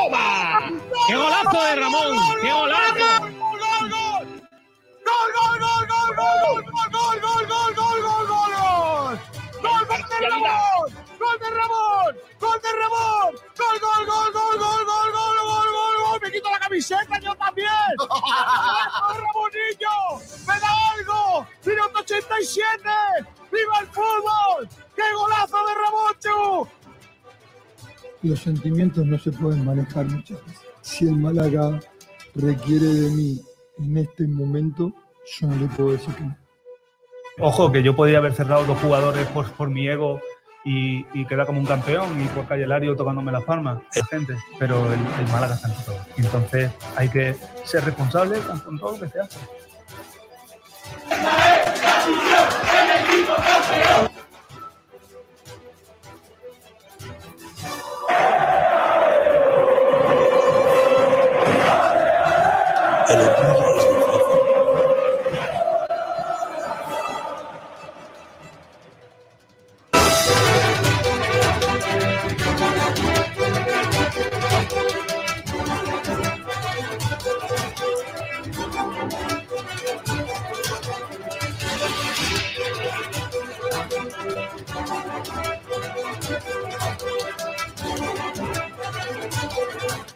toma. ¡Qué golazo de Ramón! ¡Qué golazo! ¡Gol, gol, gol, gol, gol, gol, gol, gol, gol, gol, gol, gol, gol, gol, gol, gol, de Ramón, gol de Ramón, gol, gol, gol, gol, gol, gol, gol, gol, gol, gol, me quito la camiseta yo también. Ramonillo, me da algo. Minuto 87, viva el fútbol. ¡Qué golazo de Ramón, chu! Los sentimientos no se pueden manejar muchas veces. Si el Málaga requiere de mí en este momento, yo no le puedo decir que no. Ojo, que yo podría haber cerrado dos jugadores por, mi ego y, y quedar como un campeón y por Cayelario tocándome las palmas, gente, pero el, Málaga está en todo. Entonces hay que ser responsable con todo lo que se hace.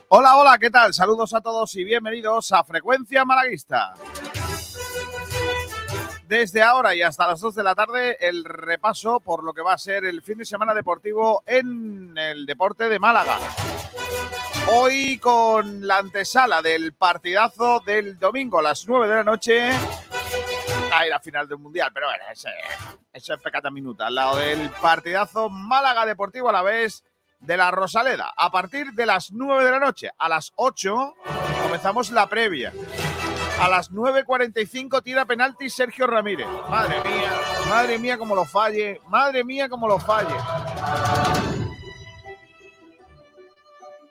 Hola, hola, ¿qué tal? Saludos a todos y bienvenidos a Frecuencia Malaguista. Desde ahora y hasta las 2 de la tarde, el repaso por lo que va a ser el fin de semana deportivo en el deporte de Málaga. Hoy con la antesala del partidazo del domingo a las 9 de la noche. Ahí la final del Mundial, pero bueno, ese- eso es pecata minuta. Al lado del partidazo Málaga Deportivo a la vez de la Rosaleda. A partir de las 9 de la noche, a las 8, comenzamos la previa. A las 9.45 tira penalti Sergio Ramírez. Madre mía, madre mía como lo falle, madre mía como lo falle.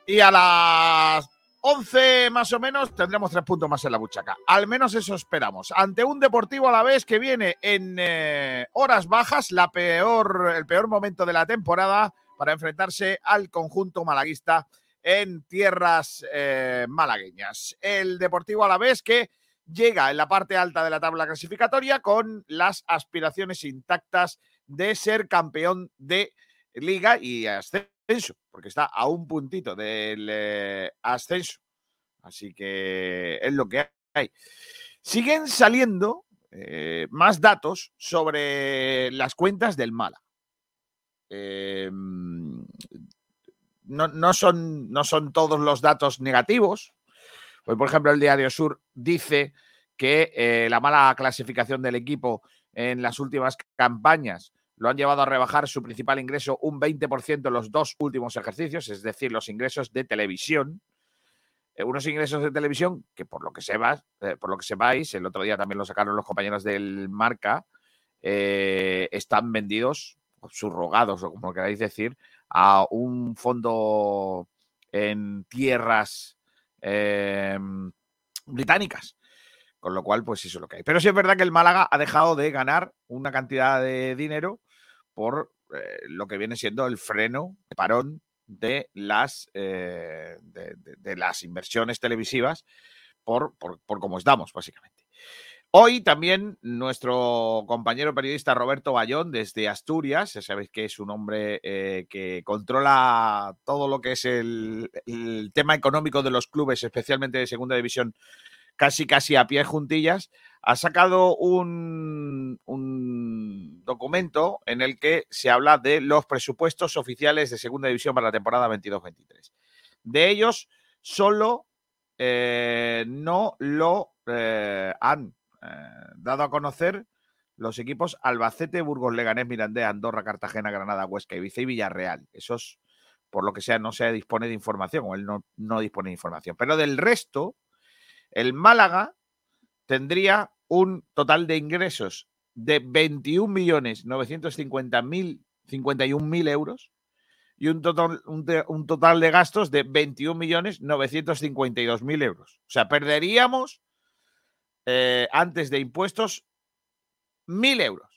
Y a las 11 más o menos tendremos tres puntos más en la buchaca. Al menos eso esperamos. Ante un Deportivo a la vez que viene en eh, horas bajas, la peor, el peor momento de la temporada para enfrentarse al conjunto malaguista en tierras eh, malagueñas. El Deportivo a la vez que llega en la parte alta de la tabla clasificatoria con las aspiraciones intactas de ser campeón de liga y ascenso, porque está a un puntito del eh, ascenso. Así que es lo que hay. Siguen saliendo eh, más datos sobre las cuentas del Mala. Eh, no, no son, no son todos los datos negativos. Pues, por ejemplo, el Diario Sur dice que eh, la mala clasificación del equipo en las últimas campañas lo han llevado a rebajar su principal ingreso un 20% en los dos últimos ejercicios, es decir, los ingresos de televisión. Eh, unos ingresos de televisión que por lo que sepas, eh, por lo que sepáis, el otro día también lo sacaron los compañeros del Marca, eh, están vendidos, subrogados o como queráis decir, a un fondo en tierras eh, británicas. Con lo cual, pues eso es lo que hay. Pero sí es verdad que el Málaga ha dejado de ganar una cantidad de dinero por eh, lo que viene siendo el freno, el parón de las, eh, de, las inversiones televisivas por, por, por cómo estamos, básicamente. Hoy también nuestro compañero periodista Roberto Bayón desde Asturias, ya sabéis que es un hombre eh, que controla todo lo que es el tema económico de los clubes, especialmente de segunda división, casi casi a pie juntillas, ha sacado un, un documento en el que se habla de los presupuestos oficiales de segunda división para la temporada 22-23. De ellos, solo eh, no lo eh, han eh, dado a conocer los equipos Albacete, Burgos, Leganés, Mirandés, Andorra, Cartagena, Granada, Huesca, Ibiza y Villarreal. Esos, por lo que sea, no se dispone de información o él no, no dispone de información. Pero del resto, el Málaga tendría un total de ingresos de 21.950.051.000 euros y un total, un, un total de gastos de 21.952.000 euros. O sea, perderíamos eh, antes de impuestos 1.000 euros.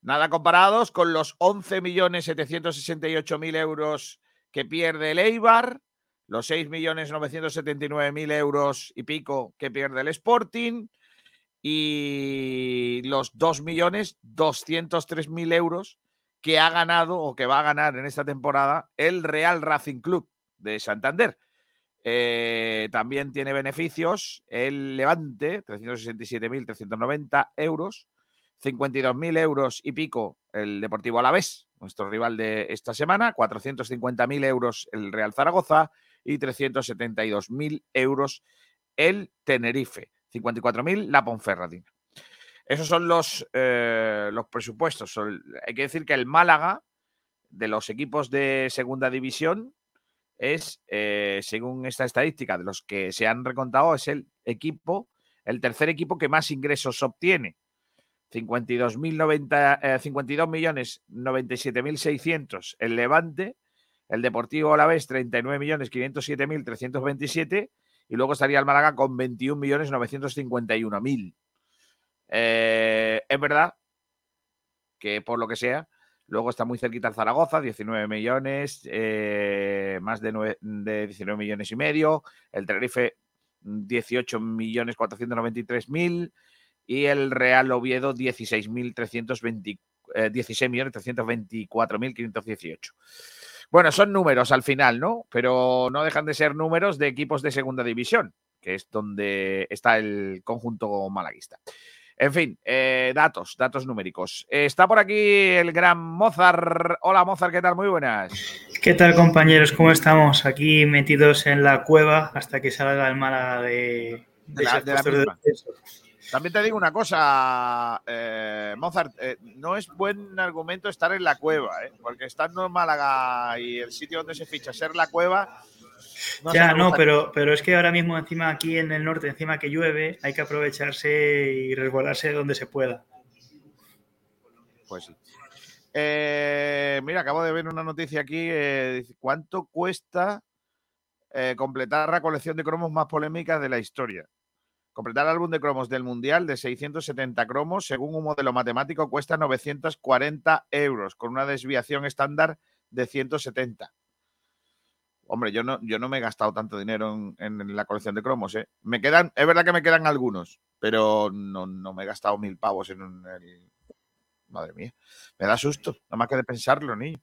Nada comparados con los 11.768.000 euros que pierde el Eibar, los 6.979.000 euros y pico que pierde el Sporting y los 2.203.000 euros que ha ganado o que va a ganar en esta temporada el Real Racing Club de Santander. Eh, también tiene beneficios el Levante, 367.390 euros, 52.000 euros y pico el Deportivo Alavés, nuestro rival de esta semana, 450.000 euros el Real Zaragoza y 372.000 euros el Tenerife, 54.000 la Ponferradina. Esos son los, eh, los presupuestos. hay que decir que el Málaga, de los equipos de segunda división, es, eh, según esta estadística de los que se han recontado, es el equipo, el tercer equipo que más ingresos obtiene. 52.090, eh, 52 millones 97.600 el Levante, el Deportivo Alavés 39 millones 507.327 y luego estaría el Málaga con 21 millones 951.000. Eh, es verdad que por lo que sea, luego está muy cerquita el Zaragoza, 19 millones, eh, más de, de 19 millones y medio, el Tenerife 18 millones 493 mil y el Real Oviedo 16.320, eh, 16.324.518. Bueno, son números al final, ¿no? Pero no dejan de ser números de equipos de segunda división, que es donde está el conjunto malaguista. En fin, eh, datos, datos numéricos. Está por aquí el gran Mozart. Hola Mozart, ¿qué tal? Muy buenas. ¿Qué tal compañeros? ¿Cómo estamos? Aquí metidos en la cueva hasta que salga el Málaga de, de, la, de, la también te digo una cosa, eh, Mozart, eh, no es buen argumento estar en la cueva, eh, porque estando en Málaga y el sitio donde se ficha ser la cueva. No ya, no, pero, pero es que ahora mismo encima aquí en el norte, encima que llueve, hay que aprovecharse y resguardarse donde se pueda. Pues sí. Eh, mira, acabo de ver una noticia aquí. ¿Cuánto cuesta completar la colección de cromos más polémicas de la historia? Completar el álbum de cromos del Mundial de 670 cromos, según un modelo matemático, cuesta 940 euros, con una desviación estándar de 170. Hombre, yo no, yo no me he gastado tanto dinero en, la colección de cromos. ¿eh? Me quedan, es verdad que me quedan algunos, pero no, me he gastado mil pavos en el... Madre mía, me da susto, nada más que de pensarlo, niño.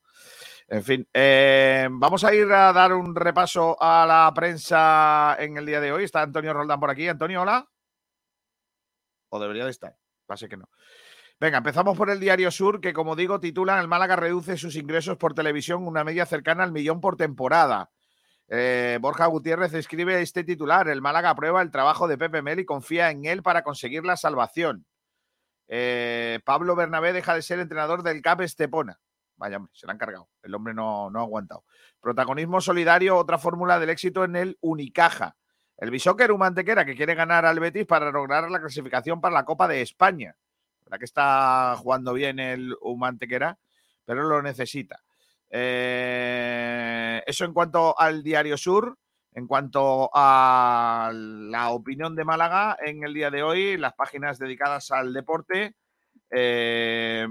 En fin, eh, vamos a ir a dar un repaso a la prensa en el día de hoy. Está Antonio Roldán por aquí. Antonio, hola. O debería de estar. Pase que no. Venga, empezamos por el Diario Sur, que como digo, titulan El Málaga reduce sus ingresos por televisión una media cercana al millón por temporada. Eh, Borja Gutiérrez escribe este titular. El Málaga aprueba el trabajo de Pepe Mel y confía en él para conseguir la salvación. Eh, Pablo Bernabé deja de ser entrenador del CAP Estepona. Vaya, se la han cargado. El hombre no, no ha aguantado. Protagonismo solidario, otra fórmula del éxito en el Unicaja. El Bishoker Humantequera que quiere ganar al Betis para lograr la clasificación para la Copa de España. La que está jugando bien el Humantequera, pero lo necesita. Eh, eso en cuanto al Diario Sur. En cuanto a la opinión de Málaga en el día de hoy, las páginas dedicadas al deporte. Eh,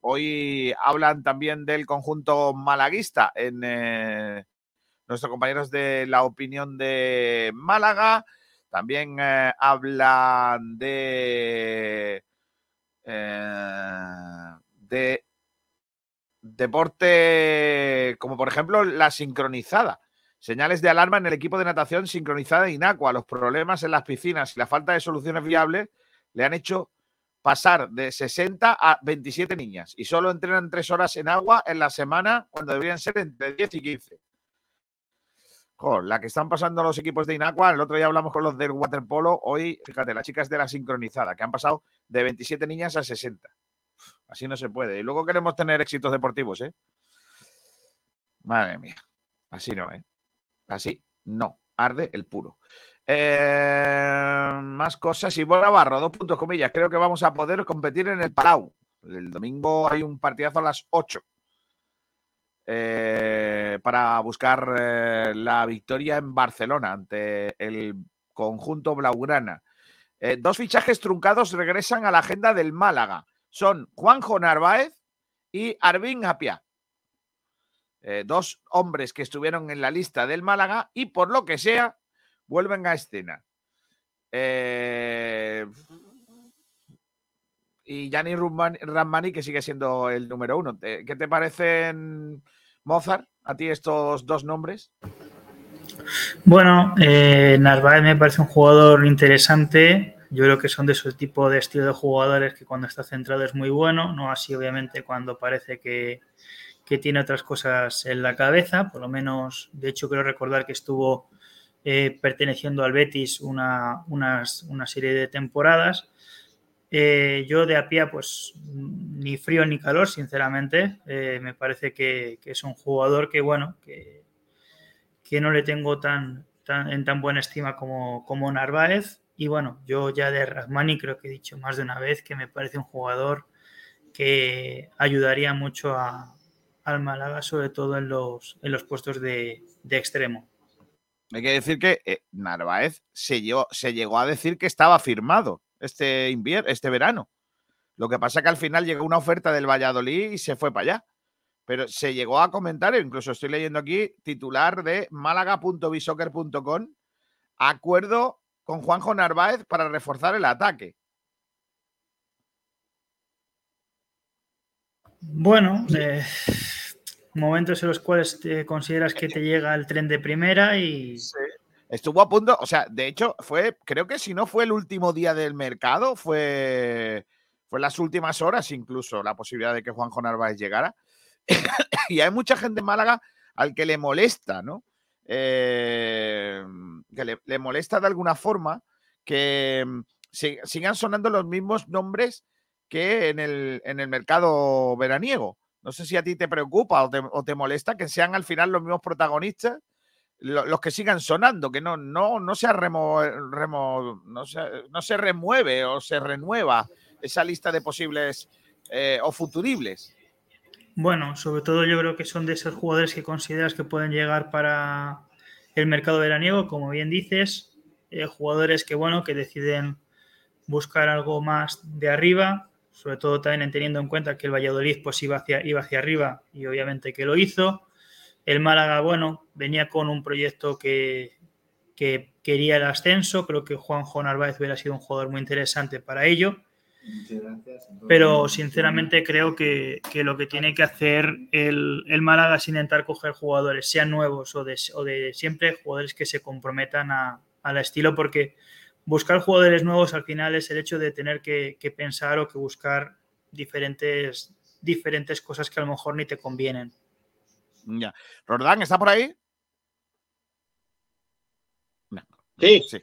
hoy hablan también del conjunto malaguista en eh, nuestros compañeros de la opinión de Málaga. También eh, hablan de, de deporte como por ejemplo la sincronizada. Señales de alarma en el equipo de natación sincronizada de Inacua. Los problemas en las piscinas y la falta de soluciones viables le han hecho pasar de 60 a 27 niñas y solo entrenan tres horas en agua en la semana cuando deberían ser entre 10 y 15. La que están pasando los equipos de Inacua, el otro día hablamos con los del waterpolo, hoy, fíjate, las chicas de la sincronizada, que han pasado de 27 niñas a 60. Así no se puede. Y luego queremos tener éxitos deportivos, ¿eh? Madre mía. Así no, ¿eh? Así no. Arde el puro. Eh, más cosas. Y bueno, Barro, dos puntos comillas. Creo que vamos a poder competir en el Palau. El domingo hay un partidazo a las 8 eh, para buscar eh, la victoria en Barcelona ante el conjunto Blaugrana. dos fichajes truncados regresan a la agenda del Málaga. Son Juanjo Narváez y Arvin Apia. eh, dos hombres que estuvieron en la lista del Málaga y por lo que sea vuelven a escena. Eh, y Gianni Ramani, que sigue siendo el número uno. ¿Qué te parecen, Mozart, a ti estos dos nombres? Bueno, eh, Narváez me parece un jugador interesante. Yo creo que son de ese tipo de estilo de jugadores que cuando está centrado es muy bueno, no así obviamente cuando parece que, tiene otras cosas en la cabeza, por lo menos, de hecho creo recordar que estuvo eh, perteneciendo al Betis una, una, serie de temporadas. Eh, yo de a pie, pues ni frío ni calor, sinceramente. Eh, me parece que, es un jugador que, bueno, que, que no le tengo tan, en tan buena estima como, como Narváez. Y bueno, yo ya de Rahmani creo que he dicho más de una vez que me parece un jugador que ayudaría mucho a, al Málaga, sobre todo en los, en los puestos de, extremo. Hay que decir que eh, Narváez se llegó, se llegó a decir que estaba firmado este invierno, este verano. Lo que pasa es que al final llegó una oferta del Valladolid y se fue para allá. Pero se llegó a comentar, incluso estoy leyendo aquí, titular de málaga.bisoccer.com, acuerdo con Juanjo Narváez para reforzar el ataque. Bueno, eh, momentos en los cuales te consideras que te llega el tren de primera y... Estuvo a punto, o sea, de hecho, fue, creo que si no fue el último día del mercado, fue, fue las últimas horas incluso la posibilidad de que Juanjo Narváez llegara. y hay mucha gente en Málaga al que le molesta, ¿no? Eh, que le, molesta de alguna forma que mm, sigan sonando los mismos nombres que en el, en el, mercado veraniego. No sé si a ti te preocupa o te, molesta que sean al final los mismos protagonistas los que sigan sonando, que no, no, no, se remo, no, se, no, se, remueve o se renueva esa lista de posibles eh, o futuribles. Bueno, sobre todo yo creo que son de esos jugadores que consideras que pueden llegar para el mercado veraniego, como bien dices, eh, jugadores que bueno, que deciden buscar algo más de arriba, sobre todo también teniendo en cuenta que el Valladolid pues iba hacia, iba hacia arriba y obviamente que lo hizo. El Málaga, bueno, venía con un proyecto que, que quería el ascenso, creo que Juanjo Narváez hubiera sido un jugador muy interesante para ello. Pero sinceramente creo que, lo que tiene que hacer el, el, Málaga es intentar coger jugadores, sean nuevos o de, siempre, jugadores que se comprometan a, al estilo, porque buscar jugadores nuevos al final es el hecho de tener que, pensar o que buscar diferentes, diferentes cosas que a lo mejor ni te convienen. Ya. Rodán, ¿está por ahí? Sí. sí.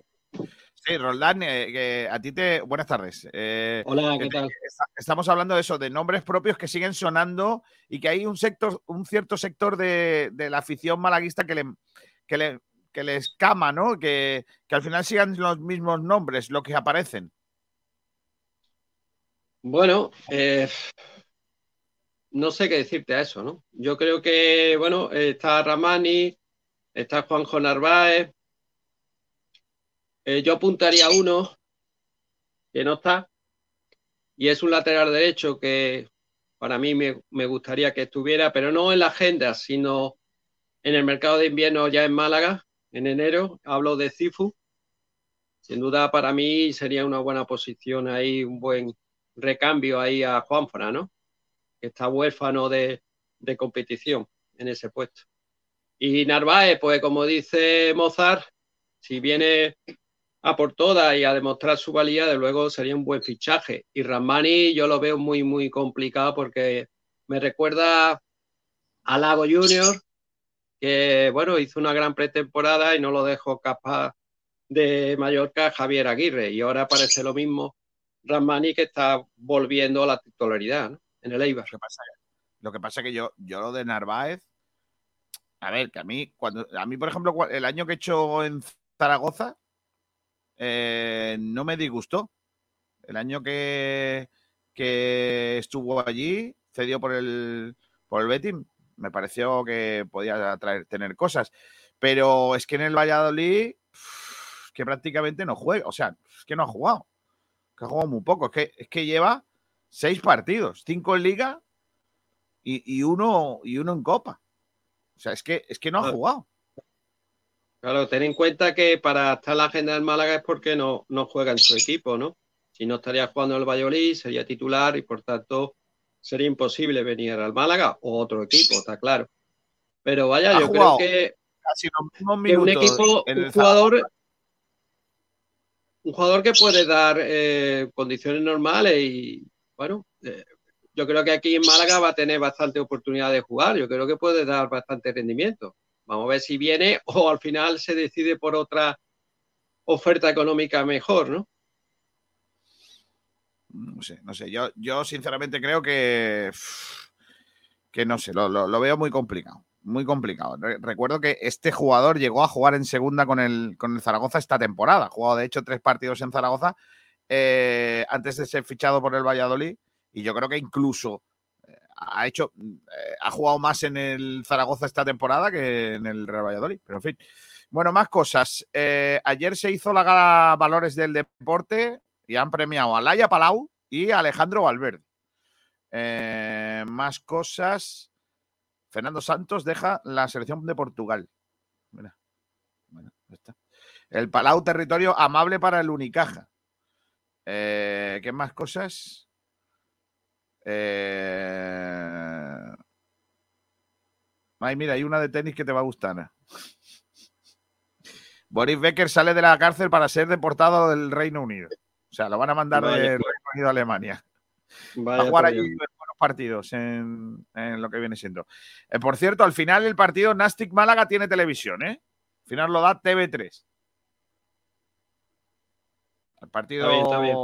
Sí, Roldán, eh, a ti te. Buenas tardes. Eh, Hola, ¿qué tal? Estamos hablando de eso, de nombres propios que siguen sonando y que hay un sector, un cierto sector de, la afición malaguista que le, que le, que le escama, ¿no? Que, al final sigan los mismos nombres, lo que aparecen. Bueno, eh, no sé qué decirte a eso, ¿no? Yo creo que, bueno, está Ramani, está Juanjo Narváez, eh, yo apuntaría uno que no está, y es un lateral derecho que para mí me, gustaría que estuviera, pero no en la agenda, sino en el mercado de invierno ya en Málaga, en enero. Hablo de Cifu. Sin duda para mí sería una buena posición ahí, un buen recambio ahí a Juanfra, ¿no? Que está huérfano de, competición en ese puesto. Y Narváez, pues como dice Mozart, si viene a por todas y a demostrar su valía, de luego sería un buen fichaje. Y Ramani yo lo veo muy, muy complicado porque me recuerda a Lago Junior, que bueno, hizo una gran pretemporada y no lo dejó capaz de Mallorca Javier Aguirre. Y ahora parece lo mismo Ramani que está volviendo a la titularidad en el Eibar. Lo que pasa, lo que yo, yo lo de Narváez, a ver, que a mí, cuando, a mí, por ejemplo, el año que he hecho en Zaragoza, eh, no me disgustó. El año que, que estuvo allí, cedió por el, por el Betis, me pareció que podía traer, tener cosas. Pero es que en el Valladolid, que prácticamente no juega, o sea, es que no ha jugado. Que ha jugado muy poco. Es que, es que lleva seis partidos, cinco en liga y, uno, y uno en copa. sea, es que, es que no ha jugado. Claro, ten en cuenta que para estar en la agenda del Málaga es porque no, no juega en su equipo, ¿no? Si no estaría jugando el Valladolid, sería titular y por tanto sería imposible venir al Málaga o otro equipo, está claro. Pero vaya, Ha yo creo que, Casi los mismos que un equipo, un jugador, un jugador que puede dar eh, condiciones normales y bueno, eh, yo creo que aquí en Málaga va a tener bastante oportunidad de jugar, yo creo que puede dar bastante rendimiento. Vamos a ver si viene o al final se decide por otra oferta económica mejor, ¿no? No sé, no sé. Yo, yo sinceramente creo que. Que no sé, lo, lo- veo muy complicado. Muy complicado. Re- Recuerdo que este jugador llegó a jugar en segunda con el, con el Zaragoza esta temporada. Ha jugado, de hecho, tres partidos en Zaragoza eh, antes de ser fichado por el Valladolid. Y yo creo que incluso eh, ha hecho. eh, ha jugado más en el Zaragoza esta temporada que en el Real Valladolid. Pero en fin. Bueno, más cosas. Ayer se hizo la gala Valores del Deporte y han premiado a Laia Palau y a Alejandro Valverde. Más cosas. Fernando Santos deja la selección de Portugal. Mira. Bueno, está. El Palau, territorio amable para el Unicaja. Eh, ¿Qué más cosas? Eh... Ay, mira, hay una de tenis que te va a gustar. Boris Becker sale de la cárcel para ser deportado del Reino Unido. O sea, lo van a mandar del. Reino Unido a Alemania. A jugar allí buenos partidos en, en lo que viene siendo. Eh, por cierto, al final el partido Nastic Málaga tiene televisión, ¿eh? Al final lo da TV3. El partido Está bien, está bien.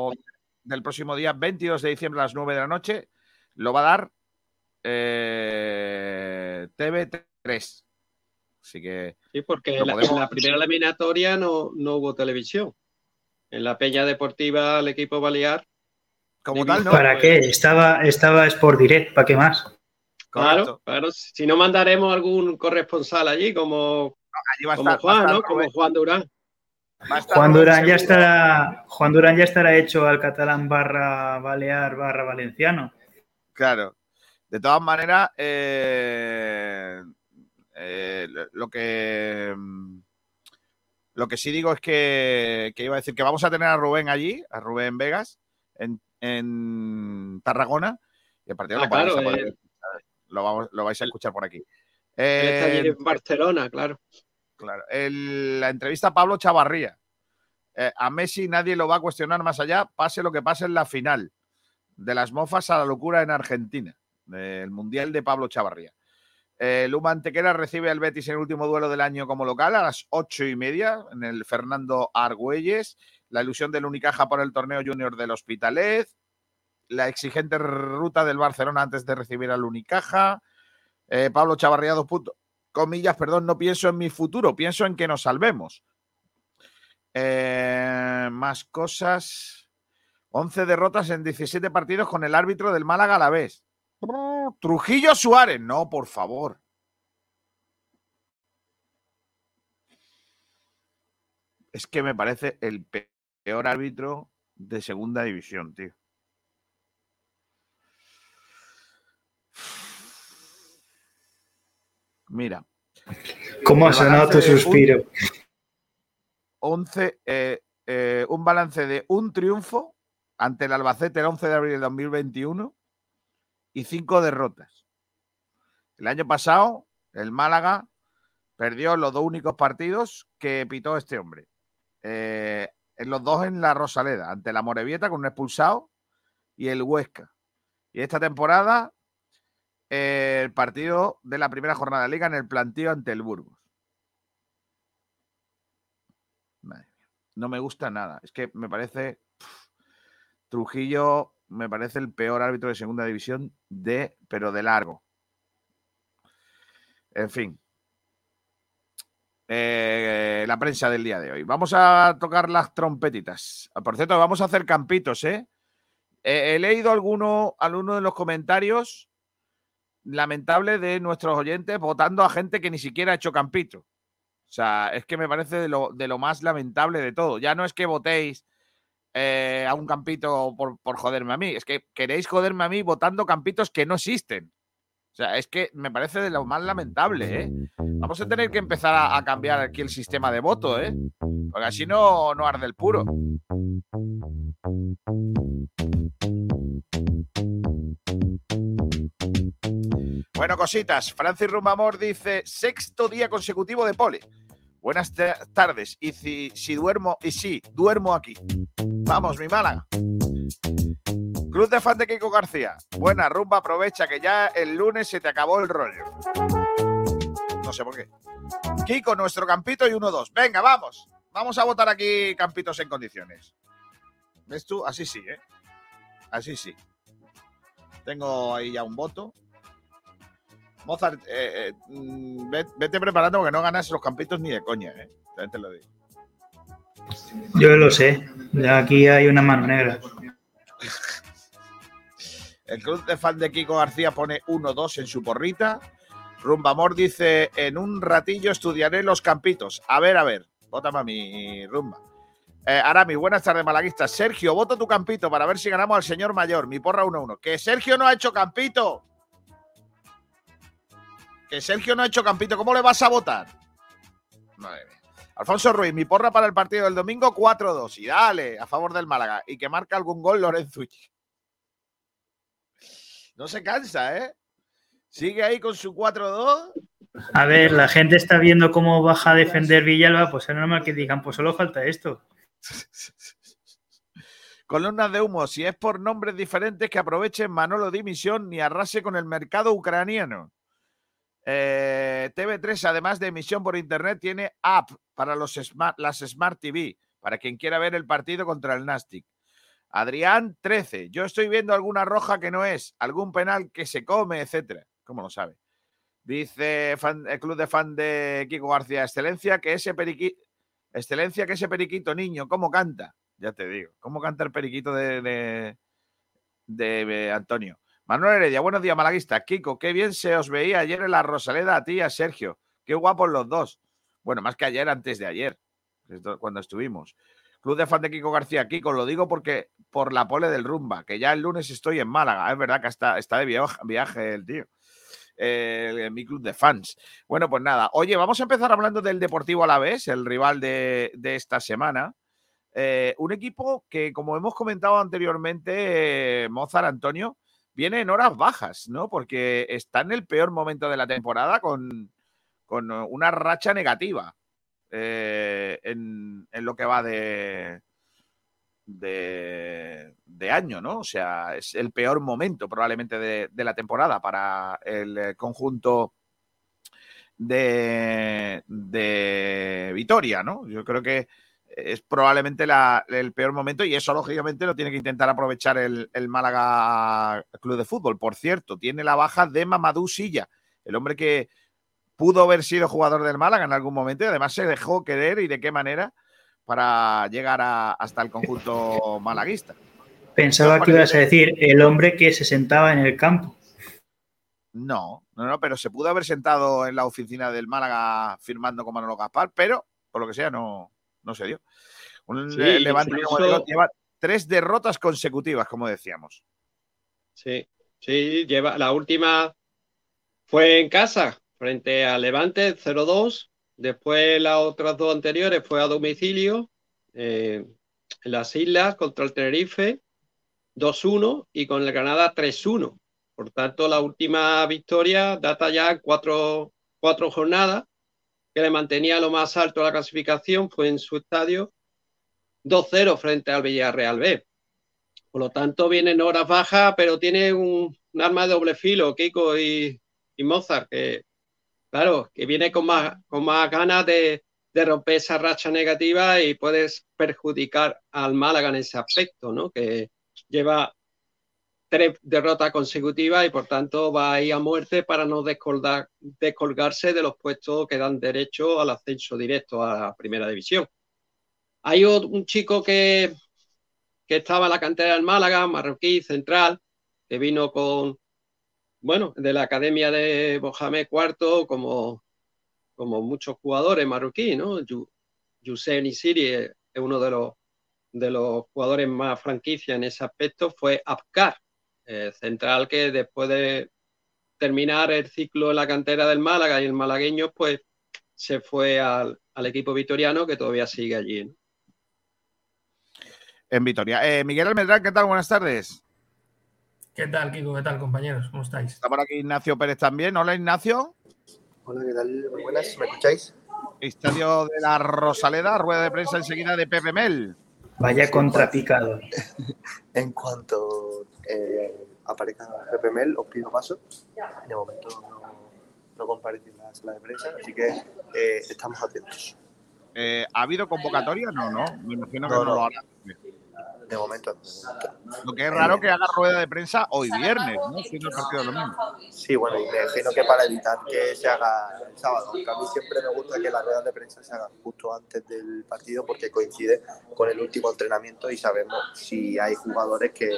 del próximo día, 22 de diciembre a las 9 de la noche, lo va a dar eh, TV3. Así que Sí, porque Lo la- podemos- en la primera eliminatoria no, no hubo televisión. En la Peña Deportiva, el equipo Balear. como tal, ¿no? ¿Para qué? Estaba, estaba Sport Direct, ¿para qué más? Correcto. Claro, claro. Si no mandaremos algún corresponsal allí, como, Allí va a como estar- va a Juan, estar ¿no? Como Juan Durán. A Juan Durán ya estará, Juan Durán ya estará hecho al catalán barra balear barra valenciano. Claro. De todas maneras, eh, eh, lo que lo que sí digo es que, que iba a decir que vamos a tener a Rubén allí, a Rubén Vegas, en, en Tarragona, y el partido Ah, lo, vais claro, a poder eh. lo, vamos- lo vais a escuchar por aquí. Él está allí en Barcelona, claro. Claro. El- la entrevista a Pablo Chavarría. Eh, a Messi nadie lo va a cuestionar más allá, pase lo que pase en la final. De las mofas a la locura en Argentina. Del Mundial de Pablo Chavarría. Eh, Luma Antequera recibe al Betis en el último duelo del año como local a las ocho y media en el Fernando Argüelles. La ilusión del Unicaja por el torneo junior del Hospitalet. La exigente ruta del Barcelona antes de recibir al Unicaja. Eh, Pablo Chavarría, dos puntos comillas, perdón, no pienso en mi futuro, pienso en que nos salvemos. Eh, más cosas. 11 derrotas en 17 partidos con el árbitro del Málaga a la vez. Trujillo Suárez, no, por favor. Es que me parece el pe- peor árbitro de segunda división, tío. Mira, ¿Cómo ha El sonado tu suspiro? 11, eh, eh, un balance de un triunfo ante el Albacete el 11 de abril de 2021 y cinco derrotas. El año pasado, el Málaga perdió los dos únicos partidos que pitó este hombre. Eh, en los dos en la Rosaleda, ante la Morevieta con un expulsado y el Huesca. Y esta temporada, el partido de la primera jornada de liga en el plantío ante el Burgos. Madre mía, No me gusta nada. Es que me parece. Trujillo me parece el peor árbitro de segunda división de, pero de largo. En fin. Eh, la prensa del día de hoy. Vamos a tocar las trompetitas. Ah, Por cierto, vamos a hacer campitos, ¿eh? Eh, he leído alguno, alguno de los comentarios lamentable de nuestros oyentes votando a gente que ni siquiera ha hecho campito. O sea, es que me parece de lo, de lo más lamentable de todo. Ya no es que votéis eh, a un campito por, por joderme a mí, es que queréis joderme a mí votando campitos que no existen. O sea, es que me parece de lo más lamentable, ¿eh? Vamos a tener que empezar a, a cambiar aquí el sistema de voto, ¿eh? Porque así no, no arde el puro. Bueno, cositas. Francis Rumbamor dice: sexto día consecutivo de pole. Buenas ta- tardes. Y si, si duermo, y sí, duermo aquí. Vamos, mi Málaga. Cruz de fan de Kiko García. Buena, rumba, aprovecha que ya el lunes se te acabó el rollo. No sé por qué. Kiko, nuestro campito y 1-2. Venga, vamos. Vamos a votar aquí campitos en condiciones. ¿Ves tú? Así sí, ¿eh? Así sí. Tengo ahí ya un voto. Mozart, eh, eh, mm, ve- vete preparando porque no ganas los campitos ni de coña, ¿eh? También te lo digo. Yo lo sé. Ya Aquí hay una mano negra. El club de fan de Kiko García pone 1-2 en su porrita. Rumbamor dice, en un ratillo estudiaré los campitos. A ver, a ver. Vótame a mi rumba. Eh, Arami, buenas tardes, malaguistas. Sergio, voto tu campito para ver si ganamos al señor mayor. Mi porra 1-1. Que Sergio no ha hecho campito. Que Sergio no ha hecho campito. ¿Cómo le vas a votar? Madre mía. Alfonso Ruiz, mi porra para el partido del domingo 4-2. Y dale, a favor del Málaga. Y que marca algún gol Lorenzo. No se cansa, ¿eh? Sigue ahí con su 4-2. A ver, la gente está viendo cómo baja a defender Villalba, pues es normal que digan, pues solo falta esto. Columnas de humo. Si es por nombres diferentes, que aprovechen Manolo Dimisión ni arrase con el mercado ucraniano. Eh, TV3, además de emisión por internet, tiene app para los smart, las Smart TV, para quien quiera ver el partido contra el Nastic. Adrián 13. Yo estoy viendo alguna roja que no es, algún penal que se come, etcétera. ¿Cómo lo sabe? Dice fan- el club de fan de Kiko García, excelencia, que ese periquito, excelencia, que ese periquito niño, ¿cómo canta? Ya te digo, ¿cómo canta el periquito de, de, de, eh, Antonio? Manuel Heredia, buenos días, malaguista. Kiko, qué bien se os veía ayer en la Rosaleda a ti y a Sergio. Qué guapos los dos. Bueno, más que ayer, antes de ayer, cuando estuvimos. Club de fan de Kiko García. Kiko, lo digo porque por la pole del Rumba, que ya el lunes estoy en Málaga. Es verdad que está, está de viaje el tío. Mi club de fans. Bueno, pues nada. Oye, vamos a empezar hablando del Deportivo Alavés, el rival de, esta semana. Eh, un equipo que, como hemos comentado anteriormente, eh, Mozart Antonio, viene en horas bajas, ¿no? Porque está en el peor momento de la temporada con, con una racha negativa eh, en, en lo que va de, de, año, ¿no? O sea, es el peor momento probablemente de, de la temporada para el eh, conjunto de, de Vitoria, ¿no? Yo creo que es probablemente la- el peor momento y eso lógicamente lo tiene que intentar aprovechar el, el Málaga Club de Fútbol. Por cierto, tiene la baja de Mamadou Silla, el hombre que pudo haber sido jugador del Málaga en algún momento y además se dejó querer y de qué manera para llegar a- hasta el conjunto malaguista. Pensaba que ibas a decir el hombre que se sentaba en el campo. No, no, no, pero se pudo haber sentado en la oficina del Málaga firmando con Manolo Gaspar, pero por lo que sea no, no se dio. Un Sí, Levante como incluso- digo, lleva tres derrotas consecutivas, como decíamos. Sí, sí, lleva la última fue en casa frente a Levante 0-2. Después las otras dos anteriores fue a domicilio eh, en las Islas contra el Tenerife 2-1 y con el Granada 3-1. Por tanto, la última victoria data ya cuatro, cuatro jornadas que le mantenía lo más alto de la clasificación fue en su estadio 2-0 frente al Villarreal B. Por lo tanto, viene en horas bajas, pero tiene un, un arma de doble filo, Kiko y, y Mozart, que claro, que viene con más, con más ganas de, de romper esa racha negativa y puedes perjudicar al Málaga en ese aspecto, ¿no? Que lleva tres derrotas consecutivas y por tanto va a ir a muerte para no descolgar, descolgarse de los puestos que dan derecho al ascenso directo a la primera división. Hay un chico que, que estaba en la cantera del Málaga, marroquí, central, que vino con, bueno, de la academia de Mohamed IV, como, como muchos jugadores marroquíes, ¿no? Youssef Nisiri es uno de los, de los jugadores más franquicia en ese aspecto, fue Abkar, eh, central que después de, terminar el ciclo en la cantera del Málaga y el malagueño pues se fue al, equipo vitoriano que todavía sigue allí. En Vitoria. Eh, Miguel Almendrán, ¿qué tal? Buenas tardes. ¿Qué tal, Kiko? ¿Qué tal, compañeros? ¿Cómo estáis? Está por aquí Ignacio Pérez también. Hola, Ignacio. Hola, ¿qué tal? Muy buenas, ¿me escucháis? Estadio de la Rosaleda, rueda de prensa enseguida de Pepe Mel. Vaya contrapicado. en cuanto eh, aparezca Pepe Mel, os pido paso. De momento no, no comparece en la sala de prensa, así que eh, estamos atentos. Eh, ¿Ha habido convocatoria? No, no. Me imagino que no, lo hará. De momento, Lo que es raro que haga rueda de prensa hoy viernes, ¿no? Siendo el partido domingo. Sí, bueno, y me imagino que para evitar que se haga el sábado, porque a mí siempre me gusta que las ruedas de prensa se hagan justo antes del partido porque coincide con el último entrenamiento y sabemos si hay jugadores que,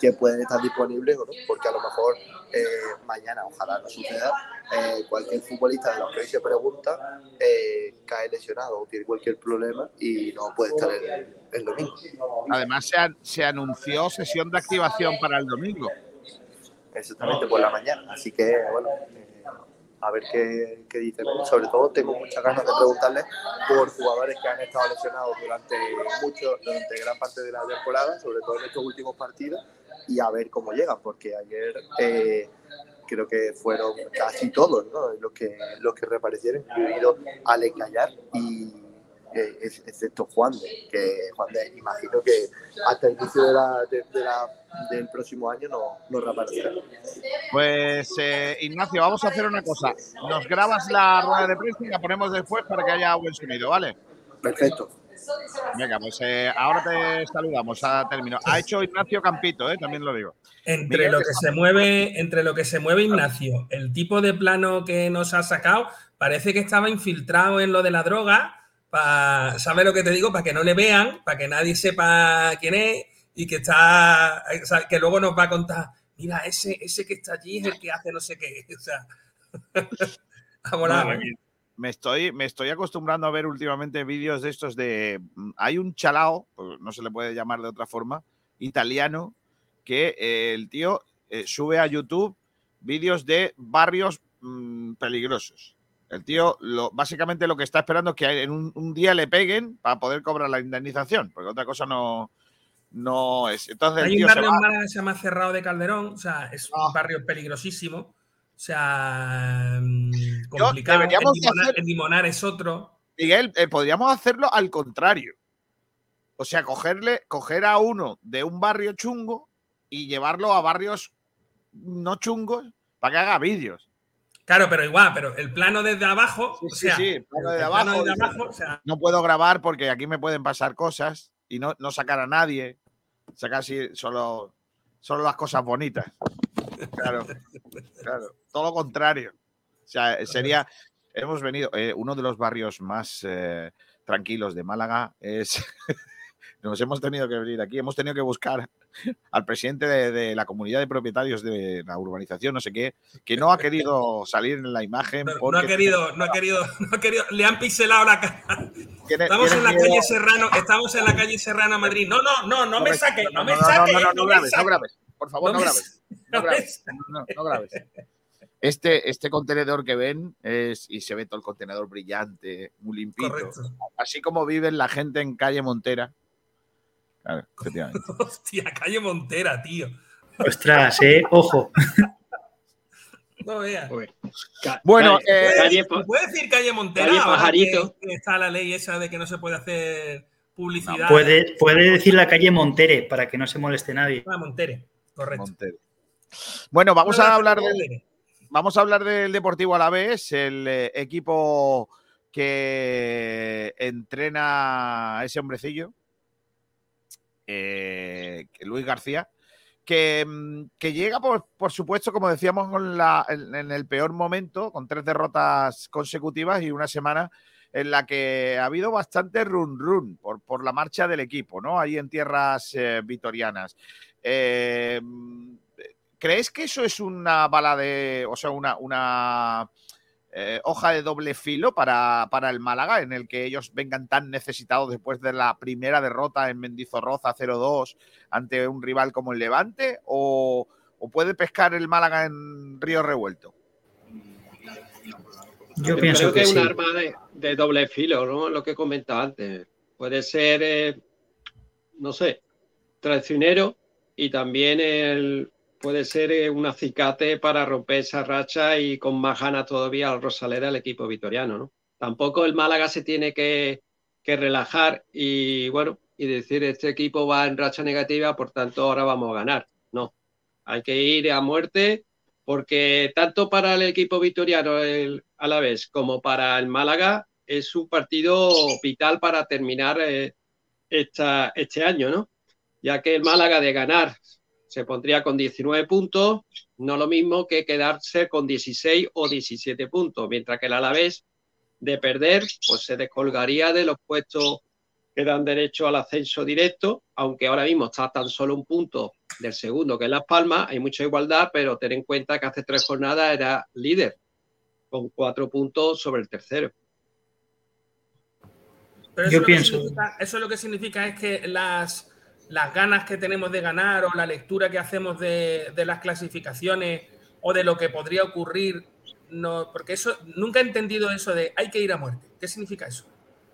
que pueden estar disponibles o no, porque a lo mejor eh, mañana, ojalá no suceda, eh, cualquier futbolista de los que hoy se pregunta eh, cae lesionado o tiene cualquier problema y no puede estar el, domingo. Además, se, se, anunció sesión de activación para el domingo. Exactamente, por la mañana. Así que, bueno, a ver qué, qué dice. Sobre todo, tengo muchas ganas de preguntarle por jugadores que han estado lesionados durante mucho, durante gran parte de la temporada, sobre todo en estos últimos partidos, y a ver cómo llegan, porque ayer creo que fueron casi todos ¿no? los, que, los que reaparecieron, incluido Alex Gallar y eh, excepto Juan de, que Juan de, imagino que hasta el inicio de la, de, la, del próximo año no, no reaparecerá. Pues eh, Ignacio, vamos a hacer una cosa. Nos grabas la rueda de prensa y la ponemos después para que haya buen sonido, ¿vale? Perfecto. Venga, pues eh, ahora te saludamos a término. Ha hecho Ignacio Campito, eh, también lo digo. Entre lo que se mueve, entre lo que se mueve Ignacio, el tipo de plano que nos ha sacado, parece que estaba infiltrado en lo de la droga. Para, ¿Sabes lo que te digo? Para que no le vean, para que nadie sepa quién es y que está, que luego nos va a contar, mira, ese, ese que está allí es el que hace no sé qué. O sea, me estoy, me estoy acostumbrando a ver últimamente vídeos de estos de. Mm, hay un chalao, no se le puede llamar de otra forma, italiano, que eh, el tío eh, sube a YouTube vídeos de barrios mm, peligrosos. El tío, lo, básicamente lo que está esperando es que en un, día le peguen para poder cobrar la indemnización, porque otra cosa no, no es. Entonces, Hay un barrio en Málaga que se llama Cerrado de Calderón, o sea, es un ah. barrio peligrosísimo o sea, mm, complicado. el, limonar, es otro. Miguel, eh, podríamos hacerlo al contrario. O sea, cogerle, coger a uno de un barrio chungo y llevarlo a barrios no chungos para que haga vídeos. Claro, pero igual, pero el plano desde abajo. Sí, sí, el plano desde abajo. No puedo grabar porque aquí me pueden pasar cosas y no, no sacar a nadie. Sacar así solo, solo las cosas bonitas. Claro, claro. Todo lo contrario. O sea, sería. Hemos venido. Eh, uno de los barrios más eh, tranquilos de Málaga es. Nos hemos tenido que venir aquí, hemos tenido que buscar al presidente de, la comunidad de propietarios de la urbanización, no sé qué, que no ha querido salir en la imagen. No, ha querido, no ha querido, no ha querido, le han pixelado la cara. Estamos en la calle Serrano, estamos en la calle Serrano, Madrid. No, no, no, no me saques, no me saques. No, no, no, grabes, no grabes. Por favor, no, grabes. No grabes. No, grabes. Este, este contenedor que ven es, y se ve todo el contenedor brillante, muy limpito. Así como vive la gente en calle Montera. Claro, efectivamente. Hostia, calle Montera, tío. Ostras, eh, ojo. No veas. Bueno, eh, ¿puede decir calle Montera? Calle Pajarito. está la ley esa de que no se puede hacer publicidad. puede, puede decir la calle Montere para que no se moleste nadie. Ah, Montere, correcto. Montere. Bueno, vamos a hablar del, vamos a hablar del Deportivo Alavés, el eh, equipo que entrena a ese hombrecillo, eh, Luis García, que, mm, llega, por, supuesto, como decíamos, en, el peor momento, con tres derrotas consecutivas y una semana en la que ha habido bastante run run por, la marcha del equipo, ¿no? Ahí en tierras eh, vitorianas. ¿Crees que eso es una bala de, o sea, una, una eh, hoja de doble filo para, para, el Málaga, en el que ellos vengan tan necesitados después de la primera derrota en Mendizorroza 0-2 ante un rival como el Levante? ¿O, ¿O puede pescar el Málaga en río revuelto? Yo, pienso creo que, que, es un arma de, de doble filo, ¿no? Lo que comentaba antes. Puede ser, eh, no sé, traicionero y también el, puede ser eh, un acicate para romper esa racha y con más ganas todavía al Rosaleda el equipo vitoriano, ¿no? Tampoco el Málaga se tiene que, relajar y bueno, y decir este equipo va en racha negativa, por tanto ahora vamos a ganar. No, hay que ir a muerte porque tanto para el equipo vitoriano el, a la vez como para el Málaga es un partido vital para terminar eh, esta, este año, ¿no? Ya que el Málaga de ganar se pondría con 19 puntos, no lo mismo que quedarse con 16 o 17 puntos, mientras que el Alavés de perder, pues se descolgaría de los puestos que dan derecho al ascenso directo, aunque ahora mismo está tan solo un punto del segundo, que es Las Palmas, hay mucha igualdad, pero ten en cuenta que hace tres jornadas era líder, con cuatro puntos sobre el tercero. Pero Yo eso pienso- eso lo que significa es que las, las ganas que tenemos de ganar o la lectura que hacemos de, de las clasificaciones o de lo que podría ocurrir, no, porque eso nunca he entendido eso de hay que ir a muerte. ¿Qué significa eso?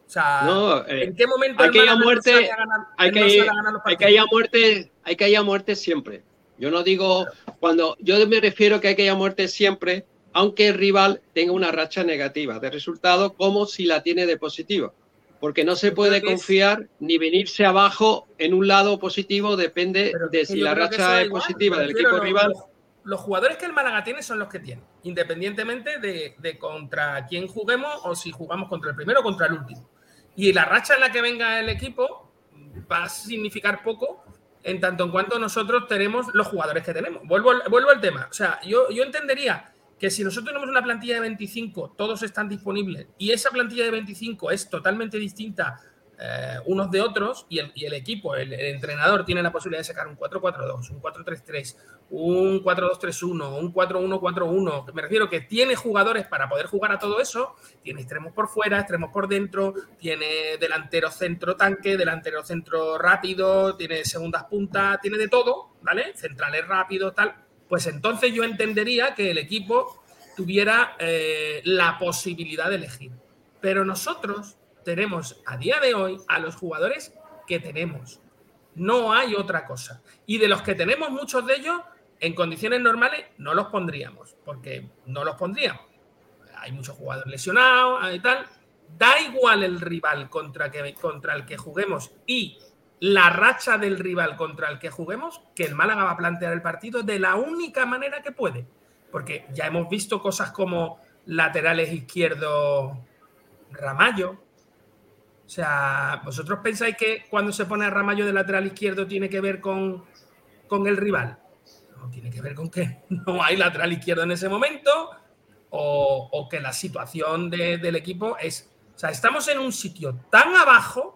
O sea, No, eh, ¿en qué momento hay que ir a no muerte, ganar- hay que ir- hay que ir a muerte, hay que ir a muerte siempre. Yo no digo cuando yo me refiero que hay que ir a muerte siempre, aunque el rival tenga una racha negativa de resultado, como si la tiene de positiva. Porque no se puede confiar ni venirse abajo en un lado positivo, depende Pero de si la racha es igual, positiva del equipo los- rival. Los, los jugadores que el Málaga tiene son los que tiene, independientemente de, de contra quién juguemos o si jugamos contra el primero o contra el último. Y la racha en la que venga el equipo va a significar poco en tanto en cuanto nosotros tenemos los jugadores que tenemos. Vuelvo, al- vuelvo al tema. O sea, yo, yo entendería que si nosotros tenemos una plantilla de 25, todos están disponibles, y esa plantilla de 25 es totalmente distinta eh, unos de otros, y el, equipo, el, el entrenador tiene la posibilidad de sacar un 4-4-2, un 4-3-3, un 4-2-3-1, un 4-1-4-1. Me refiero que tiene jugadores para poder jugar a todo eso, tiene extremos por fuera, extremos por dentro, tiene delantero centro tanque, delantero centro rápido, tiene segundas puntas, tiene de todo, ¿vale? Centrales rápidos, tal. Pues entonces yo entendería que el equipo tuviera eh, la posibilidad de elegir. Pero nosotros tenemos a día de hoy a los jugadores que tenemos. No hay otra cosa. Y de los que tenemos muchos de ellos, en condiciones normales no los pondríamos, porque no los pondríamos. Hay muchos jugadores lesionados y tal. Da igual el rival contra, contra el que juguemos y la racha del rival contra el que juguemos, que el Málaga va a plantear el partido de la única manera que puede. Porque ya hemos visto cosas como laterales izquierdos Ramallo. O sea, ¿vosotros pensáis que cuando se pone a Ramallo de lateral izquierdo tiene que ver con, con el rival? No, tiene que ver con que no hay lateral izquierdo en ese momento o, o que la situación de- del equipo es... O sea, estamos en un sitio tan abajo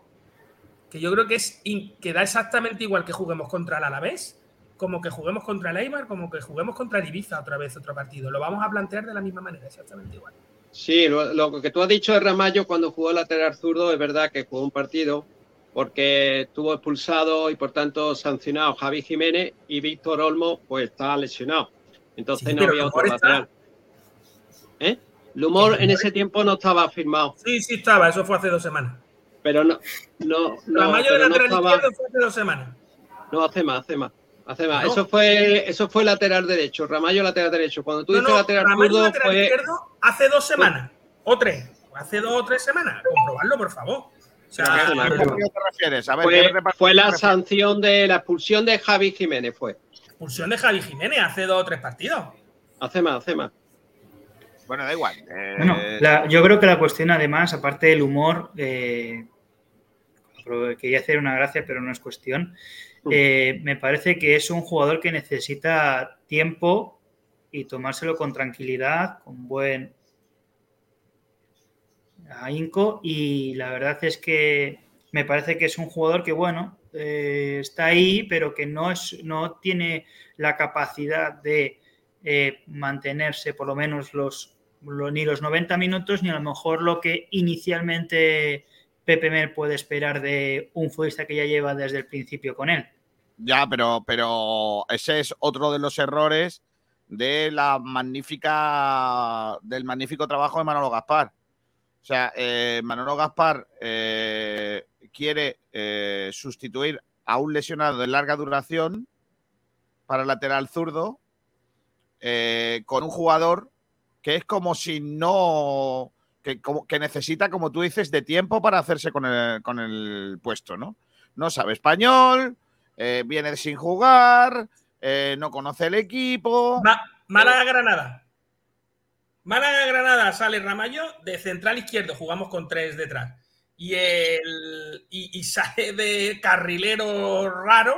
que yo creo que, es, que da exactamente igual que juguemos contra el Alavés, como que juguemos contra el Eibar, como que juguemos contra el Ibiza otra vez otro partido. Lo vamos a plantear de la misma manera, exactamente igual. Sí, lo, lo que tú has dicho de Ramallo cuando jugó lateral zurdo es verdad que jugó un partido porque estuvo expulsado y por tanto sancionado Javi Jiménez y Víctor Olmo pues está lesionado. Entonces Sí, no había otro está. lateral. ¿Eh? Lumor El en Lumor- ese tiempo no estaba firmado, Sí, sí estaba, eso fue hace dos semanas. Pero no, no, no, la mayor no lateral estaba- izquierdo fue hace dos semanas. no, hace más, hace más. Hace más. No. Eso fue, eso fue lateral derecho, Ramallo lateral derecho. Cuando tú No, dices no, lateral Ramallo zurdo lateral fue, izquierdo hace dos semanas, o tres, hace dos o tres semanas. Comprobarlo, por favor. O sea, Pero ¿A que- qué pero- partido te refieres? A ver, fue, ¿qué repartido fue te la refieres? sanción de la expulsión de Javi Jiménez fue. expulsión de Javi Jiménez hace dos o tres partidos. Hace más, hace más. Bueno, da igual. eh, Bueno, la- yo creo que la cuestión, además, aparte del humor, eh, quería hacer una gracia, pero no es cuestión. eh, me parece que es un jugador que necesita tiempo y tomárselo con tranquilidad, con buen ahínco. Y la verdad es que me parece que es un jugador que, bueno, eh, está ahí, pero que no, es, no tiene la capacidad de eh, mantenerse por lo menos los, lo- ni los 90 minutos, ni a lo mejor lo que inicialmente Pepe Mel puede esperar de un futbolista que ya lleva desde el principio con él. Ya, pero, pero ese es otro de los errores de la magnífica del magnífico trabajo de Manolo Gaspar. O sea, eh, Manolo Gaspar eh, quiere eh, sustituir a un lesionado de larga duración para lateral zurdo con un jugador que es como si no. Que, como, que necesita, como tú dices, de tiempo para hacerse con el, con el puesto, ¿no? No sabe español, eh, viene sin jugar, eh, no conoce el equipo. Ma- Málaga-Granada. Málaga-Granada sale Ramallo de central izquierdo, jugamos con tres detrás. Y, el, y, sale de carrilero raro,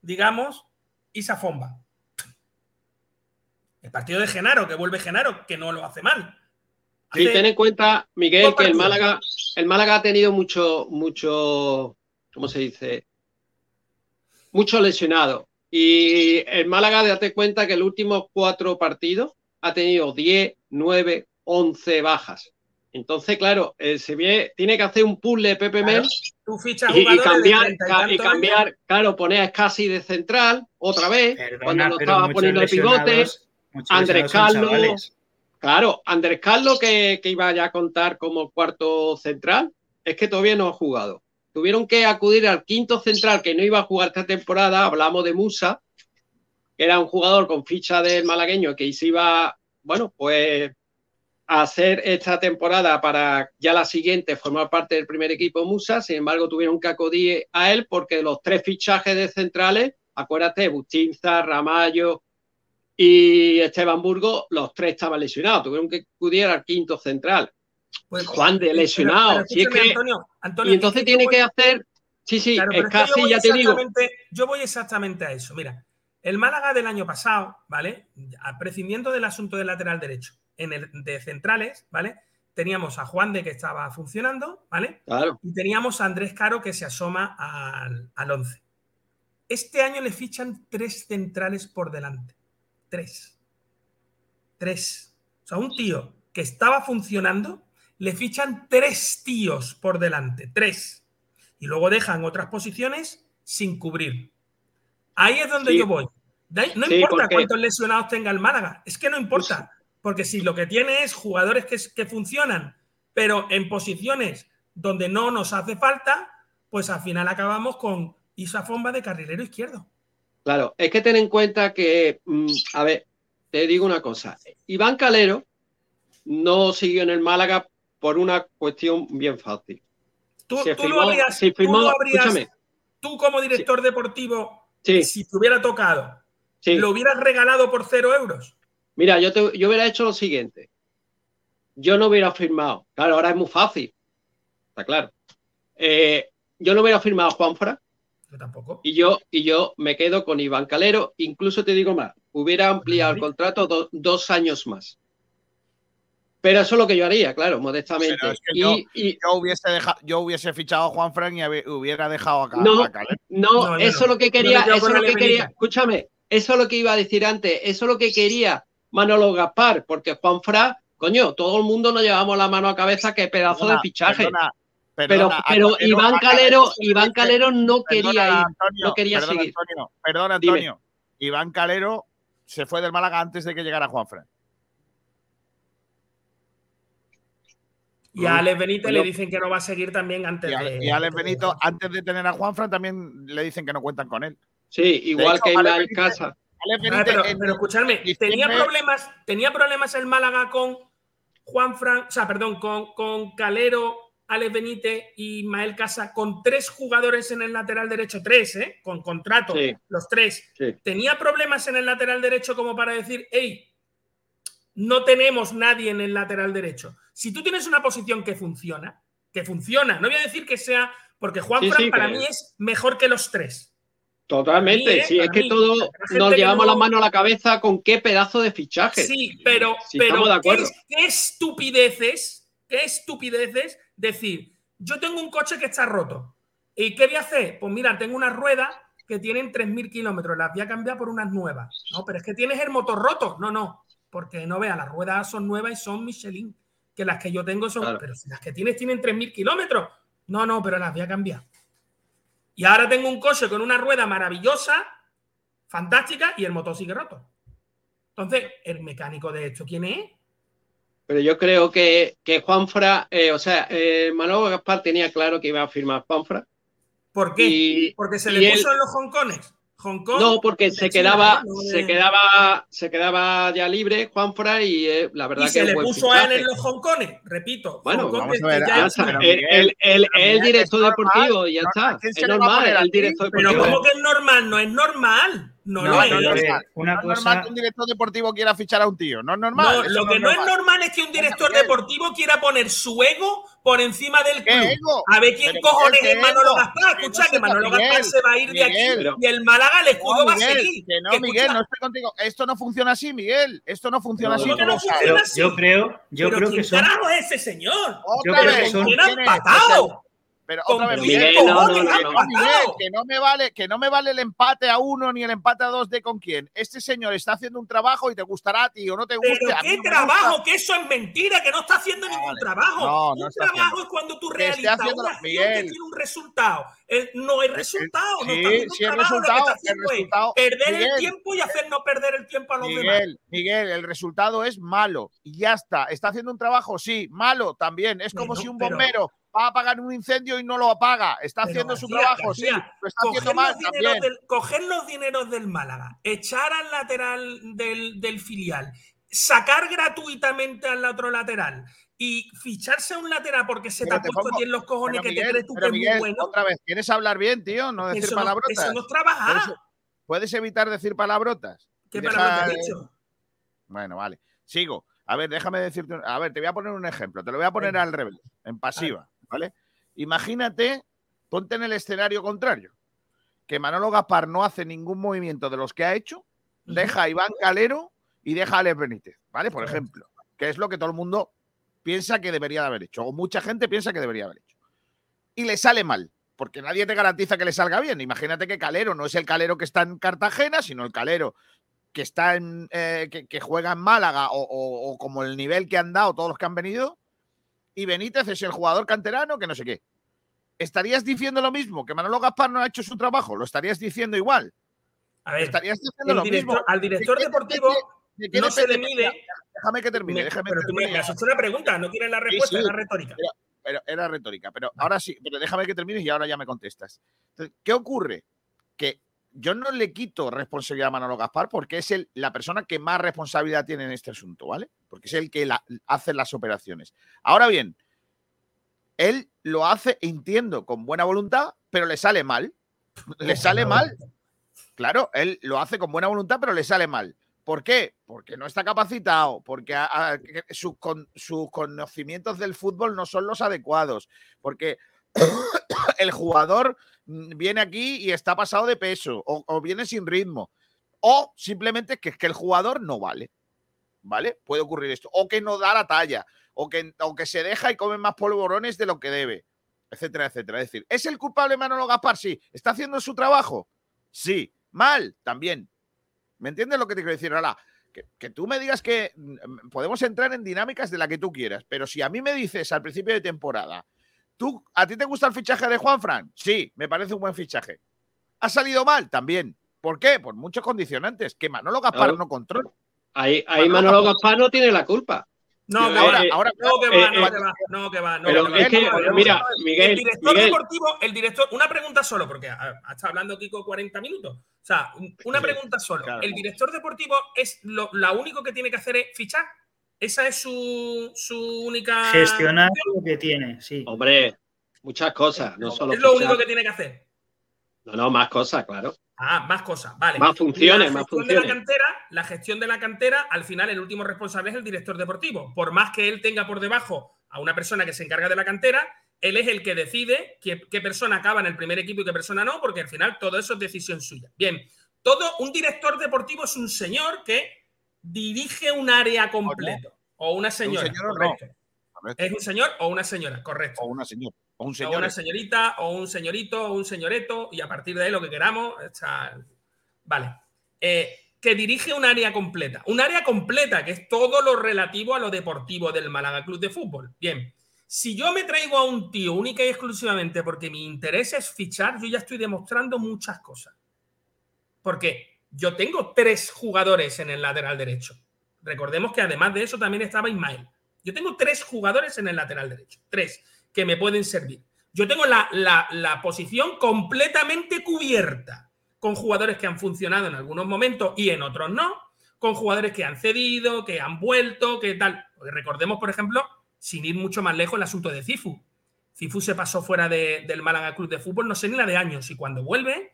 digamos, Isa Fomba. El partido de Genaro, que vuelve Genaro, que no lo hace mal. Sí, Hace- ten en cuenta, Miguel, que el. Málaga, el Málaga ha tenido mucho, mucho, ¿cómo se dice? Mucho lesionado. Y el Málaga, date cuenta que los últimos cuatro partidos ha tenido 10, 9, 11 bajas. Entonces, claro, eh, se ve, tiene que hacer un puzzle Pepe Claro, Mel Tú fichas y, y cambiar, de 30 y cambiar, claro, poner a Scassi de central otra vez, Perdona, cuando lo pero estaba poniendo de pivote. Muchos Andrés Carlos. Claro, Andrés Carlos, que, que iba ya a contar como cuarto central, es que todavía no ha jugado. Tuvieron que acudir al quinto central que no iba a jugar esta temporada. Hablamos de Musa, que era un jugador con ficha del malagueño que se iba, bueno, pues a hacer esta temporada para ya la siguiente formar parte del primer equipo Musa. Sin embargo, tuvieron que acudir a él porque los tres fichajes de centrales, acuérdate, Bustinza, Ramallo, y Esteban Burgos, los tres estaban lesionados, tuvieron que acudir al quinto central. Pues, Juan de lesionado. pero si es escúchame, que- Antonio, Antonio, y es entonces tiene voy- que hacer. Sí, sí, Claro, es que casi, ya te digo. Yo voy exactamente a eso. Mira, el Málaga del año pasado, ¿vale? A- Prescindiendo del asunto del lateral derecho, en el de centrales, ¿vale? Teníamos a Juan de que estaba funcionando, ¿vale? Claro, Y teníamos a Andrés Caro que se asoma al, al 11. Este año le fichan tres centrales por delante. Tres. Tres. O sea, un tío que estaba funcionando, le fichan tres tíos por delante. Tres. Y luego dejan otras posiciones sin cubrir. Ahí es donde Sí. yo voy. Ahí- no Sí, importa porque- cuántos lesionados tenga el Málaga. Es que no importa. Porque si lo que tiene es jugadores que, que funcionan, pero en posiciones donde no nos hace falta, pues al final acabamos con Isa Fomba de carrilero izquierdo. Claro. Es que ten en cuenta que, mm, a ver, te digo una cosa. Iván Calero no siguió en el Málaga por una cuestión bien fácil. Tú, Se tú firmó- lo habrías, se tú firmó- lo habrías- escúchame. tú como director deportivo, Sí, si te hubiera tocado, sí. ¿lo hubieras regalado por cero euros? Mira, yo, te- yo hubiera hecho lo siguiente. Yo no hubiera firmado. Claro, ahora es muy fácil. Está claro. Eh, yo no hubiera firmado a Juanfra Yo tampoco. y yo, y yo me quedo con Iván Calero. Incluso te digo más, hubiera ampliado el contrato do- dos años más. Pero eso es lo que yo haría, claro, modestamente. Pero es que y, yo- y- Yo hubiese, deja- yo hubiese fichado a Juan Fran y hubiera dejado a, Ca- No. a Calero. no, No, eso no. es lo que quería, eso es lo que quería, escúchame, eso es lo que iba a decir antes, eso es lo que quería Manolo Gaspar, porque Juanfra, coño, todo el mundo nos llevamos la mano a cabeza que pedazo Perdona, de fichaje. perdona, perdona, a pero Calero- Iván a Calero, Iván Calero no quería Perdona, ir. Antonio, no quería perdona, seguir. Antonio, perdona, Dime. Antonio. Iván Calero se fue del Málaga antes de que llegara Juan Fran. Y a Alex Benítez Bueno. le dicen que no va a seguir también antes Y, a- de. y Alex de- Benito, antes de tener a Juan Fran, también le dicen que no cuentan con él. Sí, igual hecho, que Ismael Benítez- Casa. Alex Ah, Benítez pero, en- pero escuchadme, tenía problemas, tenía problemas el Málaga con Juan Fran, o sea, perdón, con, con Calero, Alex Benítez y Mael Casa, con tres jugadores en el lateral derecho, tres, ¿eh? Con contrato, Sí. los tres. Sí. Tenía problemas en el lateral derecho como para decir, hey, no tenemos nadie en el lateral derecho. Si tú tienes una posición que funciona, que funciona, no voy a decir que sea, porque Juan Sí, Fran para que- mí es mejor que los tres. Totalmente, mí, ¿eh? sí, es que mí. gente nos llevamos no- la mano a la cabeza con qué pedazo de fichaje. Sí, pero, pero estamos de ¿qué, acuerdo. es- qué estupideces, qué estupideces decir, yo tengo un coche que está roto. ¿Y qué voy a hacer? Pues mira, tengo unas ruedas que tienen 3.000 kilómetros, las voy a cambiar por unas nuevas. No, pero es que tienes el motor roto. No, no, porque no veas, las ruedas son nuevas y son Michelin, que las que yo tengo son, Claro. pero si las que tienes tienen 3.000 kilómetros. No, no, pero las voy a cambiar. Y ahora tengo un coche con una rueda maravillosa, fantástica, y el motor sigue roto. Entonces, ¿el mecánico de esto quién es? Pero yo creo que, que Juanfra, eh, o sea, eh, Manolo Gaspar tenía claro que iba a firmar Juanfra. ¿Por qué? Y- Porque se le él- puso en los Hong Kong. No, porque se China, quedaba, se quedaba, se quedaba ya libre Juanfra y eh, la verdad Y que se le puso a él en los Hong Kongs. Repito. Bueno, vamos a que- ver, que Ya ya- está. pero El, Miguel, el- el- pero el Miguel, director normal. deportivo y ya No, está. ¿a quién se Es normal, el director Pero deportivo. ¿cómo que es normal? No es normal. No, es. no, no, normal que un director deportivo quiera fichar a un tío. No es normal. No, lo que no es normal es que un director deportivo quiera poner su ego por encima del ¿Qué club. ego? A ver quién Pero, cojones es Manolo ¿qué Gaspar. Escucha que Manolo Gaspar se va a ir de aquí y el Málaga el escudo No, va a seguir. que no, Que Miguel, escucha, no estoy contigo. Esto no funciona así, Miguel. Esto no funciona No, así. funciona yo creo, yo pero creo ¿quién que son. carajo es ese señor? Otra creo vez. que son- Pero otra vez, Miguel, Miguel. no, no, no, no. No, que no me vale, que no me vale el empate a uno ni el empate a dos de con quién. Este señor está haciendo un trabajo y te gustará a ti o no te guste. Pero a mí qué no trabajo, gusta. que eso es mentira, que no está haciendo ningún trabajo. No, no un trabajo haciendo. es cuando tú realizas haciendo- una acción Miguel. que tiene un resultado. Eh, no hay resultado, no Sí, sí, un el trabajo, lo que resultado, está el resultado. perder el tiempo y hacernos perder el tiempo a los demás. Miguel, Miguel, el resultado es malo y ya está. ¿Está haciendo un trabajo? Sí, malo también. Es como si un pero- bombero va a apagar un incendio y no lo apaga. ¿Está Pero, haciendo su García, trabajo? Sí, lo está haciendo mal también. del, coger los dineros del Málaga, echar al lateral del, del filial, sacar gratuitamente al otro lateral y ficharse a un lateral porque se Pero te ha puesto pongo- a ti en los cojones que te crees tú que es muy bueno. otra vez, ¿quieres hablar bien, tío? No decir Eso no, palabrotas. eso no es trabajar. Puedes, puedes evitar decir palabrotas. ¿Qué dejar- he dicho? Bueno, vale. Sigo. A ver, déjame decirte. A ver, te voy a poner un ejemplo. Te lo voy a poner Venga. al revés, en pasiva, ¿vale? Imagínate, ponte en el escenario contrario. Que Manolo Gaspar no hace ningún movimiento de los que ha hecho, deja a Iván Calero y deja a Alex Benítez, ¿vale? Por ejemplo, que es lo que todo el mundo piensa que debería de haber hecho, o mucha gente piensa que debería haber hecho. Y le sale mal, porque nadie te garantiza que le salga bien. Imagínate que Calero no es el Calero que está en Cartagena, sino el Calero que está en eh, que, que juega en Málaga o, o- o como el nivel que han dado todos los que han venido, y Benítez es el jugador canterano que no sé qué. ¿Estarías diciendo lo mismo? ¿Que Manolo Gaspar no ha hecho su trabajo? ¿Lo estarías diciendo igual? A ver, ¿Estarías diciendo lo director- mismo? al director ¿De qué deportivo de no se le mide. Déjame que termine, Me- déjame pero tú me, termine. has hecho una pregunta, no quieres la respuesta, sí. es la retórica. pero era retórica. Pero ahora sí, pero déjame que termines y ahora ya me contestas. Entonces, ¿Qué ocurre? Que yo no le quito responsabilidad a Manolo Gaspar porque es el, la persona que más responsabilidad tiene en este asunto, ¿vale? Porque es el que la- hace las operaciones. Ahora bien, él lo hace, entiendo, con buena voluntad, pero le sale mal. Le sale mal. Claro, él lo hace con buena voluntad, pero le sale mal. ¿Por qué? Porque no está capacitado, porque a- a- que sus, con- sus conocimientos del fútbol no son los adecuados, porque el jugador mm, viene aquí y está pasado de peso, o, viene sin ritmo, o simplemente que que el jugador no vale. ¿Vale? Puede ocurrir esto. O que no da la talla, o que, o que se deja y come más polvorones de lo que debe, etcétera, etcétera. Es decir, ¿es el culpable Manolo Gaspar? Sí. ¿Está haciendo su trabajo? Sí. Mal, también. ¿Me entiendes lo que te quiero decir? Ahora, que, que tú me digas que mm, podemos entrar en dinámicas de la que tú quieras, pero si a mí me dices al principio de temporada, ¿tú, ¿a ti te gusta el fichaje de Juan Fran? Sí, me parece un buen fichaje. ¿Ha salido mal? También. ¿Por qué? Por muchos condicionantes que Manolo Gaspar Claro. no controla. Ahí, ahí Manolo Manolo Gaspar no tiene la culpa. No, que ahora, va, eh, ahora, no, que va, eh, no, eh, que va, no, que va, no, Pero que va. es que, No, que va. mira, Miguel, el director Miguel, deportivo, el director, una pregunta solo, porque estado hablando Kiko 40 minutos. O sea, un- una pregunta solo. claro. El director deportivo es lo, la único que tiene que hacer es fichar. Esa es su, su única. Gestionar lo que tiene, sí. hombre, muchas cosas, no solo Es lo fichar. único que tiene que hacer. No, no, más cosas, claro. Ah, más cosas, vale. Más funciones, la más gestión de la funciones. cantera, la gestión de la cantera, al final el último responsable es el director deportivo. Por más que él tenga por debajo a una persona que se encarga de la cantera, él es el que decide qué, qué persona acaba en el primer equipo y qué persona no, porque al final todo eso es decisión suya. Bien, todo un director deportivo es un señor que dirige un área completo. O una señora. señor o no. Es un señor o una señora, correcto O una señora. O un o señor. una señorita, o un señorito, o un señoreto, y a partir de ahí lo que queramos. está- Vale. Eh, que dirige un área completa. Un área completa, que es todo lo relativo a lo deportivo del Málaga Club de Fútbol. Bien. Si yo me traigo a un tío única y exclusivamente porque mi interés es fichar, yo ya estoy demostrando muchas cosas. Porque yo tengo tres jugadores en el lateral derecho. Recordemos que además de eso también estaba Ismael. Yo tengo tres jugadores en el lateral derecho. Tres que me pueden servir. Yo tengo la, la posición completamente cubierta con jugadores que han funcionado en algunos momentos y en otros no, con jugadores que han cedido, que han vuelto, que tal. Recordemos, por ejemplo, sin ir mucho más lejos, el asunto de Cifu. Cifu se pasó fuera del Málaga Club de Fútbol, no sé ni la de años, y cuando vuelve,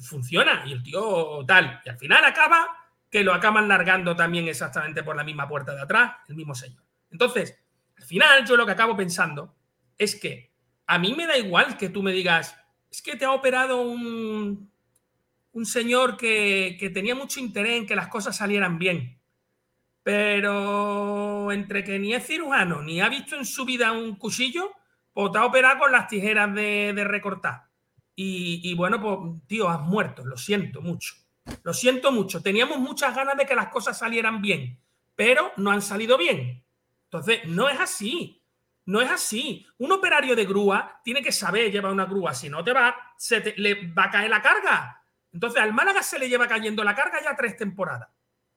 funciona, y el tío tal. Y al final acaba que lo acaban largando también exactamente por la misma puerta de atrás, el mismo señor. Entonces, al final yo lo que acabo pensando es que a mí me da igual que tú me digas, es que te ha operado un, un señor que, tenía mucho interés en que las cosas salieran bien. Pero entre que ni es cirujano ni ha visto en su vida un cuchillo, pues te ha operado con las tijeras de, recortar. Y, bueno, pues tío, has muerto, lo siento mucho. Lo siento mucho. Teníamos muchas ganas de que las cosas salieran bien, pero no han salido bien. Entonces, no es así. No es así. Un operario de grúa tiene que saber llevar una grúa, si no te va, se le va a caer la carga. Entonces al Málaga se le lleva cayendo la carga ya tres temporadas.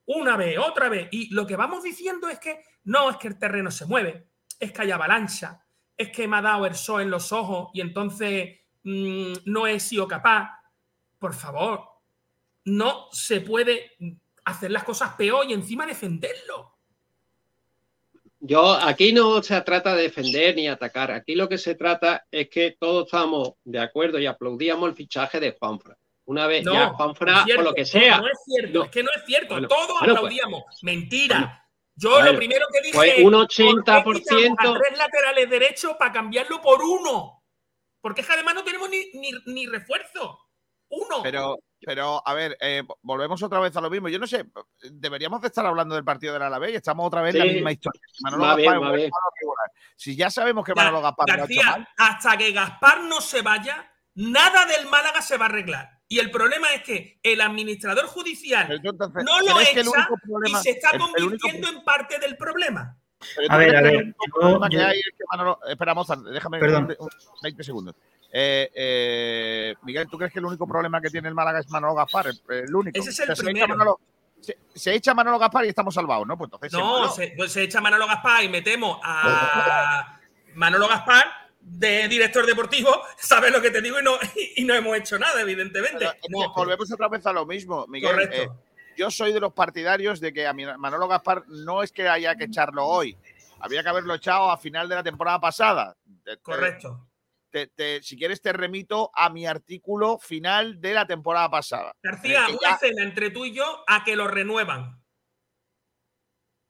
Una vez, otra vez. Y lo que vamos diciendo es que no es que el terreno se mueve, es que hay avalancha, es que me ha dado el sol en los ojos y entonces mm, no he sido capaz. Por favor, no se puede hacer las cosas peor y encima defenderlo. Yo aquí no se trata de defender ni atacar. Aquí lo que se trata es que todos estamos de acuerdo y aplaudíamos el fichaje de Juanfra. Una vez ya Juanfra o lo que sea. No, es cierto, es que no es cierto. Todos pues, aplaudíamos. Mentira. Yo lo primero que dije pues un 80%. A tres laterales derechos para cambiarlo por uno. Porque es que además no tenemos ni, ni, refuerzo. Uno. Pero, pero a ver, eh, volvemos otra vez a lo mismo. Yo no sé, deberíamos de estar hablando del partido del Alavés y estamos otra vez en la misma historia. Manolo Gaspar, Si ya sabemos que Manolo Gaspar García, hasta que Gaspar no se vaya, nada del Málaga se va a arreglar. Y el problema es que el administrador judicial no lo echa y se está convirtiendo en parte del problema. A ver, a ver. espera, Mozart, déjame Perdón. 20 segundos. Eh, eh, Miguel, ¿tú crees que el único problema que tiene el Málaga es Manolo Gaspar? El, único. Ese es el primero. Se echa, Manolo, Gaspar y estamos salvados, ¿no? Pues entonces no, se, pues se echa Manolo Gaspar y metemos a Manolo Gaspar de director deportivo, sabes lo que te digo y no, y no hemos hecho nada, evidentemente. volvemos otra vez a lo mismo, Miguel. Eh, yo soy de los partidarios de que a Manolo Gaspar no es que haya que echarlo hoy, había que haberlo echado a final de la temporada pasada. Correcto. si quieres, te remito a mi artículo final de la temporada pasada. García, una escena entre tú y yo a que lo renuevan.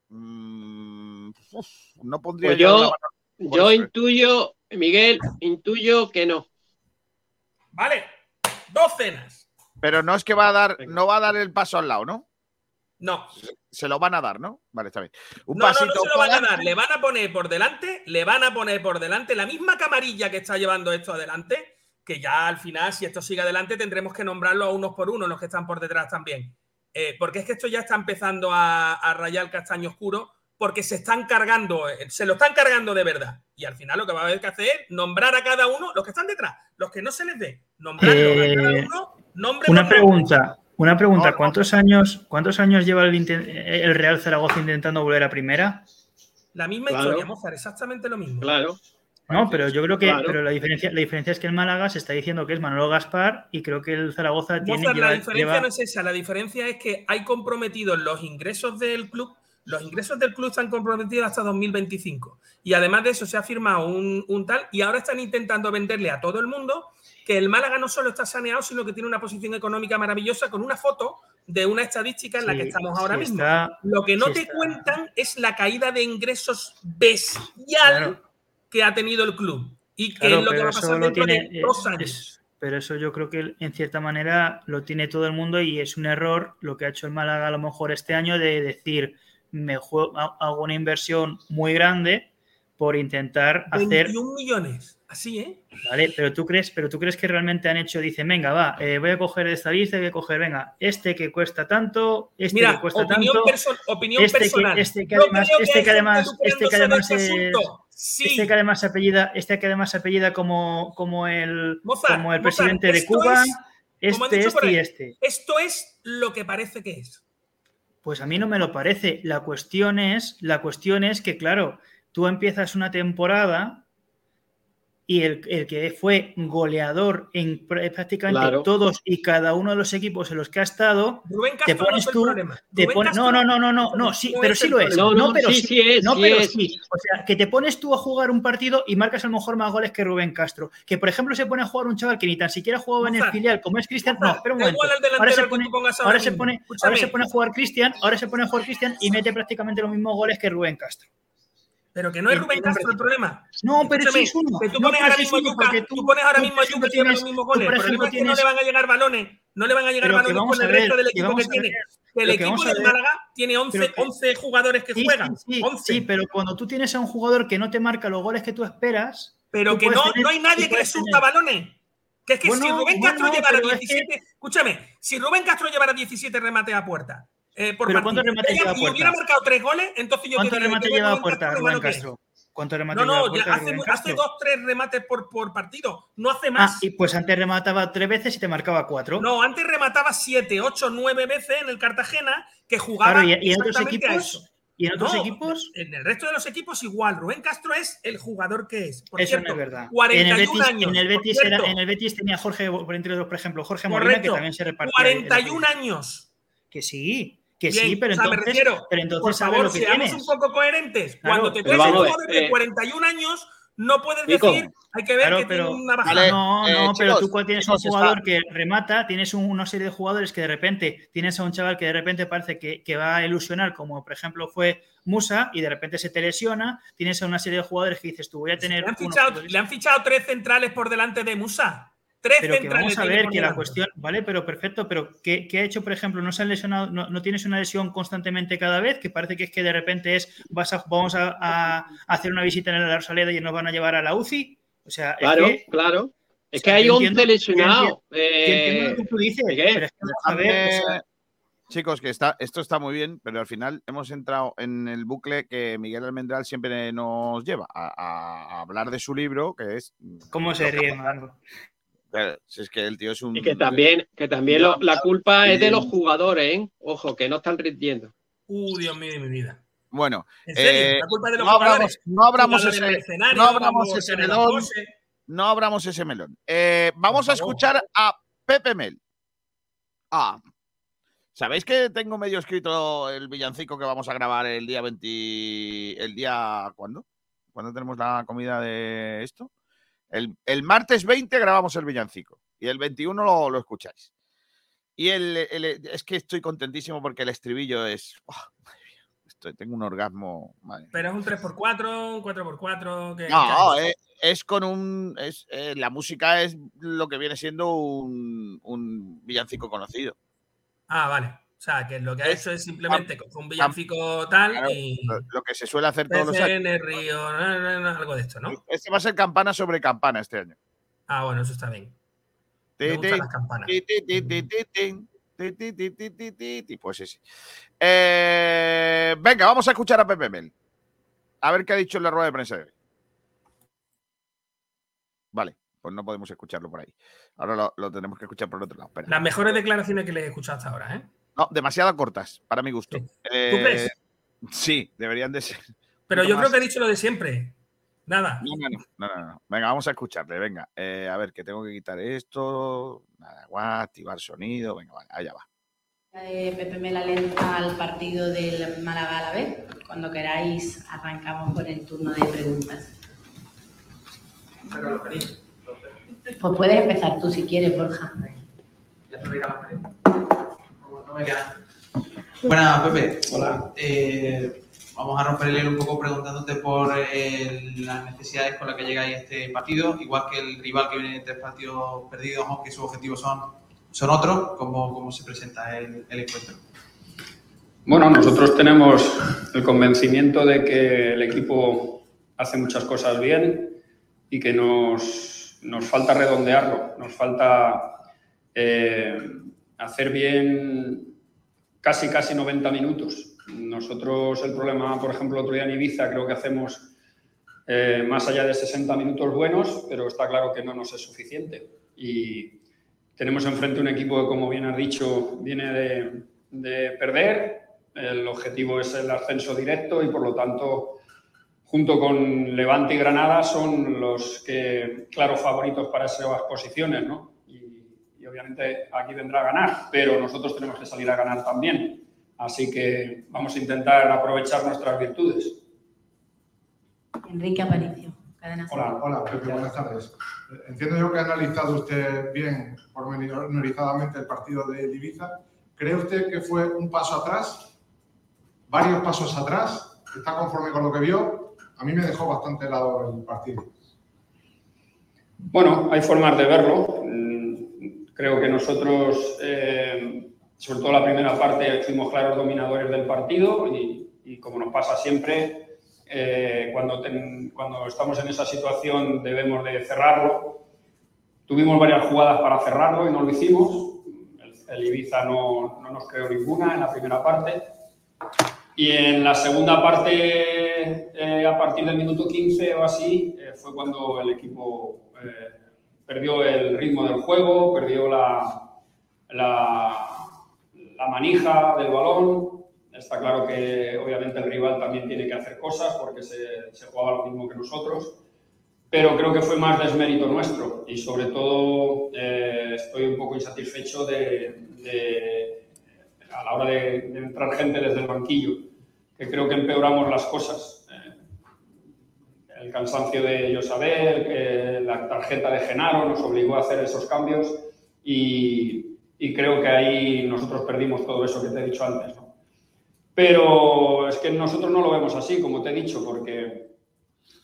Mm, no pondría pues yo. Yo intuyo, Miguel, intuyo que no. Vale, dos cenas. Pero no es que va a dar, no va a dar el paso al lado, ¿no? No. Se lo van a dar, ¿no? Vale, está bien. Un no, pasito no, no se lo van a dar. Le van a poner por delante, le van a poner por delante la misma camarilla que está llevando esto adelante, que ya al final, si esto sigue adelante, tendremos que nombrarlo a unos por uno, los que están por detrás también. Eh, porque es que esto ya está empezando a, a rayar el castaño oscuro porque se están cargando, eh, se lo están cargando de verdad. Y al final lo que va a haber que hacer es nombrar a cada uno, los que están detrás, los que no se les dé, nombrarlo a cada eh, uno, nombre Una pregunta, una pregunta, ¿cuántos años, cuántos años lleva el, Real Zaragoza intentando volver a primera? La misma historia, Mozart, exactamente lo mismo. Claro. No, pero yo creo que pero la diferencia, la diferencia es que el Málaga se está diciendo que es Manolo Gaspar y creo que el Zaragoza tiene. la diferencia no es esa, la diferencia es que hay comprometidos los ingresos del club los ingresos del club están comprometidos hasta 2025. Y además de eso se ha firmado un, tal y ahora están intentando venderle a todo el mundo que el Málaga no solo está saneado, sino que tiene una posición económica maravillosa con una foto de una estadística en la que estamos ahora mismo. Lo que no te cuentan es la caída de ingresos bestial que ha tenido el club y que es lo que va a pasar dentro de dos años. pero eso yo creo que en cierta manera lo tiene todo el mundo y es un error lo que ha hecho el Málaga a lo mejor este año de decir me hago una inversión muy grande por intentar hacer. 21 millones, así, ¿eh? Vale, pero tú crees, pero tú crees que realmente han hecho, dice, venga, va, eh, voy a coger esta lista, voy a coger, venga, este que cuesta tanto, este que cuesta opinión tanto. opinión este personal. Que, este que además, este que además, este que además es. Este que además se apellida, este que además se apellida como, como el, como el presidente de Cuba. este, este y este. Esto es lo que parece que es. Pues a mí no me lo parece. La cuestión es, la cuestión es que, claro, tú empiezas una temporada y el, que fue goleador en prácticamente todos y cada uno de los equipos en los que ha estado, te pones tú, no, no, no, no, no, no, sí, pero sí lo es. No, pero sí, no, pero sí. O sea, que te pones tú a jugar un partido y marcas a lo mejor más goles que Rubén Castro. Que por ejemplo se pone a jugar un chaval que ni tan siquiera jugaba en el filial como es Cristian. No, espera un momento. Ahora se pone, ahora se pone, ahora se pone a jugar Cristian, ahora se pone a jugar Cristian y mete prácticamente los mismos goles que Rubén Castro. Pero que no es Rubén Castro el problema. No, pero sí es uno. Que tú pones ahora mismo Yuca, tú, pones ahora mismo a Yuca y los mismos goles. Por ejemplo, que no le van a llegar balones. No le van a llegar balones con el resto del equipo que, tiene. El equipo del Málaga tiene 11, 11 jugadores que juegan. Sí, sí, pero cuando tú tienes a un jugador que no te marca los goles que tú esperas. Pero que no, no hay nadie que le surta balones. Que es que si Rubén Castro llevara 17. Escúchame, si Rubén Castro llevara 17 remates a puerta eh, por ¿Pero cuántos remates lleva puerta? hubiera marcado tres goles, entonces yo ¿Cuántos remates lleva a puerta Rubén Castro? ¿Cuántos remates no, no, hace, hace dos, tres remates por, por partido, no hace más. Ah, y pues antes remataba tres veces y te marcaba cuatro. No, antes remataba siete, ocho, nueve veces en el Cartagena, que jugaba claro, ¿y, en otros equipos? ¿Y en otros equipos? En el resto de los equipos igual. Rubén Castro es el jugador que es. Por Eso no es verdad. 41 en el Betis, años. En el, Betis era, en el Betis tenía Jorge, por, por ejemplo, Jorge Molina, que también se repartía. 41 años. Que sí. Que sí, pero entonces, me refiero, pero entonces por favor, lo que seamos tienes. un poco coherentes. Cuando te traes un jugador de 41 años, no puedes decir, hay que ver que tiene una bajada. no, no, eh, pero tú tienes un jugador que remata, tienes una serie de jugadores que de repente tienes a un chaval que de repente parece que, que, va a ilusionar, como por ejemplo fue Musa, y de repente se te lesiona. Tienes a una serie de jugadores que dices, tú voy a tener. ¿Le han, fichado, ¿le han fichado tres centrales por delante de Musa? Pero que vamos a ver que la cuestión, vale, pero perfecto, pero ¿qué, ha hecho, por ejemplo? ¿No se han lesionado, no, tienes una lesión constantemente cada vez? Que parece que es que de repente es, vas a, vamos a, hacer una visita en el Arsaleda y nos van a llevar a la UCI. O sea, claro, claro. Es que hay 11 lesionados. que tú dices. a ver, Chicos, que está, esto está muy bien, pero al final hemos entrado en el bucle que Miguel Almendral siempre nos lleva a, hablar de su libro, que es. ¿Cómo se ríe, Mango? Si es que el tío es un. Y que también, que también la culpa es de los jugadores, ¿eh? Ojo, que no están rindiendo. Uh, Dios mío de mi vida. Bueno, eh, la culpa de los no jugadores. no abramos ese, no abramos ese melón. No abramos ese melón. Eh, vamos a escuchar a Pepe Mel. Ah. ¿Sabéis que tengo medio escrito el villancico que vamos a grabar el día 20. ¿El día cuándo? ¿Cuándo tenemos la comida de esto? El, martes 20 grabamos el villancico y el 21 lo, escucháis. Y el, es que estoy contentísimo porque el estribillo es. estoy, tengo un orgasmo. Pero es un 3x4, un 4x4. Que, no, es, con un. Es, eh, la música es lo que viene siendo un, un villancico conocido. Ah, vale. O sea, que lo que ha hecho es simplemente con un villancico tal y. Lo que se suele hacer todos los años. En el río, algo de esto, ¿no? Este va a ser campana sobre campana este año. Ah, bueno, eso está bien. Me gustan las campanas. Pues sí, sí. Eh, venga, vamos a escuchar a Pepe Mel. A ver qué ha dicho en la rueda de prensa de hoy. Vale, pues no podemos escucharlo por ahí. Ahora lo, tenemos que escuchar por otro lado. Las mejores declaraciones que le he escuchado hasta ahora, ¿eh? No, demasiado cortas, para mi gusto. ¿Tú crees? Eh, sí, deberían de ser. Pero yo creo que he dicho lo de siempre. Nada. No, no, no. no, Venga, vamos a escucharle. Venga, eh, a ver, que tengo que quitar esto. Nada, activar sonido. Venga, vale, allá va. Eh, Pepe Melalenta al partido del Málaga a la vez. Cuando queráis, arrancamos con el turno de preguntas. Pues puedes empezar tú si quieres, Borja. Ya te Buenas, Pepe. Hola. Eh, vamos a romper el hielo un poco preguntándote por eh, las necesidades con las que llegáis a este partido, igual que el rival que viene de tres partidos perdidos, aunque sus objetivos son, son otros, ¿cómo, cómo se presenta el, encuentro? Bueno, nosotros tenemos el convencimiento de que el equipo hace muchas cosas bien y que nos, nos falta redondearlo, nos falta eh, hacer bien casi, casi 90 minutos. Nosotros el problema, por ejemplo, otro día en Ibiza creo que hacemos eh, más allá de 60 minutos buenos, pero está claro que no nos es suficiente. Y tenemos enfrente un equipo que, como bien has dicho, viene de, de perder. El objetivo es el ascenso directo y, por lo tanto, junto con Levante y Granada, son los que, claro, favoritos para esas posiciones, ¿no? Obviamente aquí vendrá a ganar, pero nosotros tenemos que salir a ganar también. Así que vamos a intentar aprovechar nuestras virtudes. Enrique Aparicio. Cadena Hola, hola, Pepe, buenas tardes. Entiendo yo que ha analizado usted bien, pormenorizadamente, el partido de Ibiza. ¿Cree usted que fue un paso atrás? ¿Varios pasos atrás? ¿Está conforme con lo que vio? A mí me dejó bastante helado el partido. Bueno, hay formas de verlo. Creo que nosotros, eh, sobre todo la primera parte, fuimos claros dominadores del partido y, y como nos pasa siempre, eh, cuando, ten- cuando estamos en esa situación debemos de cerrarlo. Tuvimos varias jugadas para cerrarlo y no lo hicimos. El, el Ibiza no, no nos creó ninguna en la primera parte. Y en la segunda parte, eh, a partir del minuto 15 o así, eh, fue cuando el equipo eh, perdió el ritmo del juego, perdió la, la, manija del balón. Está claro que obviamente el rival también tiene que hacer cosas porque se, jugaba lo mismo que nosotros, pero creo que fue más desmérito nuestro y sobre todo eh, estoy un poco insatisfecho de- a la hora de, de entrar gente desde el banquillo, que creo que empeoramos las cosas. Eh, el cansancio de Josabel, que la tarjeta de Genaro nos obligó a hacer esos cambios y, creo que ahí nosotros perdimos todo eso que te he dicho antes. ¿no? Pero es que nosotros no lo vemos así, como te he dicho, porque,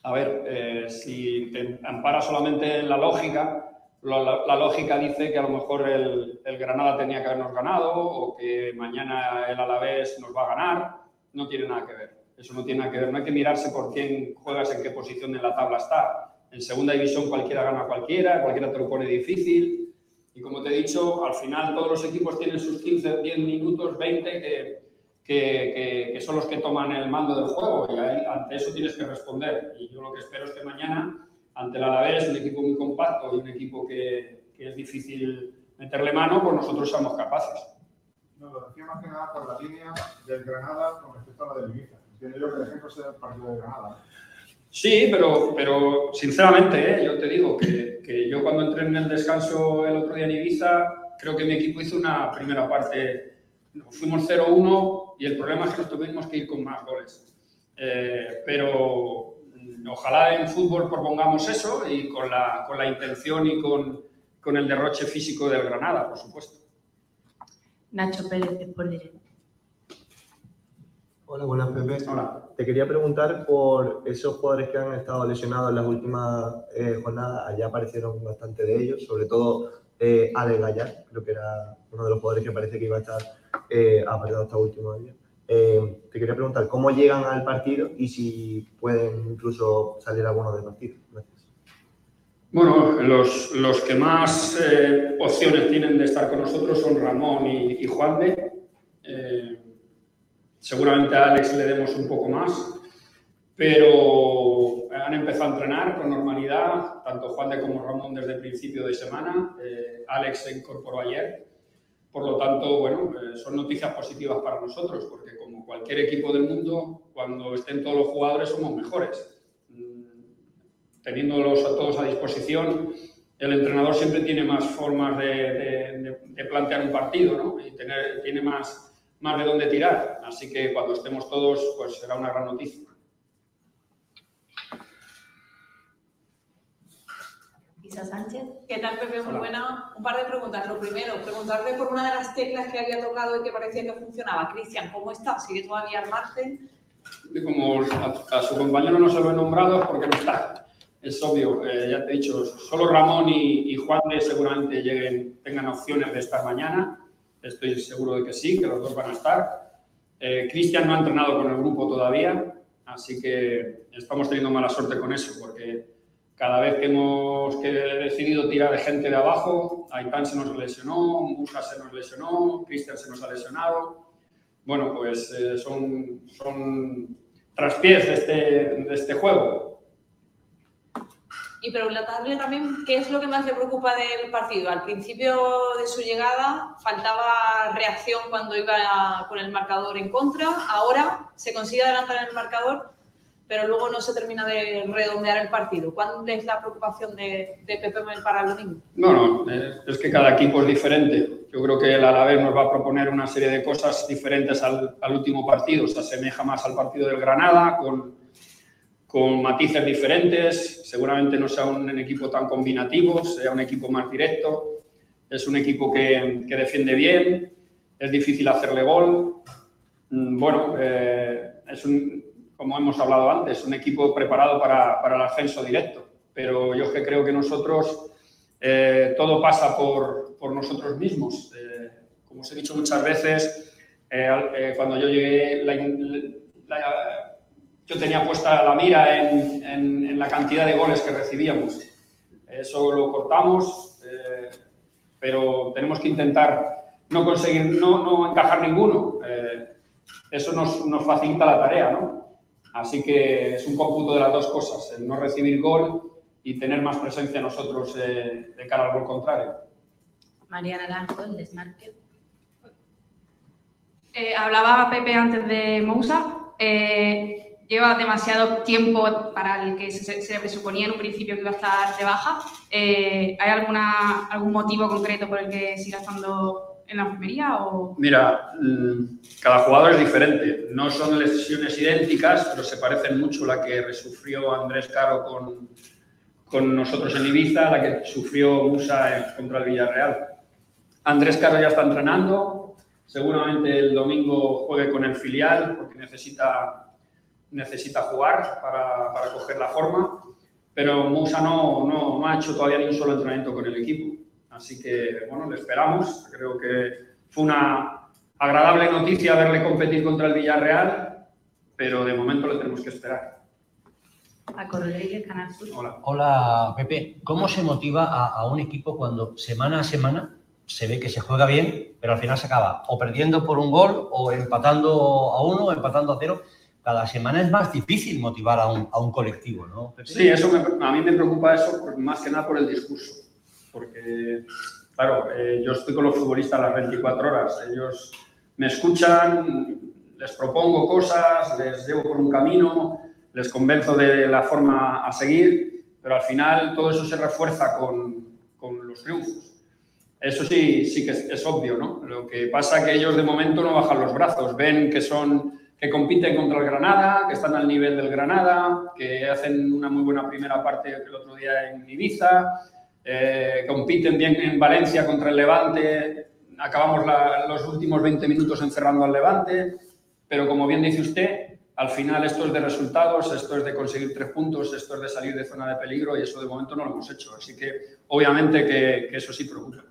a ver, eh, si te amparas solamente en la lógica, la lógica dice que a lo mejor el, el Granada tenía que habernos ganado o que mañana el Alavés nos va a ganar. No tiene nada que ver. Eso no tiene que ver. No hay que mirarse por quién juegas, en qué posición en la tabla está. En segunda división cualquiera gana cualquiera, cualquiera te lo pone difícil. Y como te he dicho, al final todos los equipos tienen sus 15, 10 minutos, 20 que, que, son los que toman el mando del juego y ante eso tienes que responder. Y yo lo que espero es que mañana, ante el Alavés, un equipo muy compacto y un equipo que, que es difícil meterle mano, pues nosotros seamos capaces. No, lo decía más que nada por la línea del Granada con respecto a la del Ibiza. Entiendo yo que el ejemplo sea el partido de Granada. Sí, pero, pero sinceramente, ¿eh? yo te digo que, que yo cuando entré en el descanso el otro día en Ibiza, creo que mi equipo hizo una primera parte, fuimos 0-1 y el problema es que nos tuvimos que ir con más goles. Eh, pero mm, ojalá en fútbol propongamos eso y con la, con la intención y con, con el derroche físico del Granada, por supuesto. Nacho Pérez, de Sport Direct. Hola, buenas, Pepe. Hola. Te quería preguntar por esos jugadores que han estado lesionados en las últimas eh, jornadas. Allá aparecieron bastante de ellos, sobre todo eh, Alex Gallar, creo que era uno de los jugadores que parece que iba a estar eh, apartado hasta último año. Eh, te quería preguntar cómo llegan al partido y si pueden incluso salir algunos del partido. Gracias. Bueno, los, los que más eh, opciones tienen de estar con nosotros son Ramón y, y Juan de. Seguramente a Alex le demos un poco más, pero han empezado a entrenar con normalidad, tanto Juan de como Ramón desde el principio de semana. Eh, Alex se incorporó ayer. Por lo tanto, bueno, eh, son noticias positivas para nosotros, porque como cualquier equipo del mundo, cuando estén todos los jugadores somos mejores teniéndolos a todos a disposición, el entrenador siempre tiene más formas de, plantear un partido, ¿no? Y tiene más, más de dónde tirar. Así que cuando estemos todos, pues será una gran noticia. Isa Sánchez. ¿Qué tal, Pepe? Muy Hola. buena. Un par de preguntas. Lo primero, preguntarle por una de las teclas que había tocado y que parecía que funcionaba. Cristian, ¿cómo está? ¿Sigue todavía al margen? Como a, a su compañero no se lo he nombrado porque no está. Es obvio, eh, ya te he dicho, solo Ramón y, y Juan de seguramente lleguen, tengan opciones de estar mañana. Estoy seguro de que sí, que los dos van a estar. Eh, Cristian no ha entrenado con el grupo todavía, así que estamos teniendo mala suerte con eso, porque cada vez que hemos que he decidido tirar de gente de abajo, Aitán se nos lesionó, Musa se nos lesionó, Cristian se nos ha lesionado. Bueno, pues eh, son, son traspiés de este, de este juego. Y preguntarle también qué es lo que más le preocupa del partido. Al principio de su llegada faltaba reacción cuando iba con el marcador en contra. Ahora se consigue adelantar el marcador, pero luego no se termina de redondear el partido. ¿Cuál es la preocupación de, de Pepe para el domingo? No, no, es que cada equipo es diferente. Yo creo que el Alavés nos va a proponer una serie de cosas diferentes al, al último partido. Se asemeja más al partido del Granada, con con matices diferentes, seguramente no sea un equipo tan combinativo, sea un equipo más directo, es un equipo que, que defiende bien, es difícil hacerle gol. Mm, bueno, eh, es un, como hemos hablado antes, un equipo preparado para, para el ascenso directo, pero yo que creo que nosotros, eh, todo pasa por, por nosotros mismos. Eh, como os he dicho muchas veces, cuando yo llegué, la, la yo tenía puesta la mira en, en, la cantidad de goles que recibíamos. Eso lo cortamos, eh, pero tenemos que intentar no conseguir, no, no encajar ninguno. Eh, eso nos, nos, facilita la tarea, ¿no? Así que es un cómputo de las dos cosas, el no recibir gol y tener más presencia nosotros eh, de cara al gol contrario. Mariana Naranjo, el desmarque. hablaba Pepe antes de Moussa lleva demasiado tiempo para el que se, se presuponía en un principio que iba a estar de baja. Eh, ¿Hay alguna, algún motivo concreto por el que siga estando en la enfermería? O... Mira, mm, cada jugador es diferente. No son lesiones idénticas, pero se parecen mucho la que resufrió Andrés Caro con, con nosotros en Ibiza, la que sufrió Musa contra el Villarreal. Andrés Caro ya está entrenando. Seguramente el domingo juegue con el filial porque necesita necesita jugar para, para coger la forma, pero Musa no, no, no, ha hecho todavía ni un solo entrenamiento con el equipo. Así que, bueno, le esperamos. Creo que fue una agradable noticia verle competir contra el Villarreal, pero de momento le tenemos que esperar. Hola. Hola, Pepe. ¿Cómo se motiva a, a, un equipo cuando semana a semana se ve que se juega bien, pero al final se acaba o perdiendo por un gol o empatando a uno o empatando a cero? Cada semana es más difícil motivar a un, a un colectivo, ¿no? Sí, eso a mí me preocupa eso más que nada por el discurso, porque, claro, eh, yo estoy con los futbolistas las 24 horas, ellos me escuchan, les propongo cosas, les llevo por un camino, les convenzo de la forma a seguir, pero al final todo eso se refuerza con, con los triunfos. Eso sí, sí que es, es obvio, ¿no? Lo que pasa es que ellos de momento no bajan los brazos, ven que son que compiten contra el Granada, que están al nivel del Granada, que hacen una muy buena primera parte el otro día en Ibiza, eh, compiten bien en Valencia contra el Levante, acabamos los últimos 20 minutos encerrando al Levante, pero como bien dice usted, al final esto es de resultados, esto es de conseguir tres puntos, esto es de salir de zona de peligro y eso de momento no lo hemos hecho. Así que obviamente que, que eso sí preocupa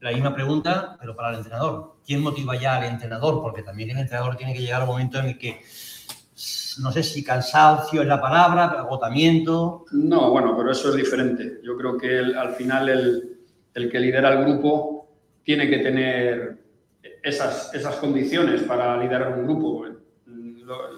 la misma pregunta, pero para el entrenador. ¿Quién motiva ya al entrenador? Porque también el entrenador tiene que llegar a un momento en el que, no sé si cansancio es la palabra, agotamiento. No, bueno, pero eso es diferente. Yo creo que al final el, el, que lidera el grupo tiene que tener esas, esas condiciones para liderar un grupo.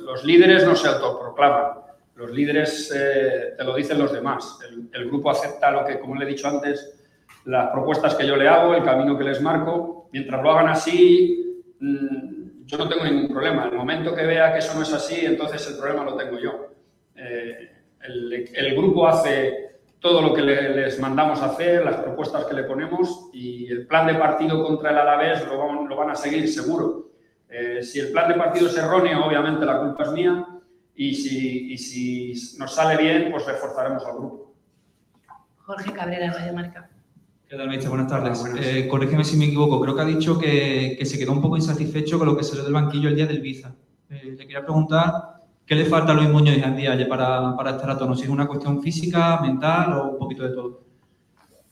Los líderes no se autoproclaman. Los líderes eh, te lo dicen los demás. El, el grupo acepta lo que, como le he dicho antes, las propuestas que yo le hago, el camino que les marco. Mientras lo hagan así, mm, yo no tengo ningún problema. El momento que vea que eso no es así, entonces el problema lo tengo yo. Eh, el, grupo hace todo lo que les mandamos hacer, las propuestas que le ponemos y el plan de partido contra el Alavés lo, lo van a seguir seguro. Eh, si el plan de partido es erróneo, obviamente la culpa es mía y si, y si nos sale bien, pues reforzaremos al grupo. Jorge Cabrera, Radio Marca. ¿Qué tal, Buenas tardes. Eh, corrígeme si me equivoco. Creo que ha dicho que, que, se quedó un poco insatisfecho con lo que salió del banquillo el día del Visa. Eh, le quería preguntar qué le falta a Luis Muñoz y Andy para, para estar a tono. Si es una cuestión física, mental o un poquito de todo.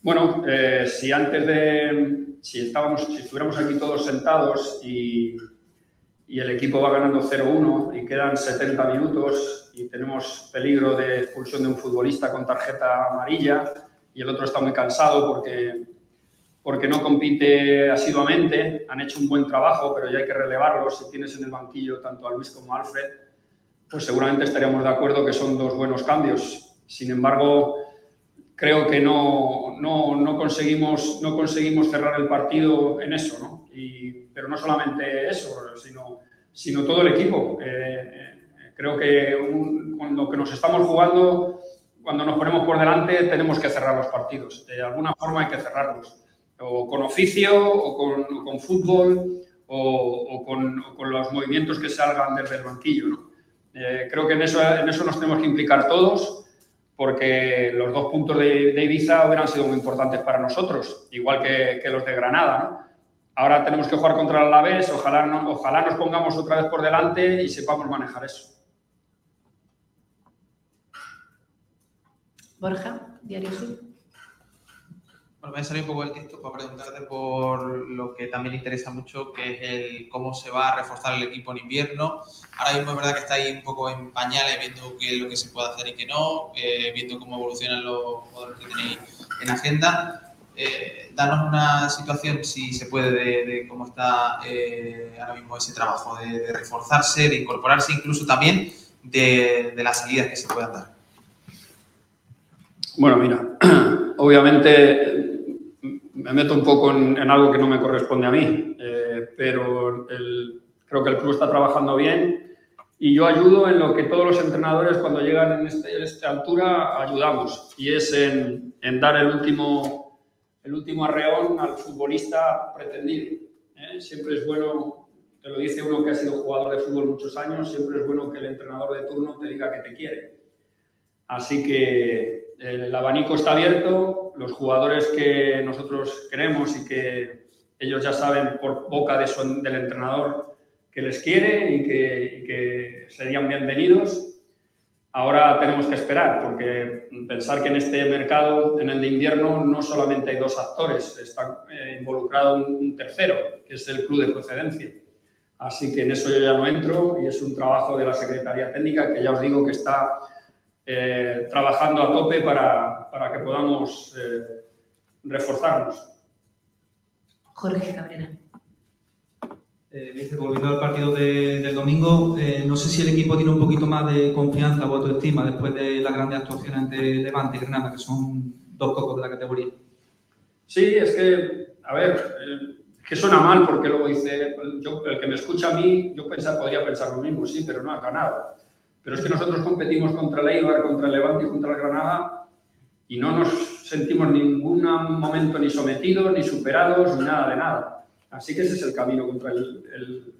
Bueno, eh, si antes de. Si, estábamos, si estuviéramos aquí todos sentados y, y el equipo va ganando 0-1 y quedan 70 minutos y tenemos peligro de expulsión de un futbolista con tarjeta amarilla y el otro está muy cansado porque, porque no compite asiduamente. Han hecho un buen trabajo, pero ya hay que relevarlo. Si tienes en el banquillo tanto a Luis como a Alfred, pues seguramente estaríamos de acuerdo que son dos buenos cambios. Sin embargo, creo que no, no, conseguimos, no conseguimos cerrar el partido en eso, ¿no? pero no solamente eso, sino, sino todo el equipo. Eh, eh, creo que cuando que nos estamos jugando, cuando nos ponemos por delante, tenemos que cerrar los partidos. De alguna forma hay que cerrarlos. O con oficio, o con, fútbol, o, con, los movimientos que salgan desde el banquillo. Eh, creo que en eso, en eso nos tenemos que implicar todos porque los dos puntos de, Ibiza hubieran sido muy importantes para nosotros, igual que, los de Granada. Ahora tenemos que jugar contra el Alavés, ojalá, ojalá nos pongamos otra vez por delante y sepamos manejar eso. Borja, Diario Sur. Bueno, voy a salir un poco del texto para preguntarte por lo que también interesa mucho, que es el cómo se va a reforzar el equipo en invierno. Ahora mismo es verdad que está ahí un poco en pañales, viendo qué es lo que se puede hacer y qué no, eh, viendo cómo evolucionan los jugadores que tenéis en agenda. Eh, danos una situación, si se puede, de, cómo está eh, ahora mismo ese trabajo, de, reforzarse, de incorporarse, incluso también de, de las salidas que se puedan dar. Bueno, mira, obviamente me meto un poco en, algo que no me corresponde a mí, eh, pero creo que el club está trabajando bien y yo ayudo en lo que todos los entrenadores cuando llegan en, este, esta altura ayudamos y es en, dar el último, el último arreón al futbolista pretendido. ¿eh? Siempre es bueno, te lo dice uno que ha sido jugador de fútbol muchos años, siempre es bueno que el entrenador de turno te diga que te quiere. Así que el abanico está abierto, los jugadores que nosotros queremos y que ellos ya saben por boca de del entrenador que les quiere y que, serían bienvenidos. Ahora tenemos que esperar, porque pensar que en este mercado, en el de invierno, no solamente hay dos actores, está eh, involucrado un, tercero, que es el club de procedencia. Así que en eso yo ya no entro y es un trabajo de la Secretaría Técnica que ya os digo que está eh, trabajando a tope para, para que podamos eh, reforzarnos. Jorge Cabrera. Eh, volviendo al partido del domingo, eh, no sé si el equipo tiene un poquito más de confianza o autoestima después de las grandes actuaciones ante Levante y Granada, que son dos cocos de la categoría. Sí, es que, a ver, que suena mal porque luego dice, yo, el que me escucha a mí, yo pensar, podría pensar lo mismo, sí, pero no ha ganado. Pero es que nosotros competimos contra el Eibar, contra el Levante y contra el Granada y no nos sentimos en ningún momento ni sometidos, ni superados, ni nada de nada. Así que ese es el camino contra el, el,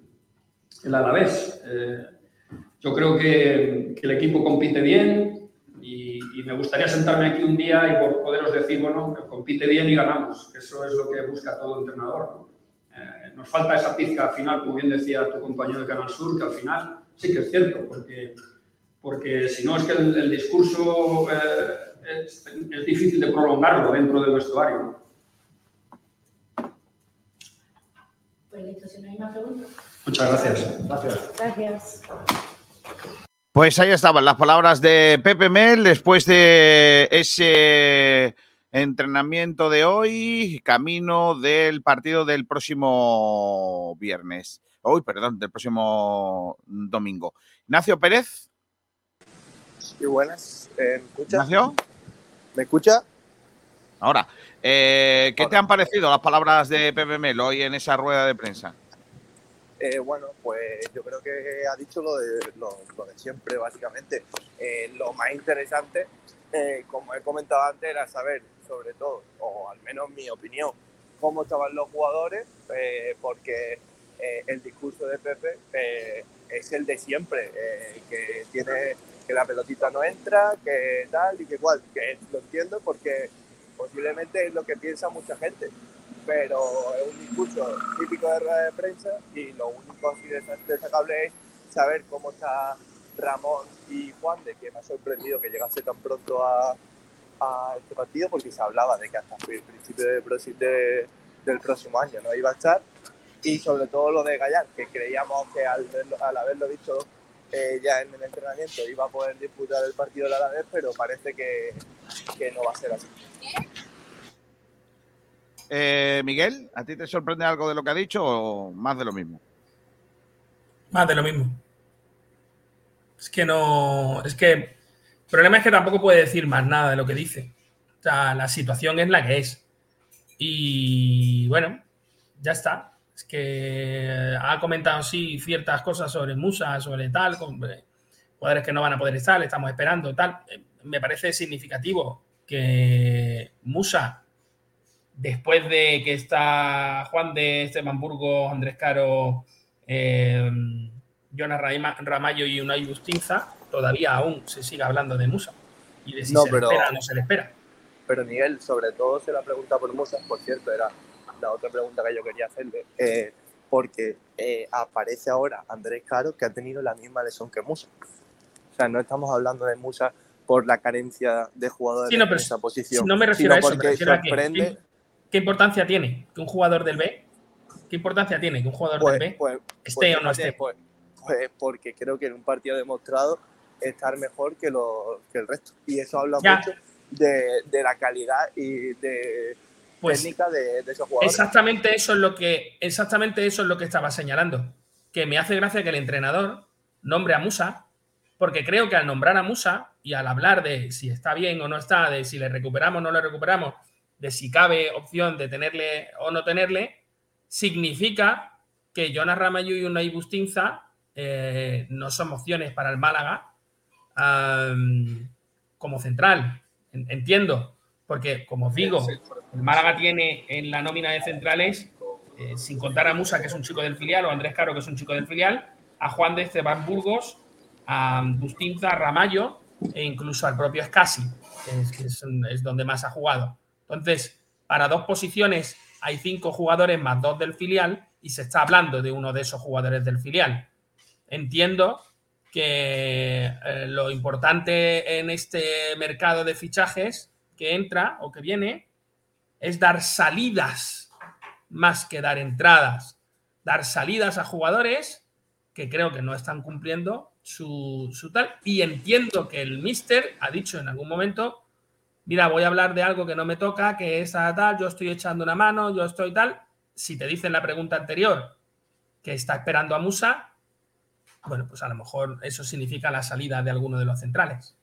el Alavés. Eh, yo creo que, que, el equipo compite bien y, me gustaría sentarme aquí un día y por poderos decir, bueno, compite bien y ganamos. Eso es lo que busca todo entrenador. Eh, nos falta esa pizca al final, como bien decía tu compañero de Canal Sur, que al final sí que es cierto, porque porque si no es que el, discurso eh, es, difícil de prolongarlo dentro del vestuario. Pues listo, si no hay más preguntas. Muchas gracias. Gracias. Gracias. Pues ahí estaban las palabras de Pepe Mel después de ese entrenamiento de hoy, camino del partido del próximo viernes. Hoy, perdón, del próximo domingo. Ignacio Pérez. Sí, buenas. Eh, ¿Me escucha? ¿Me escucha? Ahora, eh, ¿qué te han parecido las palabras de Pepe Melo hoy en esa rueda de prensa? Eh, bueno, pues yo creo que ha dicho lo de, lo, de siempre, básicamente. lo más interesante, como he comentado antes, era saber, sobre todo, o al menos mi opinión, cómo estaban los jugadores, porque el discurso de Pepe es el de siempre, que tiene que la pelotita no entra, que tal y que cual, que lo entiendo porque posiblemente es lo que piensa mucha gente, pero es un discurso típico de rueda de prensa y lo único así destacable es saber cómo está Ramón y Juan, de que me ha sorprendido que llegase tan pronto a, este partido porque se hablaba de que hasta el principio de, del próximo año no iba a estar. Y sobre todo lo de Gallar, que creíamos que al, al haberlo dicho eh, ya en el entrenamiento iba a poder disputar el partido de la vez, pero parece que, no va a ser así. Eh, Miguel, ¿a ti te sorprende algo de lo que ha dicho o más de lo mismo? Más de lo mismo. Es que no. Es que. El problema es que tampoco puede decir más nada de lo que dice. O sea, la situación es la que es. Y bueno, ya está. Que ha comentado sí ciertas cosas sobre Musa, sobre tal, con eh, jugadores que no van a poder estar, estamos esperando, tal. Eh, me parece significativo que Musa, después de que está Juan de Esteban Burgos, Andrés Caro, eh, Jonas Ramayo y Unai Bustinza, todavía aún se siga hablando de Musa y de si No, se pero- le espera o no se le espera. Pero Miguel, sobre todo se la pregunta por Musa, por cierto, era la otra pregunta que yo quería hacerle, eh, porque eh, aparece ahora Andrés Caro que ha tenido la misma lesión que Musa. O sea, no estamos hablando de Musa por la carencia de jugadores Sí, no, en esa si posición, no me refiero a eso, me porque refiero a que, sorprende ¿qué, qué importancia tiene que un jugador del B? ¿Qué importancia tiene que un jugador Pues- del B pues- esté pues o no esté? Pues, pues porque creo que en un partido ha demostrado estar mejor que, lo- que el resto. Y eso habla Ya. mucho de, de la calidad y de Pues, técnica de, de esos jugadores. Exactamente eso es lo que exactamente eso es lo que estaba señalando. Que me hace gracia que el entrenador nombre a Musa, porque creo que al nombrar a Musa y al hablar de si está bien o no está, de si le recuperamos o no le recuperamos, de si cabe opción de tenerle o no tenerle, significa que Jonas Ramayo y Unai Bustinza eh, no son opciones para el Málaga como central. En- Entiendo, porque como os digo, el Málaga tiene en la nómina de centrales, eh, sin contar a Musa, que es un chico del filial, o a Andrés Caro, que es un chico del filial, a Juan de Esteban Burgos, a Bustinza, a Ramallo e incluso al propio Escasi, que, es, que es- es donde más ha jugado. Entonces, para dos posiciones hay cinco jugadores más dos del filial y se está hablando de uno de esos jugadores del filial. Entiendo que eh, lo importante en este mercado de fichajes que entra o que viene es dar salidas más que dar entradas. Dar salidas a jugadores que creo que no están cumpliendo su, tal. Y entiendo que el mister ha dicho en algún momento, mira, voy a hablar de algo que no me toca, que es a tal, yo estoy echando una mano, yo estoy tal. Si te dicen la pregunta anterior que está esperando a Musa, bueno, pues a lo mejor eso significa la salida de alguno de los centrales.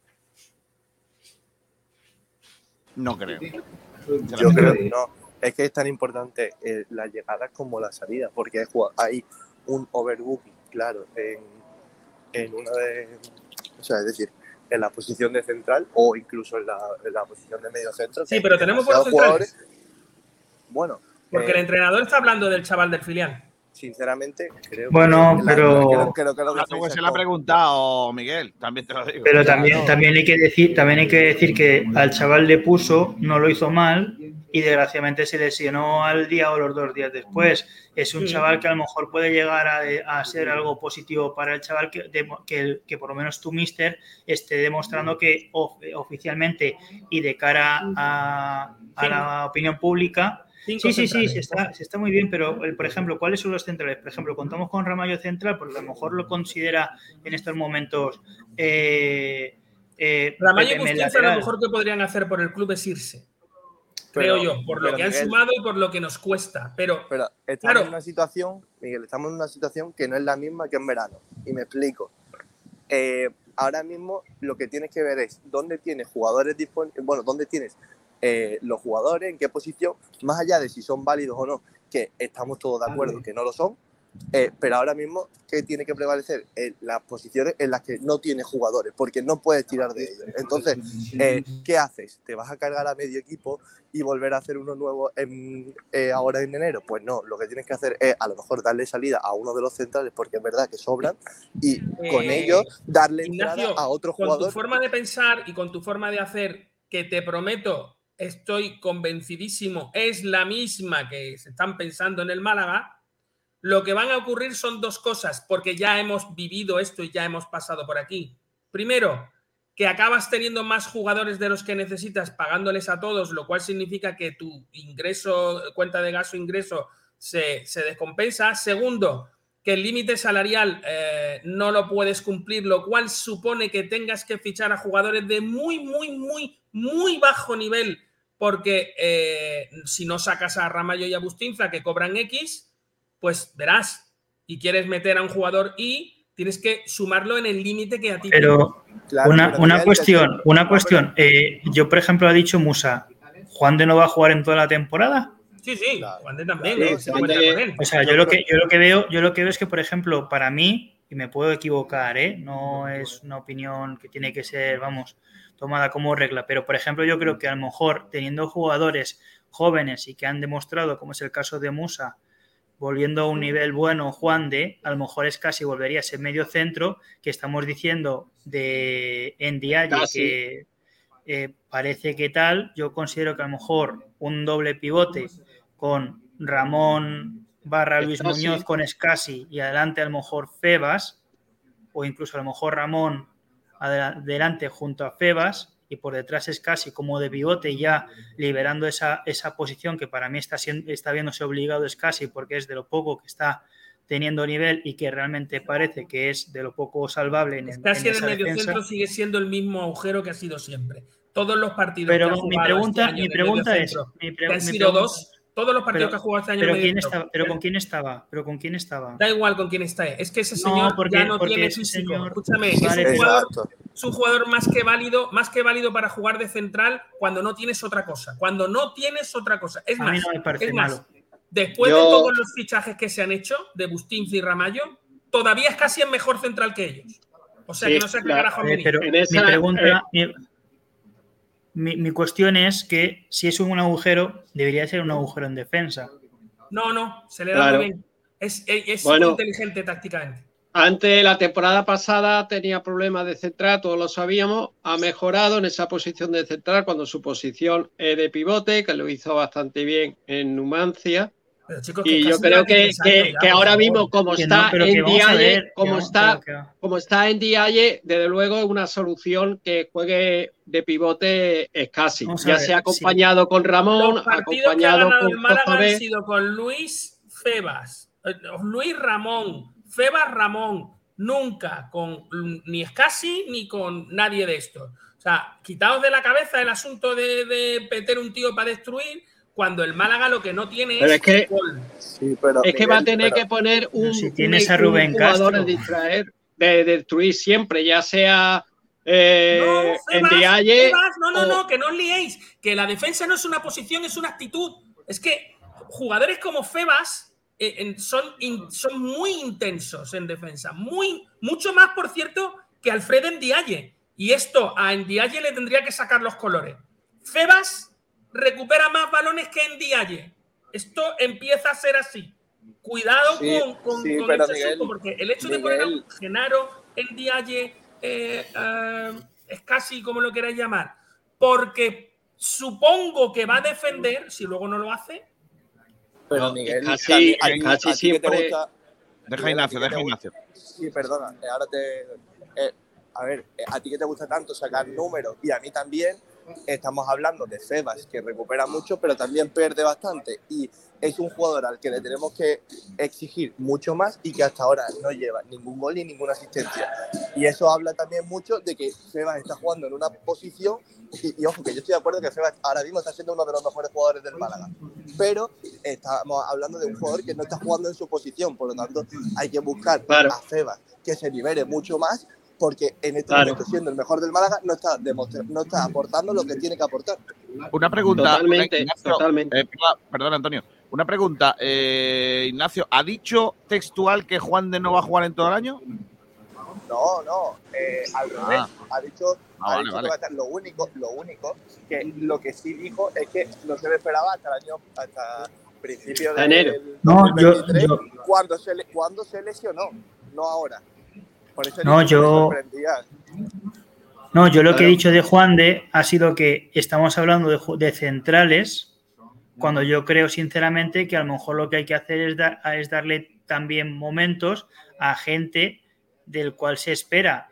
No creo. Yo creo que no. Es que es tan importante eh, las llegadas como la salida, porque hay, un overbooking, claro, en, en una de. O sea, es decir, en la posición de central o incluso en la, en la posición de medio centro. Sí, pero tenemos demasiados buenos centrales. Bueno, Porque eh, el entrenador está hablando del chaval del filial. Sinceramente, creo Bueno, que. la- pero- creo, creo que Tampoco defensas se le ha preguntado, Miguel, también te lo digo. Pero también, no. también hay que decir, también hay que decir que al chaval le puso, no lo hizo mal y desgraciadamente se lesionó al día o los dos días después. Es un chaval que a lo mejor puede llegar a, a ser algo positivo para el chaval que, de- que, que por lo menos tu mister esté demostrando que of- oficialmente y de cara a, a la opinión pública Sí, sí, sí, se está, se está muy bien, pero por ejemplo, ¿cuáles son los centrales? Por ejemplo, contamos con Ramallo Central, porque a lo mejor lo considera en estos momentos. Eh, eh, Ramallo y Bustinza lo mejor que podrían hacer por el club es irse. Pero- creo yo, por lo que han Miguel, sumado y por lo que nos cuesta. Pero, Pero estamos Claro. en una situación, Miguel, estamos en una situación que no es la misma que en verano. Y me explico. Eh, ahora mismo lo que tienes que ver es dónde tienes jugadores disponibles, bueno, dónde tienes eh, los jugadores, en qué posición, más allá de si son válidos o no, que estamos todos de acuerdo que no lo son. eh, pero ahora mismo, ¿qué tiene que prevalecer? En las posiciones en las que no tienes jugadores, porque no puedes tirar de ellos. Entonces, eh, ¿qué haces? ¿Te vas a cargar a medio equipo y volver a hacer uno nuevo en, eh, ahora en enero? Pues no, lo que tienes que hacer es a lo mejor darle salida a uno de los centrales, porque es verdad que sobran, y con Eh, ellos darle entrada Ignacio, a otro con jugador. tu forma de pensar y con tu forma de hacer, que te prometo, estoy convencidísimo, es la misma que se están pensando en el Málaga, lo que van a ocurrir son dos cosas, porque ya hemos vivido esto y ya hemos pasado por aquí. Primero, que acabas teniendo más jugadores de los que necesitas pagándoles a todos, lo cual significa que tu ingreso, cuenta de gasto ingreso, se, descompensa. Segundo, que el límite salarial eh, no lo puedes cumplir, lo cual supone que tengas que fichar a jugadores de muy, muy, muy, muy bajo nivel, porque eh, si no sacas a Ramallo y a Bustinza que cobran X, pues verás, y quieres meter a un jugador Y tienes que sumarlo en el límite que a ti Pero una, una cuestión, una cuestión. Eh, yo, por ejemplo, ha dicho Musa, ¿Juan de no va a jugar en toda la temporada? Sí, sí, Juan de también. O sea, yo lo que yo lo que veo, yo lo que veo es que, por ejemplo, para mí, y me puedo equivocar, ¿eh? no es una opinión que tiene que ser, vamos, tomada como regla, pero por ejemplo, yo creo que a lo mejor teniendo jugadores jóvenes y que han demostrado, como es el caso de Musa, volviendo a un nivel bueno Juan de, a lo mejor es casi volvería a ser medio centro que estamos diciendo de Ndiaye que eh, parece que tal, yo considero que a lo mejor un doble pivote con Ramón barra Luis Muñoz con Escasi y adelante a lo mejor Febas o incluso a lo mejor Ramón adelante junto a Febas y por detrás es casi como de pivote ya liberando esa, esa posición que para mí está, siendo, está viéndose obligado es casi porque es de lo poco que está teniendo nivel y que realmente parece que es de lo poco salvable en, casi en, el medio centro sigue siendo el mismo agujero que ha sido siempre. Todos los partidos pero mi pregunta este mi pregunta es mi dos todos los partidos que ha jugado este año. Pero, quién estaba, pero con quién estaba, pero con quién estaba. Da igual con quién está. Es que ese señor ya no tiene físico. Escúchame, es, un jugador, es, un jugador, más que válido, más que válido para jugar de central cuando no tienes otra cosa. Cuando no tienes otra cosa. Es más, es más después de todos los fichajes que se han hecho de Bustinci y Ramallo, todavía es casi el mejor central que ellos. O sea que no sé qué carajo eh, Pero mi pregunta, eh, mi, cuestión es que si es un agujero, debería ser un agujero en defensa. No, no, se le da muy bien. Es, muy inteligente tácticamente. Antes, la temporada pasada tenía problemas de central, todos lo sabíamos. Ha mejorado en esa posición de central cuando su posición es de pivote, que lo hizo bastante bien en Numancia y yo creo que, que, ahora mismo, como está en Dialle, como está, como está en Dialle, desde luego es una solución que juegue de pivote es casi. Ya sea acompañado con Ramón, acompañado con el Málaga han sido con Luis Febas, eh, Luis Ramón, Febas Ramón, nunca con ni Escasi ni con nadie de estos. O sea, quitaos de la cabeza el asunto de, de meter un tío para destruir cuando el Málaga lo que no tiene es, que, es que va a tener que poner un, si tienes a Rubén jugador de distraer, de, destruir siempre, ya sea eh, en Dialle. No, no, no, que no os liéis, que la defensa no es una posición, es una actitud. Es que jugadores como Febas eh, son, son muy intensos en defensa, muy, mucho más, por cierto, que Alfred en Dialle. Y esto a Ndiaye le tendría que sacar los colores. Febas recupera más balones que en Dialle. Esto empieza a ser así. Cuidado con, con, asunto, porque el hecho de poner a Genaro en Dialle eh, eh, es casi como lo queráis llamar, porque supongo que va a defender, si luego no lo hace. Pero Miguel, casi, casi siempre. Deja Ignacio, deja Ignacio. Sí, perdona, ahora te. Eh, a ver, a ti que te gusta tanto sacar números y a mí también, estamos hablando de Febas, que recupera mucho, pero también pierde bastante. Y es un jugador al que le tenemos que exigir mucho más y que hasta ahora no lleva ningún gol ni ninguna asistencia. Y eso habla también mucho de que Febas está jugando en una posición, y, ojo, que yo estoy de acuerdo que Febas ahora mismo está siendo uno de los mejores jugadores del Málaga, pero estamos hablando de un jugador que no está jugando en su posición, por lo tanto hay que buscar a Febas que se libere mucho más porque en este momento, siendo el mejor del Málaga, no está, no está aportando lo que tiene que aportar. Una pregunta. Totalmente, totalmente. Eh, perdón, Antonio. Una pregunta. Eh, Ignacio, ¿ha dicho textual que Juan de no va a jugar en todo el año? No, no, eh, al ah. revés. Ha dicho, ah, ha dicho que va a estar lo único, lo único, que lo que sí dijo es que no se le esperaba hasta el año, hasta principio de enero. No, yo, Cuando, se, cuando se lesionó, no ahora no, yo. No, yo lo que he dicho de Juan de ha sido que estamos hablando de, centrales, cuando yo creo sinceramente que a lo mejor lo que hay que hacer es, es darle también momentos a gente del cual se espera.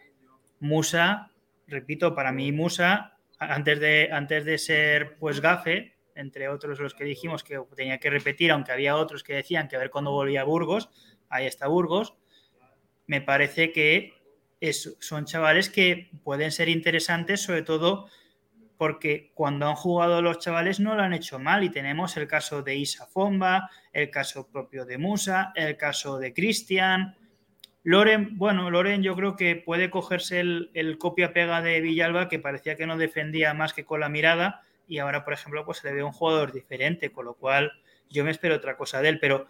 Musa, repito, para mí Musa, antes de, antes de ser pues gafe, entre otros los que dijimos que tenía que repetir, aunque había otros que decían que a ver cuándo volvía a Burgos, ahí está Burgos, me parece que son chavales que pueden ser interesantes, sobre todo porque cuando han jugado los chavales no lo han hecho mal y tenemos el caso de Isa Fomba, el caso propio de Musa, el caso de Cristian. Loren, bueno, Loren yo creo que puede cogerse el, copia-pega de Villalba que parecía que no defendía más que con la mirada y ahora, por ejemplo, pues se le ve un jugador diferente, con lo cual yo me espero otra cosa de él, pero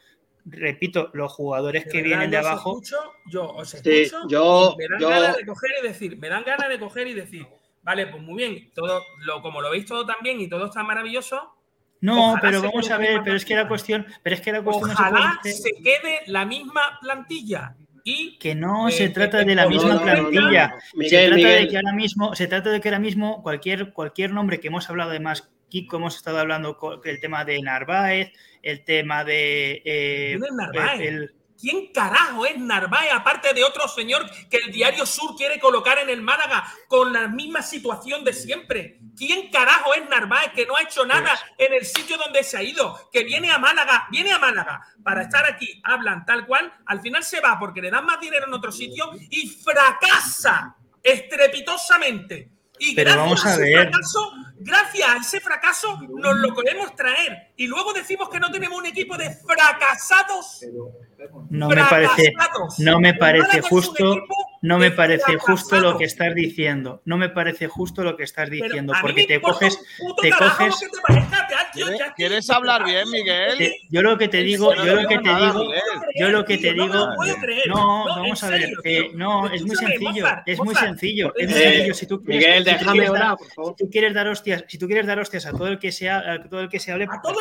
repito, los jugadores que vienen de abajo. Yo os escucho, me dan ganas de coger y decir, me dan ganas de coger y decir, vale, pues muy bien, todo lo, como lo veis todo tan bien y todo está maravilloso. No, pero vamos a ver, pero es que la cuestión, pero es que la cuestión ojalá no se, se quede la misma plantilla que no se trata de la misma plantilla. Se trata de que ahora mismo, se trata de que ahora mismo cualquier, cualquier nombre que hemos hablado además, Kiko, hemos estado hablando con el tema de Narváez, el tema de eh, ¿Quién carajo es Narváez, aparte de otro señor que el Diario Sur quiere colocar en el Málaga con la misma situación de siempre? ¿Quién carajo es Narváez que no ha hecho nada pues en el sitio donde se ha ido? Que viene a Málaga, viene a Málaga para estar aquí, hablan tal cual, al final se va porque le dan más dinero en otro sitio y fracasa estrepitosamente y Pero gracias vamos a, a ver. Fracaso, gracias a ese fracaso nos lo podemos traer. Y luego decimos que no tenemos un equipo de fracasados. No me parece, no me parece justo. No me eh, parece justo lo que estás diciendo. No me parece justo lo que estás diciendo. Porque te coges. Te coges. ¿Quieres hablar bien, Miguel? yo lo que te digo, yo lo que te digo, yo lo que te digo. No, vamos a ver. no, es muy sencillo. Es muy eh, sencillo. Miguel, déjame hablar, por favor. Si tú quieres dar hostias, a todo el que sea, todo el que se hable. A todo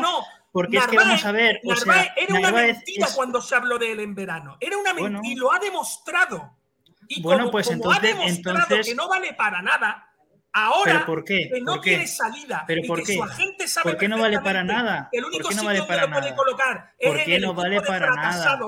no porque es que vamos a ver. Era una mentira cuando se habló de él en verano. Era una mentira y lo ha demostrado. Y bueno, como, pues como entonces, ha demostrado entonces... que no vale para nada, ahora ¿Pero por qué? que no ¿Por qué? tiene salida ¿Pero y por que qué? su agente sabe ¿Por qué no vale para nada? El único ¿Por qué no vale para que nada? lo puede colocar ¿Por qué no vale para nada?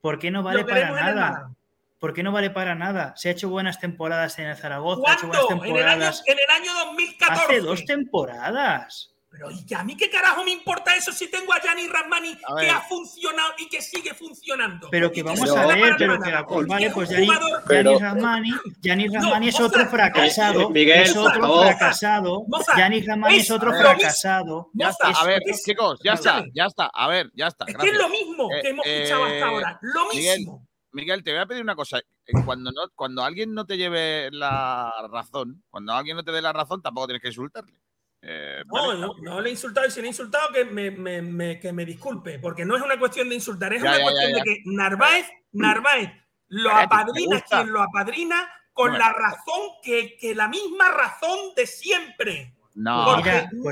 ¿Por qué no vale para nada? ¿Por qué no vale para nada? Se ha hecho buenas temporadas en el Zaragoza. ¿Cuándo? Ha hecho buenas temporadas. En, el año, en el año 2014. Hace dos temporadas. Pero ¿y a mí qué carajo me importa eso si tengo a Gianni Rasmani que ha funcionado y que sigue funcionando? Pero que vamos a ver, pero que la vale, pues Gianni, pero... Rasmani, Gianni Rasmani no, es otro fracasado, Miguel, es otro fracasado, Mozart, Gianni Rasmani es, otro fracasado. Ya está, a ver, chicos, ya está, ya está, a ver, ya está. Es que es lo mismo que eh, hemos escuchado hasta eh, ahora, lo mismo. Miguel, te voy a pedir una cosa. Eh, cuando, no, cuando alguien no te lleve la razón, cuando alguien no te dé la razón, tampoco tienes que insultarle. No, no, le he insultado y si le he insultado que me, que me disculpe, porque no es una cuestión de insultar, es una cuestión de que Narváez, Narváez, lo apadrina quien lo apadrina con la razón que, que, la misma razón de siempre. No, por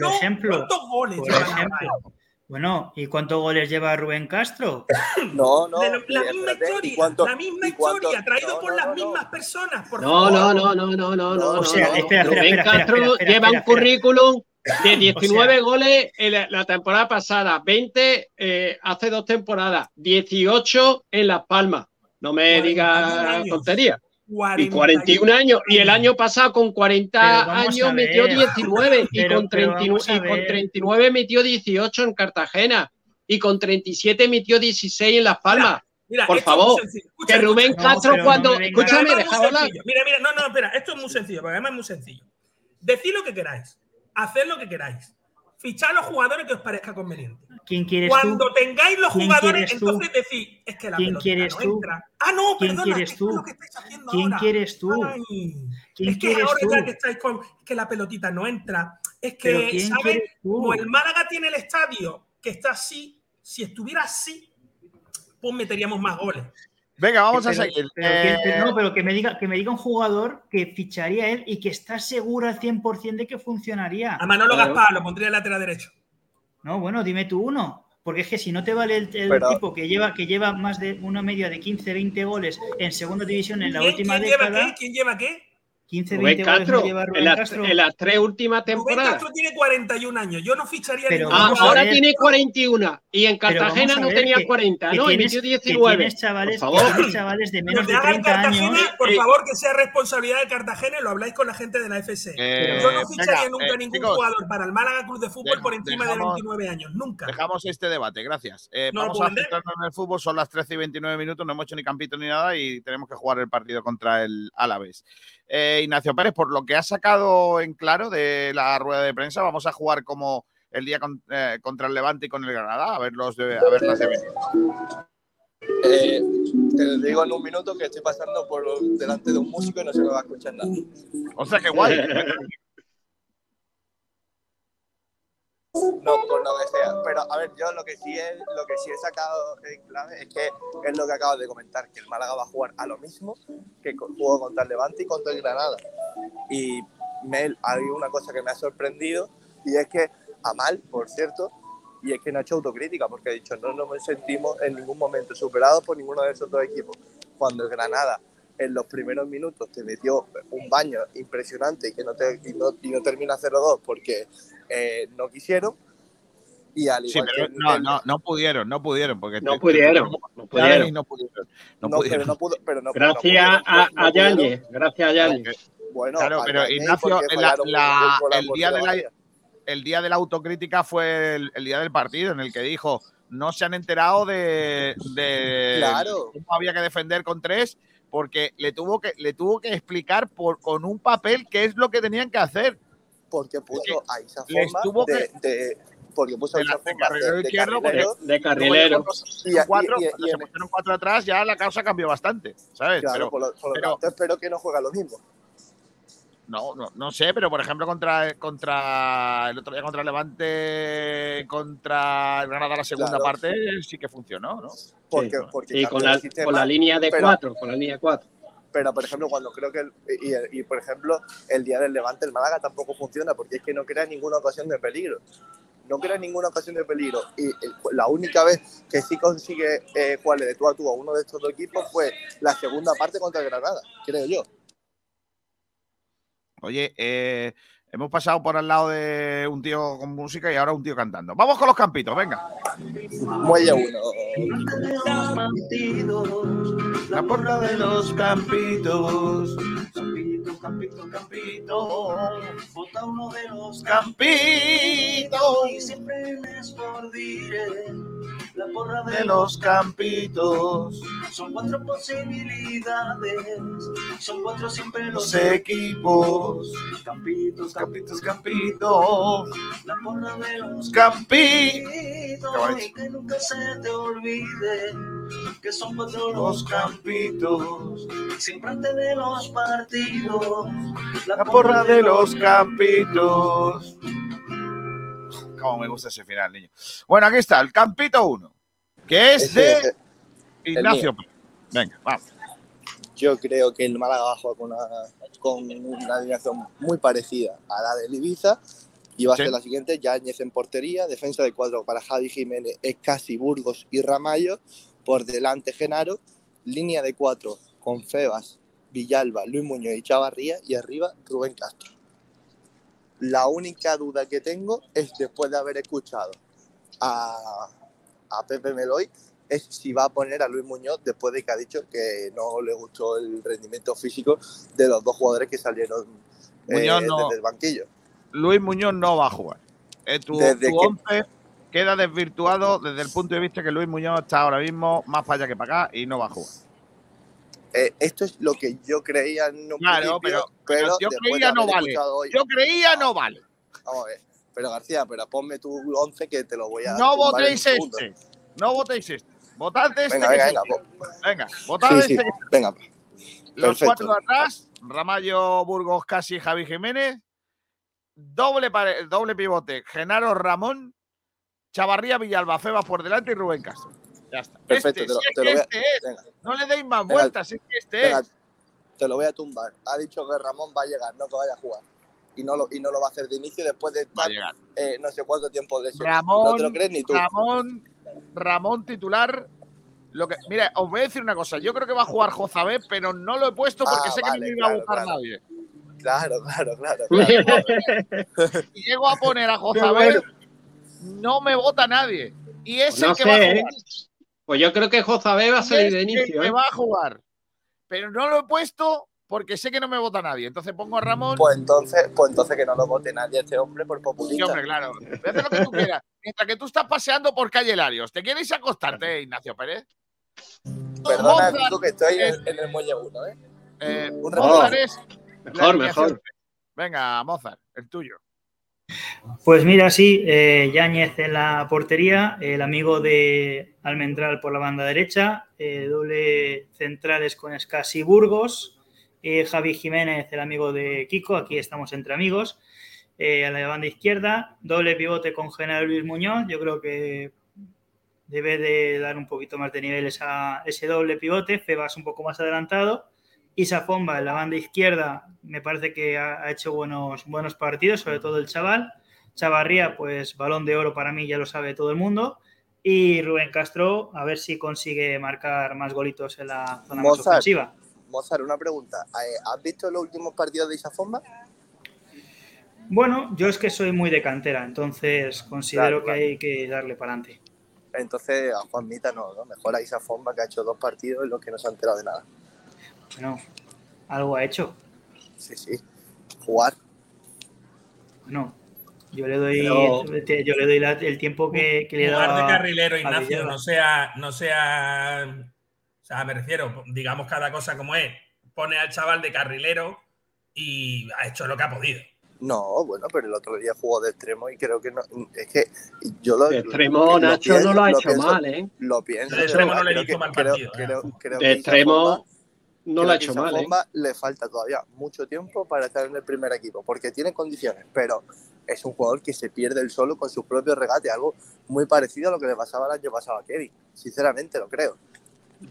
ejemplo, por ejemplo bueno, ¿y cuántos goles lleva Rubén Castro? No, no. Lo, la, misma historia, la misma historia, traído por las mismas personas. No, no, no, no, no, no, no. Rubén Castro lleva un currículum de 19 goles en la, temporada pasada, 20 eh, hace dos temporadas, 18 en Las Palmas. No me digas tontería. 41, y 41 años. Y el año pasado con 40 años metió 19 y, con 39, y con 39 metió 18 en Cartagena y con 37 metió 16 en Las Palmas. Mira, mira, Por favor, que Rubén no, Castro cuando... No escúchame, es Mira, mira, no, no, espera, esto es muy sencillo, porque además es muy sencillo. Decid lo que queráis, haced lo que queráis, fichad los jugadores que os parezca conveniente. ¿Quién quieres Cuando tengáis los jugadores, entonces decís, es que la ¿Quién no entra. Ah, no, ¿Quién perdona, quieres tú? ¿Quién quieres tú? Es que ahora ya que estáis con que la pelotita no entra. Es que, ¿sabes? Como el Málaga tiene el estadio que está así, si estuviera así, pues meteríamos más goles. Venga, vamos a seguir. Que, eh, no, pero que me, diga, que me diga un jugador que ficharía él y que está seguro al 100% de que funcionaría. A Manolo claro. Gaspar lo pondría en lateral derecho. No, bueno, dime tú uno. Porque es que si no te vale el, tipo que lleva, que lleva más de una media de 15, 20 goles en segunda división en la última ¿quién década. Lleva qué? ¿Quién lleva qué? 15, Rubén 20 Castro, goles Rubén en, la, las tres últimas temporadas. Rubén Castro tiene 41 años, yo no ficharía pero ah, Ahora ver, tiene 41 y en Cartagena no tenía que, 40, que ¿no? Tienes, y metió 19. Chavales, por favor. Chavales de menos de 30 años. Por eh, favor, que sea responsabilidad de Cartagena y lo habláis con la gente de la FC. Eh, yo no ficharía venga, nunca eh, ningún chicos, jugador para el Málaga Club de Fútbol dejamos, por encima de 29 años, nunca. Dejamos este debate, gracias. Eh, no vamos a centrarnos en el fútbol, son las 13 y 29 minutos, no hemos hecho ni campito ni nada y tenemos que jugar el partido contra el Alavés. Eh, Ignacio Pérez, por lo que ha sacado en claro de la rueda de prensa, vamos a jugar como el día eh, contra el Levante y con el Granada, a ver, los de, a ver las de eh, te digo en un minuto que estoy pasando por delante de un músico y no se me va a escuchar nada. O sea, que guay. No, por lo que sea. Pero a ver, yo lo que sí es, lo que sí he sacado en clave es que es lo que acabas de comentar, que el Málaga va a jugar a lo mismo que jugó contra el Levante y contra el Granada. Y me, hay una cosa que me ha sorprendido y es que a mal, por cierto, y es que no ha hecho autocrítica porque ha dicho no nos sentimos en ningún momento superados por ninguno de esos dos equipos. Cuando el Granada en los primeros minutos te metió un baño impresionante y que no, te, y no, y no termina 0-2 porque eh, no quisieron. Y al Sí, igual pero que no, el- no, no pudieron, no pudieron. Porque No te- pudieron, te- no pudieron. y no pudieron. No No, pudieron. pero no pudo, pero no, Gracias no pudieron, a, a pudieron. Yañez, gracias a Yañez. Bueno, Claro, pero Ignacio, la- la- el, día de la, el día de la autocrítica fue el, el día del partido en el que dijo no se han enterado de, de Claro. cómo había que defender con tres porque le tuvo que le tuvo que explicar por, con un papel qué es lo que tenían que hacer. Porque puso a esa les forma de, que- de- porque puso a de forma carrilero de, carrilero, De carrilero. Y cuatro, y- y- cuando y se pusieron cuatro atrás ya la causa cambió bastante, ¿sabes? claro, pero, por lo, por lo pero- tanto espero que no juega lo mismo. No, no, no sé, pero por ejemplo contra, contra el otro día contra Levante, contra Granada la segunda Claro. parte sí que funcionó, ¿no? Porque, Sí, porque y con la, sistema, con la línea de pero- cuatro, con la línea de cuatro. Pero, por ejemplo, cuando creo que, el- y, por ejemplo, el día del Levante, el Málaga tampoco funciona porque es que no crea ninguna ocasión de peligro. No crea ninguna ocasión de peligro. Y el- la única vez que sí consigue eh, jugarle de tú a tú a uno de estos dos equipos fue la segunda parte contra Granada, creo yo. Oye, eh, hemos pasado por al lado de un tío con música y ahora un tío cantando. Vamos con los campitos, venga. Muelle uno. La porra de los campitos. Campito, campito, campito, vota uno de los Campitos. y siempre les por diré la porra de, los campitos. Son cuatro posibilidades, son cuatro siempre los Los equipos. campitos, Campitos, campitos. la porra de los Campitos. y que nunca se te olvide que son cuatro Los los campitos. siempre antes de los partidos. La porra de los campitos. Cómo me gusta ese final, niño. Bueno, aquí está, el campito 1, que es Ese- de ese- Ignacio. mío. Venga, vamos. Yo creo que el Málaga va a jugar con una, con una alineación muy parecida a la del Ibiza y va a Sí. ser la siguiente, Yáñez en portería, defensa de cuatro para Javi Jiménez, Escasi, Burgos y Ramallo, por delante Genaro, línea de cuatro con Febas, Villalba, Luis Muñoz y Chavarría y arriba Rubén Castro. La única duda que tengo es después de haber escuchado a, a Pepe Meloy es si va a poner a Luis Muñoz después de que ha dicho que no le gustó el rendimiento físico de los dos jugadores que salieron eh, Muñoz no. desde el banquillo. Luis Muñoz no va a jugar. Eh, tu Desde tu que- once queda desvirtuado desde el punto de vista que Luis Muñoz está ahora mismo más para allá que para acá y no va a jugar. Eh, esto es lo que yo creía un Claro, pero, pero yo creía no vale. hoy- Yo creía no vale. Vamos a ver. Pero García, pero ponme tu 11 que te lo voy a No votéis este. No votéis este. Votad de este. Venga, venga, venga, este. Venga, votad Sí, de sí, este. que- venga. Los Perfecto. cuatro de atrás, Ramallo, Burgos, Casi, Javi Jiménez. Doble, doble pivote, Genaro Ramón, Chavarría, Villalba, Febas por delante y Rubén Castro. Ya está. Perfecto, este, te lo- si es te lo voy a- este es. venga. No le deis más Venga, vueltas, es que este Venga, es. te lo voy a tumbar. Ha dicho que Ramón va a llegar, no que vaya a jugar. Y no lo, y no lo va a hacer de inicio después de estar eh, no sé cuánto tiempo de Ramón, No te lo crees ni tú. Ramón, Ramón titular. Lo que, mira, os voy a decir una cosa. Yo creo que va a jugar Jozabé, pero no lo he puesto porque Ah, sé que no me iba a votar claro. nadie. Claro, claro, claro. Y llego a poner a Jozabé, no me vota nadie. Y es no el que va a sé, ¿eh? jugar. Pues yo creo que Jozabé va a salir es de el inicio. que ¿eh? va a jugar. Pero no lo he puesto porque sé que no me vota nadie. Entonces pongo a Ramón. Pues entonces, pues entonces que no lo vote nadie a este hombre por Sí, populista. hombre, claro. Haz lo que tú quieras. Mientras que tú estás paseando por calle Larios. ¿Te quieres acostarte, Ignacio Pérez? Perdona, Mozart tú que estoy es- en, en el muelle 1, ¿eh? Eh, Un Mozart es Mejor, mejor. Venga, Mozart, el tuyo. Pues mira, sí, eh, Yáñez en la portería, el amigo de Almendral por la banda derecha, eh, doble centrales con Escasi Burgos, eh, Javi Jiménez, el amigo de Kiko, aquí estamos entre amigos, eh, a la banda izquierda, doble pivote con General Luis Muñoz, yo creo que debe de dar un poquito más de niveles a ese doble pivote, Febas un poco más adelantado, Isa Fomba en la banda izquierda me parece que ha, ha hecho buenos, buenos partidos, sobre todo el chaval, Chavarría, pues balón de oro para mí, ya lo sabe todo el mundo. Y Rubén Castro, a ver si consigue marcar más golitos en la zona más Mozart, ofensiva. Mozart, una pregunta. Eh, ¿Has visto los últimos partidos de Isafomba? Bueno, yo es que soy muy de cantera, entonces considero Claro, que hay que darle para adelante. Entonces a Juan Mita no, ¿no? Mejor a Isafomba que ha hecho dos partidos en los que no se ha enterado de nada. Bueno, algo ha hecho. Sí, sí. Jugar. Bueno, yo le doy, Pero- yo le doy la- el tiempo que, que le he Jugar de carrilero, Ignacio, no sea, no sea. O sea, me refiero, digamos cada cosa como es. Pone al chaval de carrilero y ha hecho lo que ha podido. No, bueno, pero el otro día jugó de extremo y creo que no. Es que yo lo. De extremo, Nacho, no lo ha hecho mal, ¿eh? Lo pienso. De extremo no le hizo que- mal partido, ¿eh? creo- creo De que extremo no lo ha hecho mal, ¿eh? Isafomba le falta todavía mucho tiempo para estar en el primer equipo, porque tiene condiciones, pero es un jugador que se pierde el solo con sus propios regates, algo muy parecido a lo que le pasaba el año pasado a Kevin. Sinceramente, lo creo.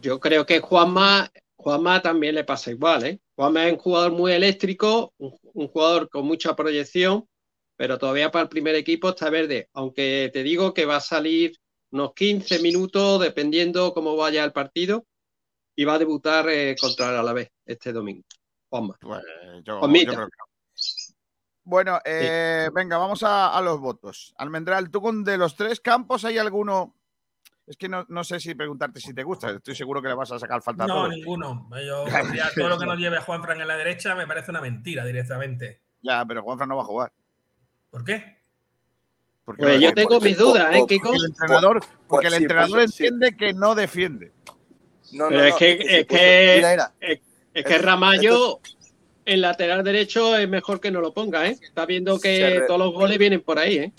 Yo creo que Juanma, Juanma también le pasa igual, ¿eh? Juanma es un jugador muy eléctrico, un, un jugador con mucha proyección, pero todavía para el primer equipo está verde. Aunque te digo que va a salir unos 15 minutos, dependiendo cómo vaya el partido, y va a debutar eh, contra el Alavés este domingo. Juanma. Pues yo, Juanmita. yo creo que no. Bueno, eh, venga, vamos a, a los votos. Almendral, tú con de los tres campos hay alguno. Es que no, no sé si preguntarte si te gusta. Estoy seguro que le vas a sacar falta a No, todos. ninguno. Yo todo lo que nos lleve a Juan Fran en la derecha me parece una mentira directamente. Ya, pero Juanfran no va a jugar. ¿Por qué? Porque Pues yo tengo mis dudas, ¿eh, porque el entrenador, porque el entrenador entiende que no defiende. No, Pero no, es no, que, es que es que, mira, mira. es, es que Esto- Ramallo en lateral derecho es mejor que no lo ponga, ¿eh? Está viendo que re- todos los goles vienen por ahí, ¿eh?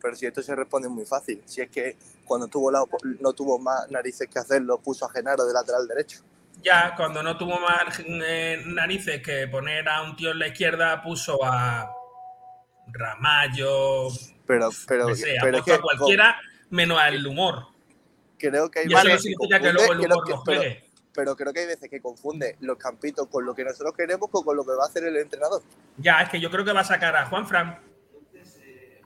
Pero si esto se responde muy fácil. Si es que cuando tuvo la, op- no tuvo más narices que hacerlo, puso a Genaro de lateral derecho. Ya, cuando no tuvo más eh, narices que poner a un tío en la izquierda, puso a Ramallo, Pero, pero, sea, pero es puso que a cualquiera menos al humor. Creo que hay veces que confunde- luego el creo humor que- nos pero- creo que hay veces que confunde los campitos con lo que nosotros queremos con, con lo que va a hacer el entrenador. Ya, es que yo creo que va a sacar a Juan Fran.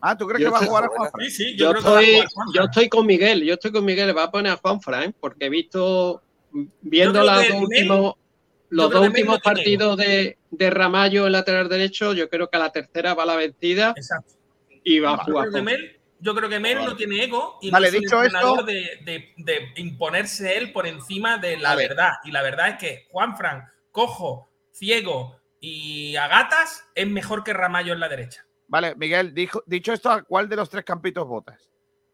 Ah, ¿tú crees Yo que va a estoy- jugar a Juanfran? Sí, sí, Yo yo, creo que va a estoy, jugar Juan yo Fran. estoy con Miguel, yo estoy con Miguel, va a poner a Juan Fran, porque he visto, viendo los dos últimos, los dos partidos de, de Ramallo en lateral derecho, yo creo que a la tercera va la vencida Exacto. y va a Yo jugar. creo que Juan. Mel, yo creo que Mel no tiene ego y Vale, no es dicho esto- de, de- de imponerse él por encima de la Vale. verdad. Y la verdad es que Juan Fran, cojo, ciego y a gatas es mejor que Ramallo en la derecha. Vale, Miguel, dijo- dicho esto, ¿a cuál de los tres campitos votas?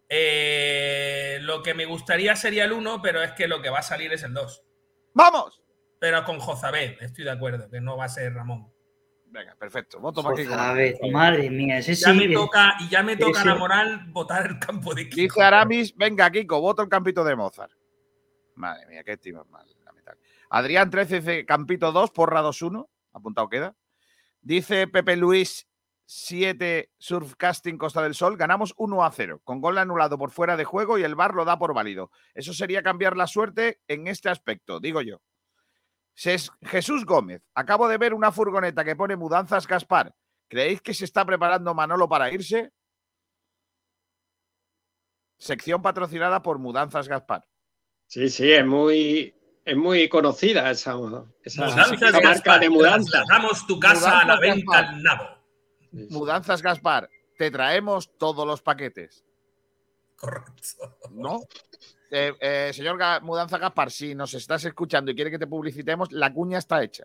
Eh, lo que me gustaría sería el 1, pero es que lo que va a salir es el 2. ¡Vamos! Pero con Jozabed, estoy de acuerdo, que no va a ser Ramón. Venga, perfecto. Voto para Kiko. A ver, madre mía, ese sí. Ya me toca, y ya me toca la moral votar el campo de Kiko. Dice Aramis, venga, Kiko, voto el campito de Mozart. Madre mía, qué estima mal. Adrián 13 dice campito 2, porra 2-1. Apuntado queda. Dice Pepe Luis 7, Surfcasting Costa del Sol. Ganamos 1 a 0, con gol anulado por fuera de juego y el VAR lo da por válido. Eso sería cambiar la suerte en este aspecto, digo yo. Jesús Gómez, acabo de ver una furgoneta que pone mudanzas Gaspar. ¿Creéis que se está preparando Manolo para irse? Sección patrocinada por Mudanzas Gaspar. Sí, sí, es muy, es muy conocida esa, esa, Mudanzas esa marca Gaspar, de mudanza. trasladamos tu casa a la venta al nabo. Mudanzas Gaspar, te traemos todos los paquetes. Correcto. ¿No? Eh, eh, señor Ga- Mudanza Gaspar, si nos estás escuchando y quiere que te publicitemos, la cuña está hecha.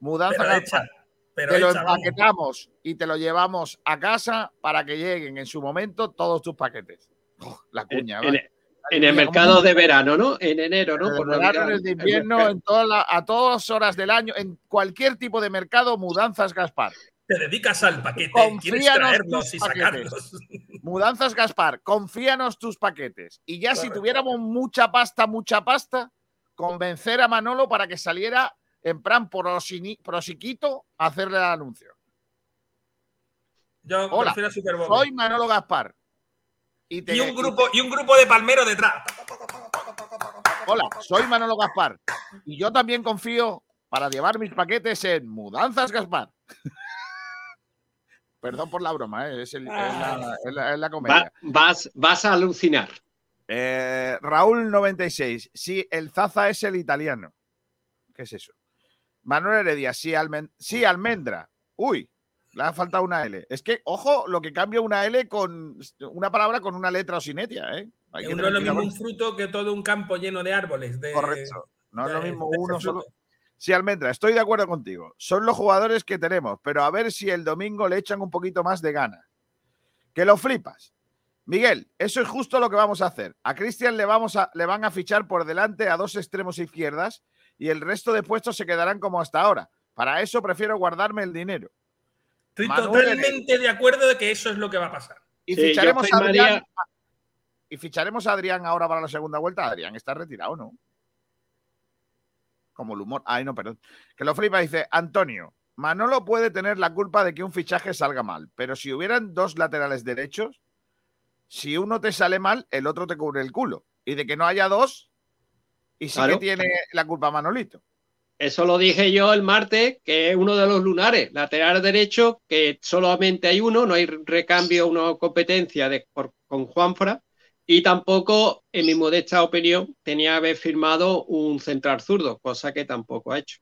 Mudanza Pero Gaspar. hecha, pero te lo hecha, vamos. empaquetamos y te lo llevamos a casa para que lleguen en su momento todos tus paquetes. Oh, la cuña, En, ¿vale? en el mercado ¿cómo- de verano, ¿no? En enero, ¿no? En el Por verano, Navidad. en el de invierno, en toda la- a todas horas del año, en cualquier tipo de mercado, mudanzas Gaspar. Te dedicas al paquete, quieres Confíanos traerlos tus y paquetes. sacarlos. Mudanzas Gaspar, confíanos tus paquetes. Y ya si tuviéramos mucha pasta, mucha pasta, convencer a Manolo para que saliera en plan prosiquito a hacerle el anuncio. Yo Hola, soy Manolo Gaspar. Y, te- Y un grupo, y un grupo de palmeros detrás. Hola, soy Manolo Gaspar. Y yo también confío para llevar mis paquetes en Mudanzas Gaspar. Perdón por la broma, ¿eh? es, el- es la, es la- es la comedia. Va- vas, vas a alucinar. Eh, Raúl 96. Sí, el Zaza es el italiano. ¿Qué es eso? Manuel Heredia, sí, almen- sí, almendra. Uy, le ha faltado una L. Es que, ojo, lo que cambia una L con una palabra con una letra o sin etia, ¿eh? Hay que No es lo mismo un fruto que todo un campo lleno de árboles. de- Correcto. No es lo de- mismo uno fruto. Sí, Almendra, estoy de acuerdo contigo. Son los jugadores que tenemos, pero a ver si el domingo le echan un poquito más de gana. Que lo flipas. Miguel, eso es justo lo que vamos a hacer. A Cristian le, vamos a, le van a fichar por delante a dos extremos izquierdas y el resto de puestos se quedarán como hasta ahora. Para eso prefiero guardarme el dinero. Estoy Manuel totalmente de acuerdo de que eso es lo que va a pasar. Y Sí, ficharemos a Adrián. Y ficharemos a Adrián ahora para la segunda vuelta. Adrián está retirado, ¿no? Como el humor. Ay, no, perdón. Que lo flipa, dice Antonio. Manolo puede tener la culpa de que un fichaje salga mal, pero si hubieran dos laterales derechos, si uno te sale mal, el otro te cubre el culo. Y de que no haya dos, y sí Claro. que tiene la culpa Manolito. Eso lo dije yo el martes, que es uno de los lunares, lateral derecho, que solamente hay uno, no hay recambio, una competencia de, por- con Juanfra, y tampoco, en mi modesta opinión, tenía que haber firmado un central zurdo, cosa que tampoco ha hecho.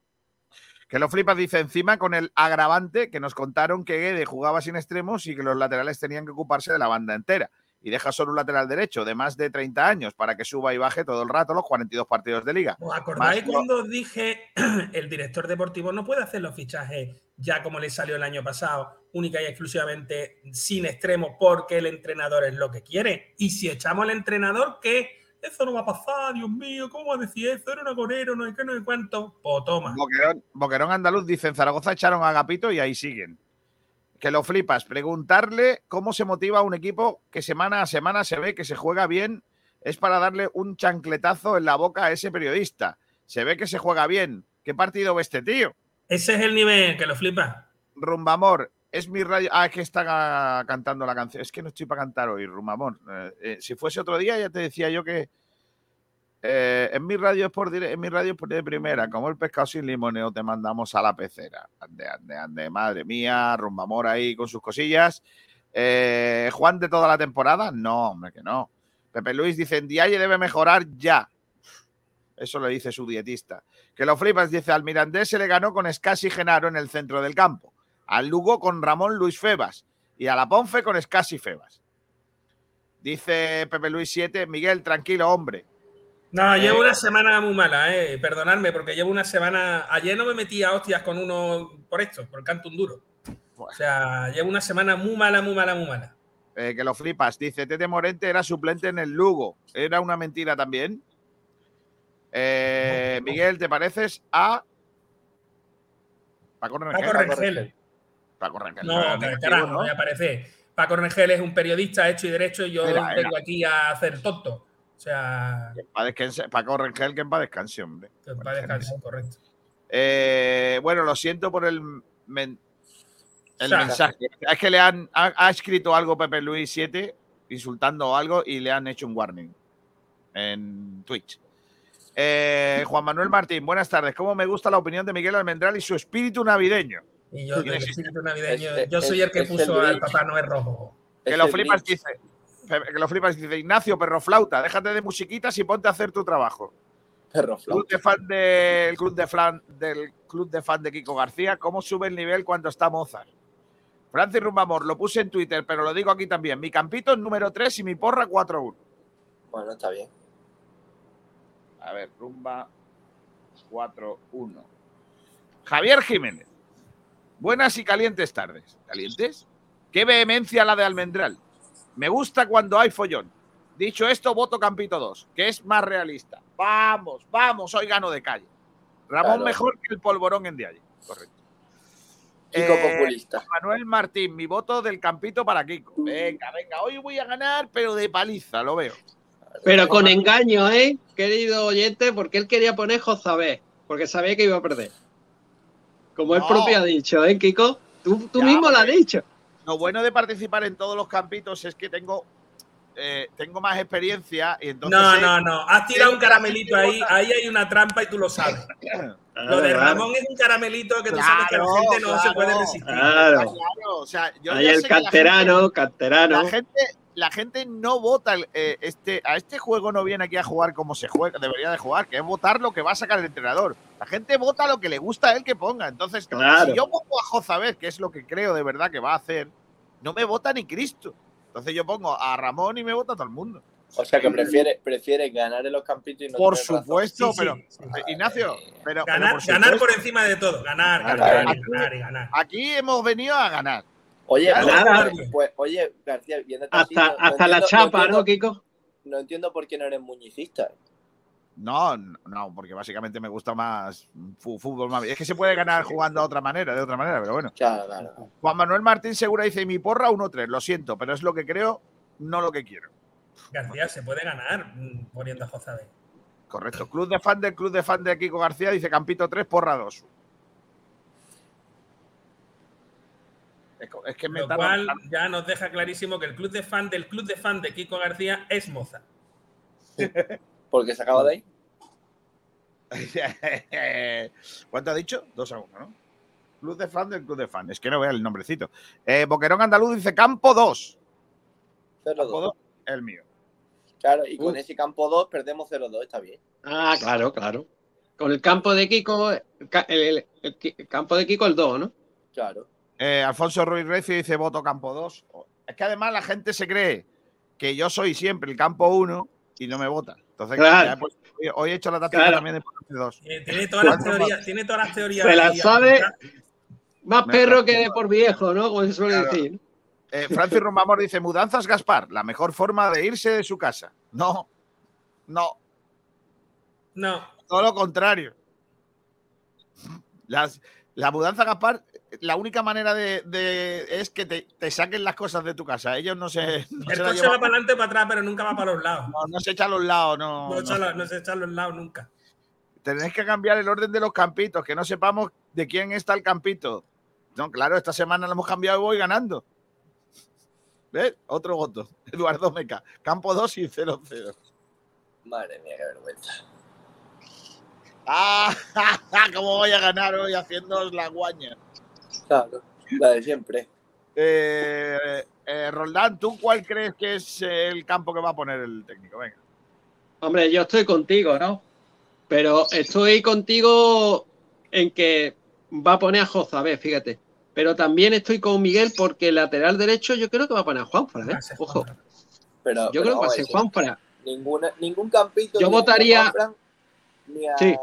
Que lo flipas, dice encima con el agravante que nos contaron que Guede jugaba sin extremos y que los laterales tenían que ocuparse de la banda entera. Y deja solo un lateral derecho de más de 30 años para que suba y baje todo el rato los 42 partidos de liga. ¿Os acordáis Más cuando os dije el director deportivo no puede hacer los fichajes ya como le salió el año pasado, única y exclusivamente sin extremos porque el entrenador es lo que quiere? Y si echamos al entrenador, ¿qué? Eso no va a pasar, Dios mío, ¿cómo va a decir eso? Era un agorero, no hay qué, no hay cuánto. Pues toma. Boquerón, Boquerón Andaluz dice en Zaragoza echaron a Agapito y ahí siguen. Que lo flipas. Preguntarle cómo se motiva a un equipo que semana a semana se ve que se juega bien es para darle un chancletazo en la boca a ese periodista. Se ve que se juega bien. ¿Qué partido ve este tío? Ese es el nivel que lo flipa. Rumbamor, es mi radio. Ah, es que está ca- cantando la canción. Es que no estoy para cantar hoy, Rumbamor. Eh, eh, si fuese otro día, ya te decía yo que. eh, en mi radio es por en mi radio es por de primera, como el pescado sin limoneo, te mandamos a la pecera. Ande, ande, ande, madre mía, Rumbamor ahí con sus cosillas. Eh, Juan de toda la temporada, no, hombre, que no. Pepe Luis dice, Diaye debe mejorar ya. Eso lo dice su dietista. Que lo flipas, dice, al Mirandés se le ganó con Escasi Genaro en el centro del campo. Al Lugo con Ramón Luis Febas. Y a la Ponfe con Escasi Febas. Dice Pepe Luis 7, Miguel, tranquilo, hombre. No, Eh, llevo una semana muy mala, eh. Perdonadme, porque llevo una semana. Ayer no me metí a hostias con uno por esto, por el canto un duro. O sea, llevo una semana muy mala, muy mala, muy mala. Eh, que lo flipas. Dice, Tete Morente era suplente en el Lugo. ¿Era una mentira también? Eh, Miguel, ¿te pareces a Paco Rengel? Paco Rengel. Paco Rengel. No, que. Paco es un periodista hecho y derecho y yo Era, vengo era. aquí a hacer tonto. O sea, descanse- Paco Rengel, que en paz descanse, hombre. que correcto. Eh, bueno, lo siento por el, men- el O sea, mensaje. Es que le han ha, ha escrito algo Pepe Luis 7 insultando algo y le han hecho un warning en Twitch. Eh, Juan Manuel Martín, buenas tardes. ¿Cómo me gusta la opinión de Miguel Almendral y su espíritu navideño? Y yo, espíritu navideño, Es- yo soy el que el puso al. Papá Noel rojo. Que lo flipas, dice. Que lo flipas, dice Ignacio, perro flauta, déjate de musiquitas y ponte a hacer tu trabajo. Perro Club de fan del club de fan del club de fan de Kiko García, ¿cómo sube el nivel cuando está Mozart? Francis Rumbamor, lo puse en Twitter, pero lo digo aquí también. Mi campito es número 3 y mi porra 4-1. Bueno, está bien. A ver, rumba 4-1. Javier Jiménez. Buenas y calientes tardes. ¿Calientes? Qué vehemencia la de Almendral. Me gusta cuando hay follón. Dicho esto, voto Campito 2, que es más realista. Vamos, vamos, hoy gano de calle. Ramón Claro. mejor que el polvorón en Dialle. Correcto. Kiko populista. Manuel Martín, mi voto del campito para Kiko. Venga, venga, hoy voy a ganar, pero de paliza, lo veo. Pero con engaño, ¿eh? Querido oyente, porque él quería poner Jozabé, porque sabía que iba a perder. Como él No. propio ha dicho, ¿eh, Kiko? Tú, tú Ya, mismo lo has dicho. Lo bueno de participar en todos los campitos es que tengo, eh, tengo más experiencia y entonces. No, no, no. Has tirado un caramelito ahí. Ahí hay una trampa y tú lo sabes. Lo de. Ramón es un caramelito que tú sabes que la gente no se puede resistir. Claro. Claro, o sea, yo Ahí ya el sé que la canterano, gente- canterano. La gente, la gente no vota el- eh, este, a este juego no viene aquí a jugar como se juega, debería de jugar, que es votar lo que va a sacar el entrenador. La gente vota lo que le gusta a él que ponga. Entonces, Claro. si yo pongo a Jozabet, que es lo que creo de verdad que va a hacer, no me vota ni Cristo. Entonces yo pongo a Ramón y me vota todo el mundo. O sea que prefiere, prefiere ganar en los campitos y no Por supuesto, Sí, pero sí. eh, Ignacio, pero, pero Ganar, por ganar encima de todo. Ganar, ganar, y ganar y ganar. aquí hemos venido a ganar. Oye, Claro, pues, pues, oye, García, así, Hasta, no- no hasta la entiendo- no chapa, entiendo- ¿no, Kiko? No entiendo por qué no eres muñicista. No, no, porque básicamente me gusta más fútbol más. Es que se puede ganar jugando de otra manera, de otra manera, pero bueno. Claro, claro. Juan Manuel Martín Segura dice: Mi porra 1-3, lo siento, pero es lo que creo, no lo que quiero. García se puede ganar mm, poniendo a. Correcto. Club de fan del Club de fan de Kiko García dice Campito 3, porra 2. Es, que me Lo cual ya nos deja clarísimo que el club de fan del club de fan de Kiko García es Moza. Porque se acaba de ahí. ¿Cuánto ha dicho? 2 a 1, ¿no? Club de fan del Club de fan. Es que no vea el nombrecito. Eh, Boquerón Andaluz dice Campo 2. 0-2. Campo 2, el mío. Claro, y con Uf. ese campo 2 perdemos 0-2, está bien. Ah, claro, claro. Con el campo de Kiko, el, el- el- el campo de Kiko el 2, ¿no? Claro. Eh, Alfonso Ruiz Recio dice voto campo 2. Es que además la gente se cree que yo soy siempre el campo 1 y no me vota. Entonces, Claro. he puesto- hoy- he hecho la táctica Claro. también de poner 2. Eh, Tiene todas las teorías. Tiene todas las teorías. Se la ahí sabe más Me perro que de por viejo, ¿no? Como se suele Claro. decir. Eh, Francis Romamor dice mudanzas Gaspar, la mejor forma de irse de su casa. No, no, No, todo lo contrario. Las- la mudanza Gaspar, la única manera de, de- es que te, te saquen las cosas de tu casa. Ellos no se, no el se coche va para adelante para atrás, pero nunca va para los lados. no, no se echa a los lados, no. No se echa a los lados nunca. Tenéis que cambiar el orden de los campitos, que no sepamos de quién está el campito. No, claro, esta semana lo hemos cambiado y voy ganando. ¿Ves? Otro voto. Eduardo Meca. Campo 2 y 0-0. Madre mía, qué vergüenza. ¡Ah! ¿Cómo voy a ganar hoy haciendo la guaña? Claro, la de siempre. Eh, eh, Roldán, ¿tú cuál crees que es el campo que va a poner el técnico? Venga. Hombre, yo estoy contigo, ¿no? Pero estoy contigo en que va a poner a Jozabé, fíjate. Pero también estoy con Miguel porque el lateral derecho yo creo que va a poner a Juanfra, ¿eh? Ojo. Pero, Yo pero creo que va a ser Juanfra. Ninguna, ningún campito. Yo ni a votaría- Juanfran, Ni a, Sí.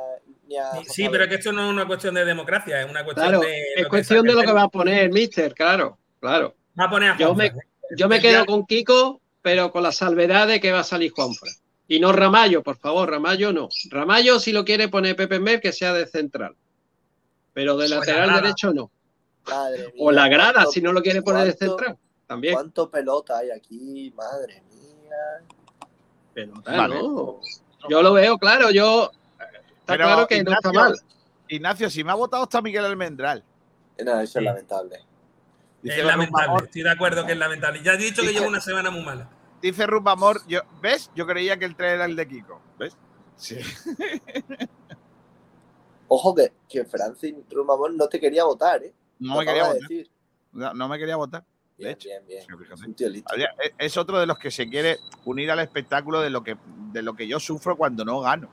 Ni a Sí, Jozabet. pero es que esto no es una cuestión de democracia, es una cuestión Claro, de. es cuestión de lo que va a poner el Mister, claro, claro. Va a poner a Yo me, ¿eh? yo me quedo con Kiko, pero con la salvedad de que va a salir Juanfra. Y no Ramallo, por favor, Ramallo no. Ramallo, si lo quiere poner Pepe Mer, que sea de central. Pero de la lateral derecho no. Madre mía, O la grada, cuánto- si no lo quiere poner de central. También. ¿Cuánto pelota hay aquí? Madre mía. Pelota, Vale. no. Yo lo veo claro, yo. Está Pero, claro que no está Ignacio, mal. Ignacio, si me ha votado hasta Miguel Almendral. No, eso Sí. es lamentable. Dice Es lamentable, estoy de acuerdo que es lamentable. Ya he dicho que Dice- llevo una semana muy mala. Dice Rumba Amor, yo, ¿ves? Yo creía que el 3 era el de Kiko. ¿Ves? Sí. Ojo que, que Francis Rumamón no te quería votar, ¿eh? No me quería votar. decir. No, no me quería votar. De Bien, hecho. bien, bien. Es- Es otro de los que se quiere unir al espectáculo de lo que, de lo que yo sufro cuando no gano.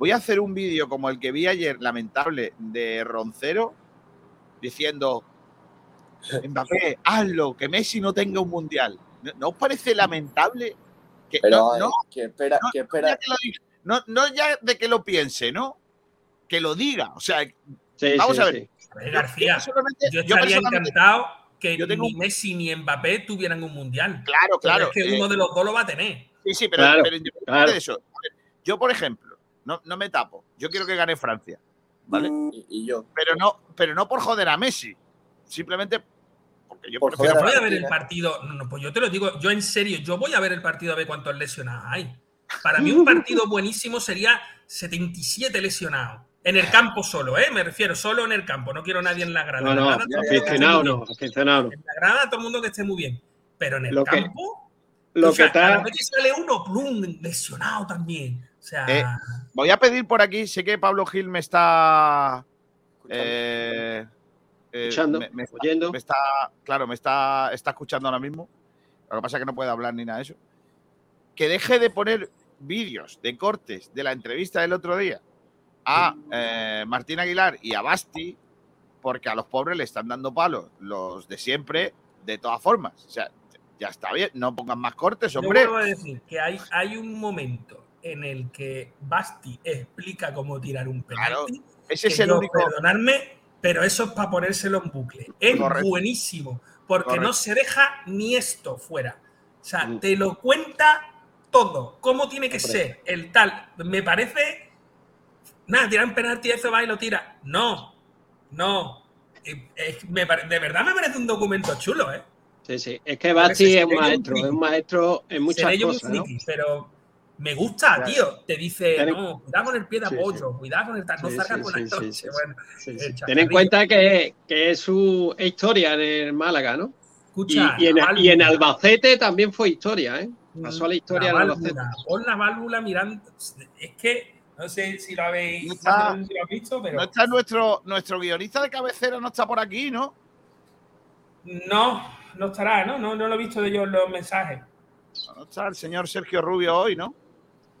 Voy a hacer un vídeo como el que vi ayer, lamentable, de Roncero, diciendo, Mbappé, hazlo, que Messi no tenga un mundial. ¿No, no os parece lamentable? Que, Pero no, no, que espera, no, que espera. ya que lo diga, no- no ya de que lo piense, ¿no? Que lo diga. O sea, Sí, vamos sí, a ver. sí. A ver, García, yo yo estaría encantado que yo tengo ni un- Messi ni Mbappé tuvieran un mundial. Claro, Pero claro. es que eh, uno de los dos lo va a tener. Sí, sí, pero, Claro, pero independientemente claro. de eso, yo, por ejemplo, no, no me tapo. Yo quiero que gane Francia. ¿vale? Y, y yo. Pero no, pero no por joder a Messi. Simplemente porque yo Por prefiero. Pero voy a ver el partido. No, no, pues yo te lo digo, yo en serio, yo voy a ver el partido a ver cuántos lesionados hay. Para mí, un partido buenísimo sería 77 lesionados. En el campo solo, ¿eh? Me refiero, solo en el campo. No quiero nadie en la grada. No, En la no, grada, todo el mundo que esté aficionado muy no, bien. aficionado. En la grada, todo el mundo que esté muy bien. Pero en el Lo que- campo. Lo o sea, que está- a la vez que sale uno, plum, lesionado también. O sea. Eh, voy a pedir por aquí, sé que Pablo Gil me está. eh, eh, Escuchando, me, me está, oyendo. me está- claro, me está, está escuchando ahora mismo. Lo que pasa es que no puede hablar ni nada de eso. Que deje de poner vídeos de cortes de la entrevista del otro día a eh, Martín Aguilar y a Basti, porque a los pobres le están dando palos los de siempre, de todas formas. O sea, ya está bien, no pongan más cortes, Yo hombre. vuelvo a decir que hay, hay un momento en el que Basti explica cómo tirar un penalti. ese que es el yo, único- Perdonadme, pero eso es para ponérselo en bucle. Es Correcto. buenísimo, porque no se deja ni esto fuera. O sea, Mm. te lo cuenta todo, cómo tiene que ser, el tal. Me parece. Nada, tirar un penalti, eso va y lo tira. No, no. Eh, es- me pare- de verdad me parece un documento chulo, ¿eh? Sí, sí. Es que Basti es un maestro, es un maestro en muchas Seré yo muy cosas, pero me gusta, Ya. tío. Te dice, Ten no, cuidado con el pie de Sí, apoyo, cuidado con el tal, no Sí, salgas sí, con la sí, Bueno, sí, el sí. Ten en cuenta que, que es su historia en el Málaga, ¿no? Escucha, y, y en, y. Albacete también fue historia, ¿eh? Pasó a la historia la en Albacete. pon la válvula mirando. Es que no sé si lo habéis, No no está- sé si lo habéis visto, pero No está nuestro, nuestro guionista de cabecera, no está por aquí, ¿no? no, no estará, ¿no? No, no lo he visto de yo en los mensajes. No está el señor Sergio Rubio hoy, ¿no?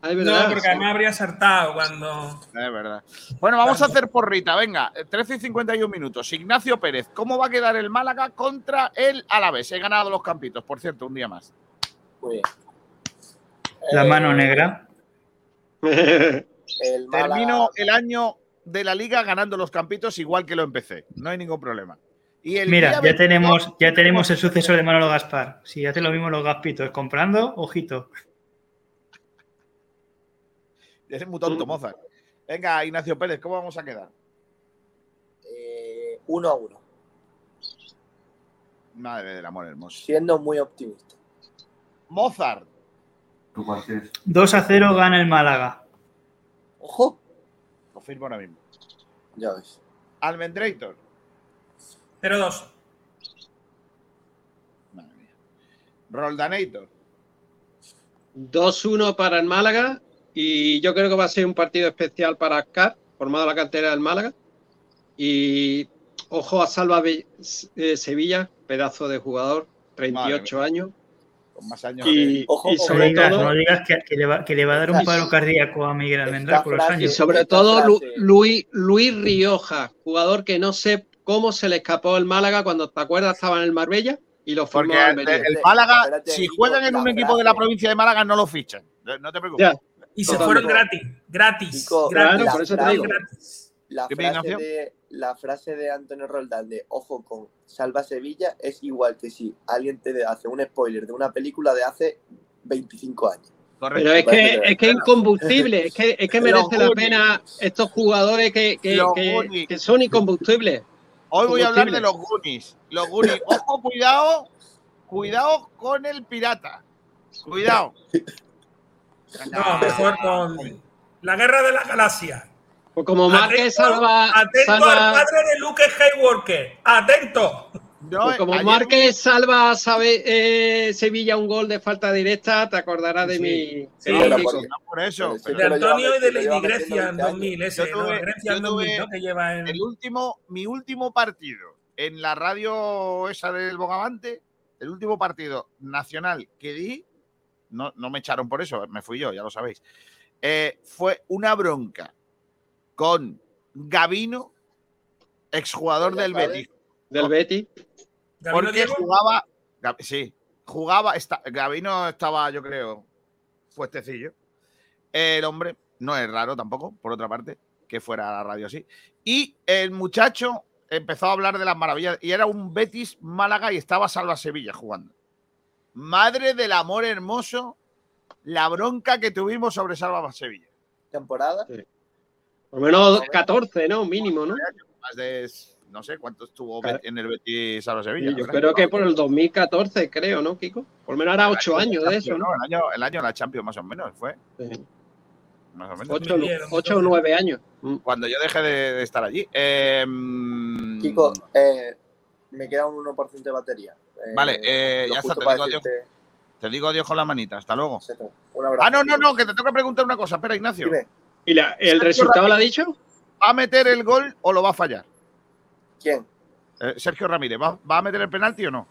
No, porque además habría saltado cuando. Es verdad. Bueno, vamos a hacer porrita, venga. 13 y 51 minutos. Ignacio Pérez, ¿cómo va a quedar el Málaga contra el Alavés? He ganado los campitos, por cierto, un día más. Muy bien. La Eh, mano negra. El Málaga- Termino el año de la liga ganando los campitos igual que lo empecé. No hay ningún problema. Y el Mira, ya 22 tenemos, ya tenemos el sucesor de Manolo Gaspar. Si hace lo mismo los Gaspitos comprando, ojito. Eres muy tonto, Mozart. Venga, Ignacio Pérez, ¿cómo vamos a quedar? eh, uno a uno, Madre del amor hermoso. siendo muy optimista. Mozart. 2 a 0 gana el Málaga. Ojo. Confirmo ahora mismo. Ya ves. Almendrator. 0-2. Roldanator. 2-1 para el Málaga y yo creo que va a ser un partido especial para Car, formado en la cantera del Málaga. Y ojo a Salva Be- eh, Sevilla, pedazo de jugador, 38 años. Con más años Y, que- y No sobre digas, todo, no digas que, que le va, que le va a dar un paro cardíaco a Miguel Almendral por los y años. sobre todo Lu- Luis, Luis Rioja, jugador que no sé cómo se le escapó el Málaga cuando, ¿te acuerdas? Estaba en el Marbella y lo formó Porque el, el Málaga, si juegan en un equipo de la provincia de Málaga, no lo fichan. No te preocupes. Y se fueron gratis, gratis, la por eso te frase- digo. gratis. La ¿Qué frase, Ignacio? de, la frase de Antonio Roldán de ojo con Salva Sevilla es igual que si alguien te hace un spoiler de una película de hace 25 años. Pero es que, es que es incombustible, es que, es que merece la pena estos jugadores que, que, son incombustibles. Hoy voy a hablar de los Goonies. Los Goonies. Ojo, cuidado. Cuidado con el pirata. Cuidado. No, mejor con la guerra de la galaxia. Pues como Márquez Atento- salva, Atento al padre de Luke Skywalker. Atento. No, pues como ayer- Márquez salva sabe, eh, Sevilla un gol de falta directa, te acordarás de Sí. mi. Sí, de mi por eso. Pero De Antonio y de Lady Grecia en 20 años. 2000, ese, Yo no, tuve- Grecia en yo tuve 2000, ¿no? Que lleva en... el último, mi último partido en la radio esa del Bogavante, el último partido nacional que di, no, no me echaron por eso, me fui yo, ya lo sabéis, eh, fue una bronca con Gavino, exjugador del sabes. Betis, Del. ¿Gabino porque jugaba, Ga- sí, jugaba, esta- Gavino estaba, yo creo, fuestecillo. El hombre, no es raro tampoco, por otra parte, que fuera a la radio así. Y el muchacho empezó a hablar de las maravillas, y era un Betis Málaga y estaba Salva Sevilla jugando. Madre del amor hermoso, la bronca que tuvimos sobre Salva Sevilla. Temporada. Por lo menos 14, ¿no? Mínimo, ¿no? Más de, no sé, cuánto estuvo Claro. en el Betis ahora Sevilla. Yo creo que por el 2014, creo, ¿no, Kiko? Por lo menos ahora 8 años de eso, ¿no? El año, el año de la Champions más o menos fue. Más o menos. 8, 8 o 9 años. Cuando yo dejé de, de estar allí. Eh, mm, Kiko, eh, me queda un 1% de batería. Eh, Vale, eh, ya está, te digo, adiós, te digo adiós con la manita. Hasta luego. Un abrazo. Ah, no, no, no, que te tengo que preguntar una cosa. Espera, Ignacio. ¿Y la- el resultado lo ha dicho? ¿Va a meter el gol o lo va a fallar? ¿Quién? Eh, Sergio Ramírez, ¿va, va a meter el penalti o no?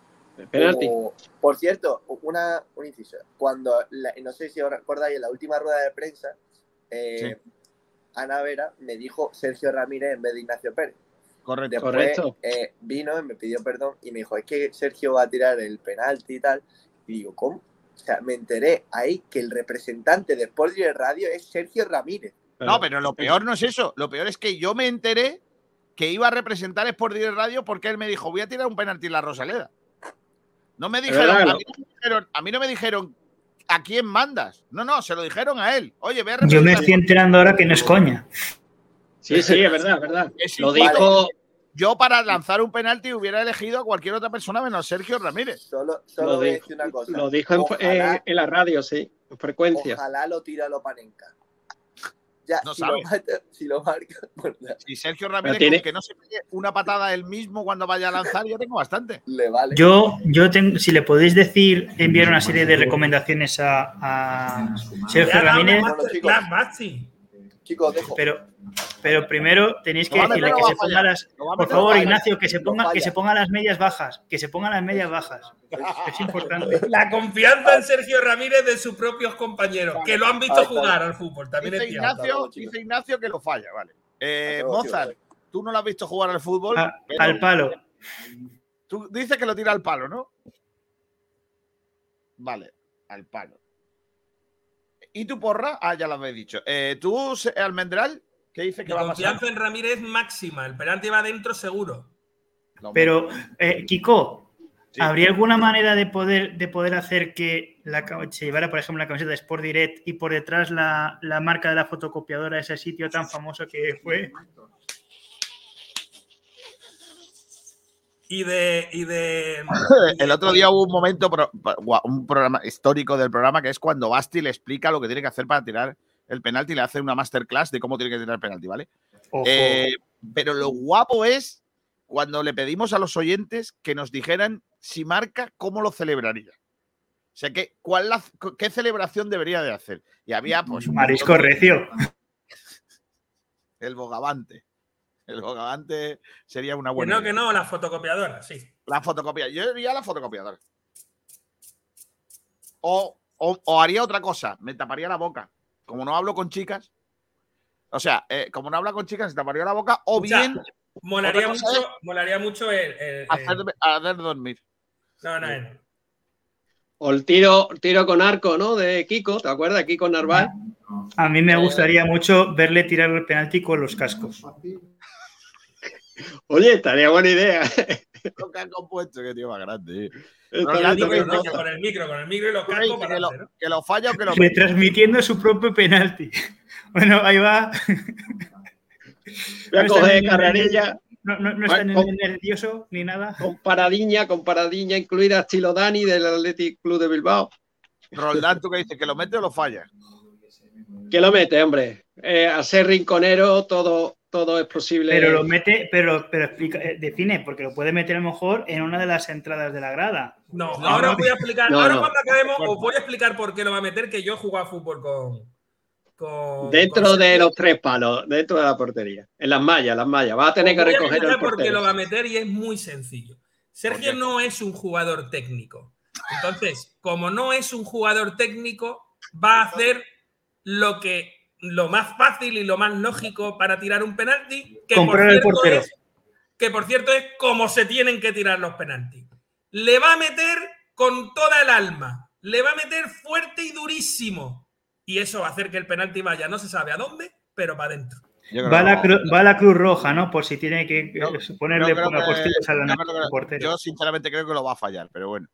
O- por cierto, una, un inciso. Cuando, la- no sé si os recordáis, en la última rueda de prensa, eh, Ana Vera me dijo Sergio Ramírez en vez de Ignacio Pérez. Correcto. Después Correcto. eh, vino y me pidió perdón y me dijo, es que Sergio va a tirar el penalti y tal. Y digo, ¿cómo? O sea, me enteré ahí que el representante de Sport Direct Radio es Sergio Ramírez. No, pero lo peor no es eso. Lo peor es que yo me enteré que iba a representar Sport Direct Radio porque él me dijo, voy a tirar un penalti en la Rosaleda. No me dijeron, a mí no me dijeron, a mí no me dijeron a quién mandas. No, no, se lo dijeron a él. Oye, ve a Yo me representar estoy enterando ahora que no es coña. Sí, sí, es verdad, es verdad. Es Lo dijo. Yo para lanzar un penalti hubiera elegido a cualquier otra persona menos Sergio Ramírez. Solo, solo Lo voy a decir una cosa. lo dijo Ojalá- eh, en la radio, sí, en frecuencia. Ojalá lo tira Lopanenka. Ya, No si, sabe. lo mata- si lo marca. pues Y Sergio Ramírez, tiene- que no se pegue una patada él mismo cuando vaya a lanzar, ya tengo bastante. le vale. Yo, yo tengo, si le podéis decir, enviar una serie de recomendaciones a, a Sergio Ramírez, masterclass, Maxi. Chicos, dejo. pero, pero primero tenéis que a decirle que se ponga las, por favor? Ignacio, que se ponga, que se ponga las medias bajas, que se pongan las medias bajas. Es importante. La confianza en Sergio Ramírez de sus propios compañeros, que lo han visto jugar al fútbol. También Dice es. Ignacio, dice Ignacio que lo falla, vale. Eh, Mozart, tú no lo has visto jugar al fútbol. A- pero al palo. Tú dices que lo tira al palo, ¿no? Vale, al palo. ¿Y tu porra? Ah, ya lo habéis dicho. Eh, ¿Tú, Almendral? ¿Qué dice que Mi va a pasar? confianza en Ramírez máxima. El penalti va adentro seguro. Pero, eh, Kiko, Sí. ¿habría alguna manera de poder, de poder hacer que la, se llevara, por ejemplo, la camiseta de Sport Direct y por detrás la, la marca de la fotocopiadora, ese sitio tan famoso que fue? Y de. Y de El otro día hubo un momento, un programa histórico del programa, que es cuando Basti le explica lo que tiene que hacer para tirar el penalti y le hace una masterclass de cómo tiene que tirar el penalti, ¿vale? Eh, pero lo guapo es cuando le pedimos a los oyentes que nos dijeran si marca, cómo lo celebraría. O sea, que, ¿cuál la- ¿qué celebración debería de hacer? Y había, pues. un Marisco recio. El bogavante. El bogavante sería una que buena. no, idea. que no, la fotocopia, sí. La fotocopia. Yo iría a la fotocopiadora. O, o- o haría otra cosa. Me taparía la boca. Como no hablo con chicas. O sea, eh, como no habla con chicas, se taparía la boca. O bien Molaría mucho, molaría mucho el. el- el- hacer, hacer dormir. no, no, no. O el tiro, tiro con arco, ¿no? De Kiko, ¿te acuerdas? Kiko Narváez. A mí me gustaría mucho verle tirar el penalti con los cascos. Oye, estaría buena idea. Lo que han compuesto, que tío más grande. eh. Que, Con el no- micro, con el micro, con el micro y para que, lo, ¿no? que lo falla o que lo Retransmitiendo su propio penalti. Bueno, ahí va. Voy a No está coger carrerilla No, no, no está nervioso ni nada. con paradiña, con paradiña incluida estilo Dani del Athletic Club de Bilbao. Roldán, tú que dices que lo mete o lo falla. ¿Qué lo mete, hombre? Eh, a ser rinconero todo, todo es posible. Pero lo mete, pero, pero explica, eh, define, porque lo puede meter a lo mejor en una de las entradas de la grada. No, No, ahora no. os voy a explicar. No, ahora no. cuando acabemos, os voy a explicar por qué lo va a meter, que yo he jugado a fútbol con. con Dentro con de los tres palos, dentro de la portería. En las mallas, las mallas. Va a tener que Os voy a recoger el explicar por qué lo portero. va a meter y es muy sencillo. Sergio no es un jugador técnico. Entonces, como no es un jugador técnico, va a hacer lo que lo más fácil y lo más lógico para tirar un penalti, que por, Comprar cierto portero. es, que por cierto es como se tienen que tirar los penaltis. Le va a meter con toda el alma, le va a meter fuerte y durísimo. Y eso va a hacer que el penalti vaya, no se sabe a dónde, pero para adentro. Va a, la cru- va a la Cruz Roja, ¿no? Por si tiene que eh, Yo- ponerle una que- postillas a la yo creo que- al portero. Yo sinceramente creo que lo va a fallar, pero bueno.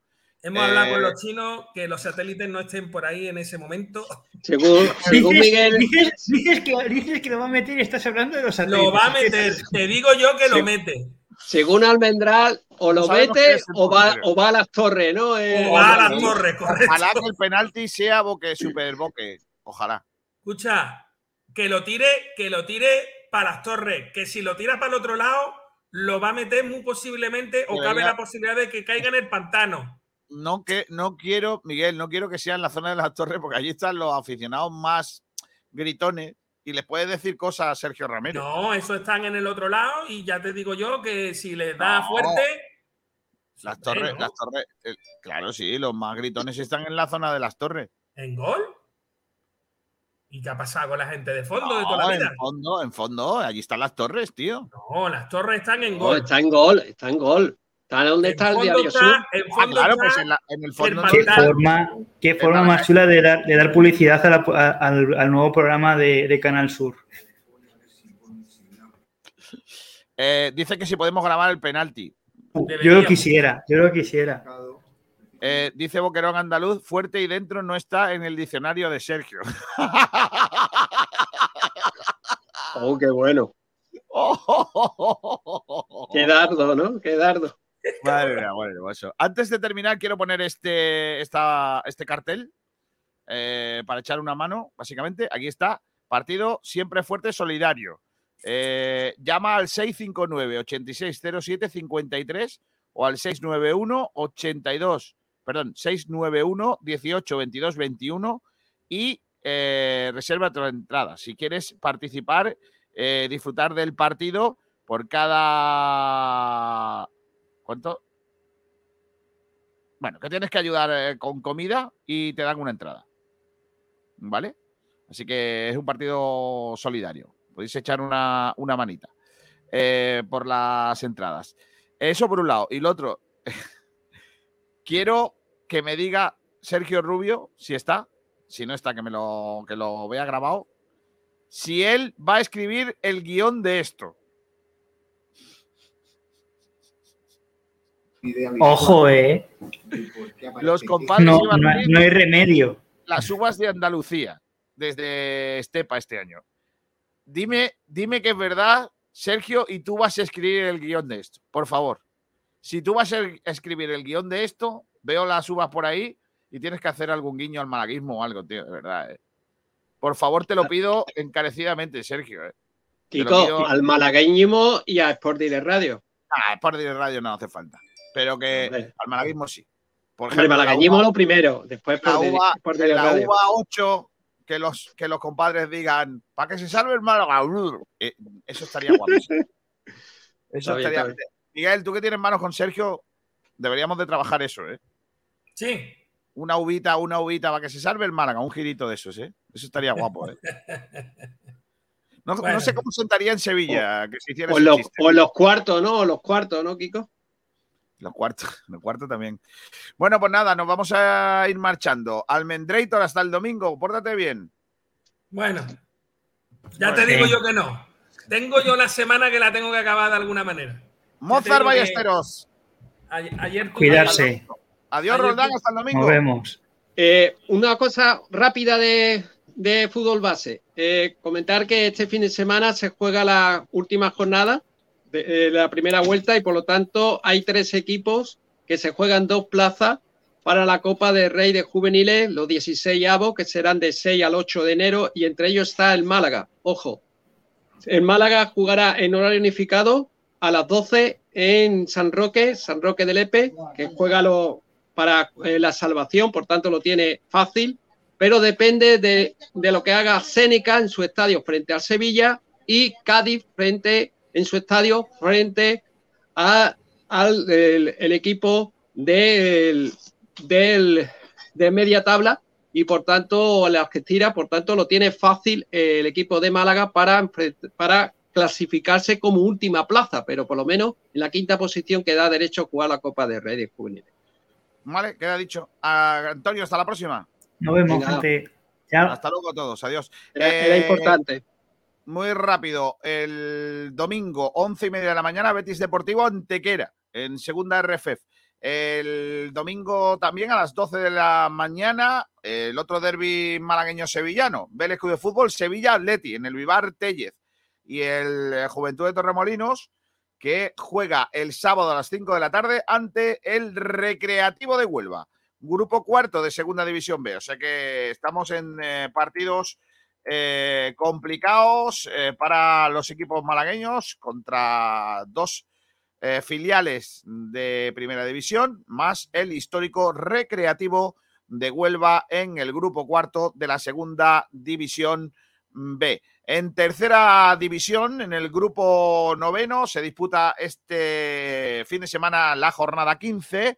Hemos hablado con Eh, los chinos que los satélites no estén por ahí en ese momento. Según, según Dices, Miguel, dices- dices que, dices que lo va a meter y estás hablando de los satélites. Lo va a meter. Te digo yo que lo mete. según Almendral, o lo mete o va, portero. o va a las torres, ¿no? Eh, O va a las torres, correcto. Ojalá que el penalti sea boque, super boque. Ojalá. Escucha, que lo tire, que lo tire para las torres. Que si lo tira para el otro lado, lo va a meter muy posiblemente o cabe la posibilidad de que caiga en el pantano. No, que, no quiero, Miguel, no quiero que sea en la zona de las torres, porque allí están los aficionados más gritones y les puedes decir cosas a Sergio Ramírez. No, eso están en el otro lado y ya te digo yo que si les da No. fuerte, Las torres, ¿no? las torres, eh, claro, sí, los más gritones están en la zona de las torres. en gol. ¿Y qué ha pasado con la gente de fondo de No, toda la vida? en fondo, en fondo, allí están las torres, tío. No, las torres están en No, gol. está en gol, está en gol. Está donde está el diario está- Sur. en Ah, claro, pues en, la- en el fondo. el Qué forma, qué forma más chula de dar, de dar publicidad a la- a- al, al nuevo programa de, de Canal Sur. Eh, dice que si podemos grabar el penalti. Yo lo quisiera, yo lo quisiera. Eh, dice Boquerón Andaluz, fuerte y dentro no está en el diccionario de Sergio. Oh, qué bueno. Qué dardo, ¿no? Qué dardo. Madre mía, bueno, eso. Antes de terminar, quiero poner este, esta- este cartel eh, para echar una mano, básicamente. Aquí está, partido siempre fuerte, solidario. Eh, llama al 659-8607-53 o al 691-82, perdón, 691-18-22-21 y eh, reserva tu entrada. Si quieres participar, eh, disfrutar del partido por cada... ¿Cuánto? Bueno, que tienes que ayudar eh, con comida y te dan una entrada. ¿Vale? Así que es un partido solidario. Podéis echar una, una manita eh, por las entradas. Eso por un lado. Y lo otro, quiero que me diga Sergio Rubio, si está, si no está, que me lo, que lo vea grabado, si él va a escribir el guion de esto. Ojo, eh. Los compadres No, iban no, a ir no hay remedio. las uvas de Andalucía desde Estepa este año. Dime, dime que es verdad, Sergio, y tú vas a escribir el guion de esto, por favor. Si tú vas a escribir el guion de esto, veo las uvas por ahí y tienes que hacer algún guiño al malaguismo o algo, tío, de verdad. eh. Por favor, te lo pido encarecidamente, Sergio. eh. Kiko, al malagueñismo y a Sport Direct Radio. Ah, por de radio no hace falta. Pero que al malaguismo sí. Por Hombre, ejemplo, malaguismo uva- lo primero, después la Direct la Radio. uva 8, que los, que los compadres digan, para que se salve el Málaga. Eh, eso estaría guapísimo. Eso bien, estaría. Miguel, tú que tienes manos con Sergio, deberíamos de trabajar eso, ¿eh? Sí. Una uvita, una uvita, para que se salve el Málaga, un girito de esos, ¿eh? Eso estaría guapo, ¿eh? No, no sé cómo sentaría en Sevilla que se hiciera O los, o los cuartos, ¿no? O los cuartos, ¿no, Kiko? Los cuartos, los cuartos también. Bueno, pues nada, nos vamos a ir marchando. Almendrator hasta el domingo, pórtate bien. Bueno, ya Bueno, te digo sí. yo que no. Tengo yo la semana que la tengo que acabar de alguna manera. Mozart que- Ballesteros. A- Ayer tuve- Cuidarse. Adiós, Ayer Roldán, hasta el domingo. Nos vemos. Eh, una cosa rápida de, de fútbol base. Eh, comentar que este fin de semana se juega la última jornada de, eh, la primera vuelta y por lo tanto hay tres equipos que se juegan dos plazas para la Copa de Rey de Juveniles, los 16 avos, que serán de 6 al 8 de enero, y entre ellos está el Málaga. Ojo, el Málaga jugará en horario unificado a las 12 en San Roque, San Roque del Epe, que juega lo, para eh, la salvación, por tanto lo tiene fácil, pero depende de, de lo que haga Séneca en su estadio frente al Sevilla y Cádiz frente en su estadio frente a- al el, el equipo del, del- de media tabla y por tanto las que tira, por tanto lo tiene fácil el equipo de Málaga para, para clasificarse como última plaza, pero por lo menos en la quinta posición que da derecho a jugar la Copa de Rey de Juveniles. Vale, queda dicho. Ah, Antonio, hasta la próxima. Nos vemos, Venga. gente. Hasta luego a todos. Adiós. Era, era Eh, importante. Muy rápido. El domingo, once y media de la mañana, Betis Deportivo Antequera, en segunda RFF. El domingo también a las 12 de la mañana, el otro derby malagueño sevillano, Vélez Club de Fútbol, Sevilla Atleti, en el Vivar Tellez. Y el eh, Juventud de Torremolinos, que juega el sábado a las 5 de la tarde ante el Recreativo de Huelva. Grupo cuarto de Segunda División B. O sea que estamos en eh, partidos eh, complicados eh, para los equipos malagueños contra dos eh, filiales de Primera División, más el histórico recreativo de Huelva en el grupo cuarto de la Segunda División B. En tercera división, en el grupo noveno, se disputa este fin de semana la jornada 15.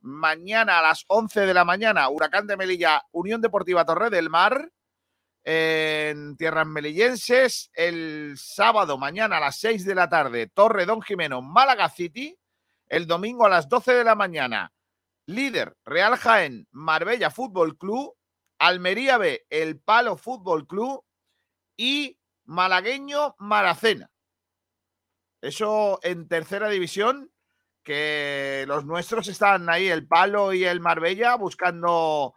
Mañana a las 11 de la mañana, Huracán de Melilla, Unión Deportiva Torre del Mar en tierras melillenses. El sábado, mañana a las 6 de la tarde, Torre Don Jimeno, Málaga City. El domingo a las 12 de la mañana, líder Real Jaén, Marbella Fútbol Club. Almería B, El Palo Fútbol Club. Y Malagueño Maracena. Eso en tercera división, que los nuestros están ahí, el Palo y el Marbella, buscando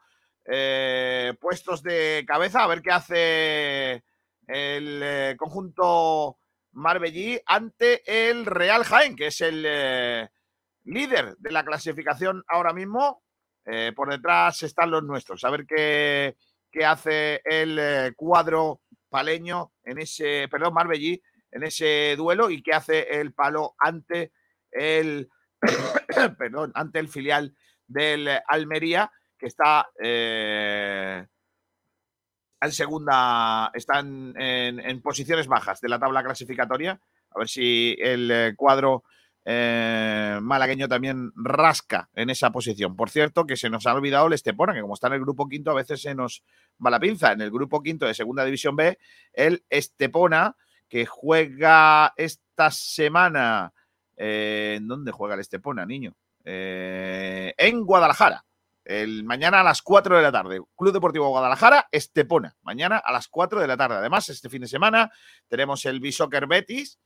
eh, puestos de cabeza, a ver qué hace el eh, conjunto marbellí ante el Real Jaén, que es el eh, líder de la clasificación ahora mismo. Por detrás están los nuestros, a ver qué, qué hace el cuadro paleño en ese, perdón, marbellí, en ese duelo y qué hace el palo ante el, perdón, ante el filial del Almería que está eh, en segunda, están en, en posiciones bajas de la tabla clasificatoria. A ver si el eh, cuadro eh, malagueño también rasca en esa posición. Por cierto, que se nos ha olvidado el Estepona, que como está en el grupo quinto, a veces se nos va la pinza. En el grupo quinto de Segunda División B, el Estepona, que juega esta semana. ¿En dónde juega el Estepona, niño? En Guadalajara. El mañana a las 4 de la tarde. Club Deportivo Guadalajara, Estepona. Mañana a las 4 de la tarde. Además, este fin de semana tenemos el Bisoccer Betis,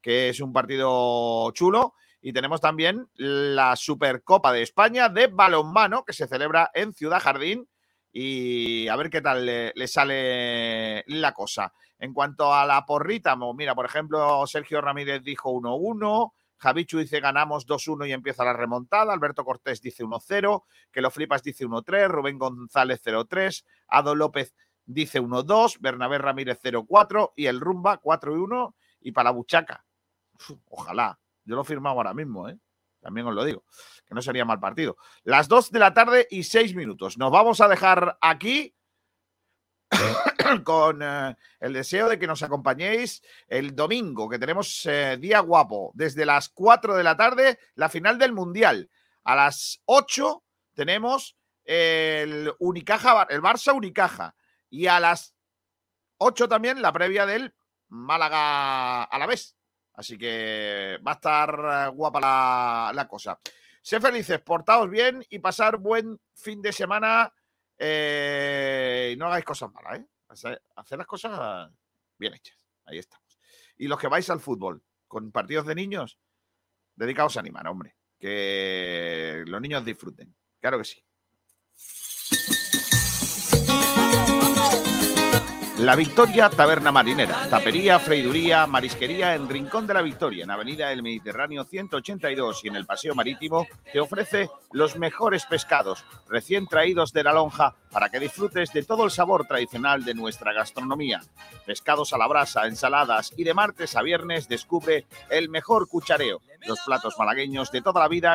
que es un partido chulo. Y tenemos también la Supercopa de España de balonmano, que se celebra en Ciudad Jardín. Y a ver qué tal le, le sale la cosa. En cuanto a la porrita, mira, por ejemplo, Sergio Ramírez dijo 1-1. Javichu dice ganamos 2-1 y empieza la remontada. Alberto Cortés dice 1-0. Que lo flipas dice 1-3. Rubén González 0-3. Ado López dice 1-2. Bernabé Ramírez 0-4. Y el Rumba 4-1. Y para la buchaca. Uf, Ojalá. Yo lo firmaba ahora mismo, ¿eh? También os lo digo. Que no sería mal partido. Las 2 de la tarde y 6 minutos. Nos vamos a dejar aquí con eh, el deseo de que nos acompañéis el domingo, que tenemos eh, día guapo. Desde las 4 de la tarde, la final del Mundial. A las 8 tenemos el Unicaja, el Barça Unicaja. Y a las 8 también la previa del Málaga a la vez. Así que va a estar eh, guapa la, la cosa. Sé felices, portaos bien y pasar buen fin de semana. Eh, no hagáis cosas malas, ¿eh? Hacer las cosas bien hechas. Ahí estamos. Y los que vais al fútbol con partidos de niños, dedicaos a animar, hombre. Que los niños disfruten. Claro que sí. La Victoria Taberna Marinera, tapería, freiduría, marisquería en Rincón de la Victoria, en Avenida del Mediterráneo 182 y en el Paseo Marítimo, te ofrece los mejores pescados recién traídos de la lonja para que disfrutes de todo el sabor tradicional de nuestra gastronomía. Pescados a la brasa, ensaladas y de martes a viernes descubre el mejor cuchareo, los platos malagueños de toda la vida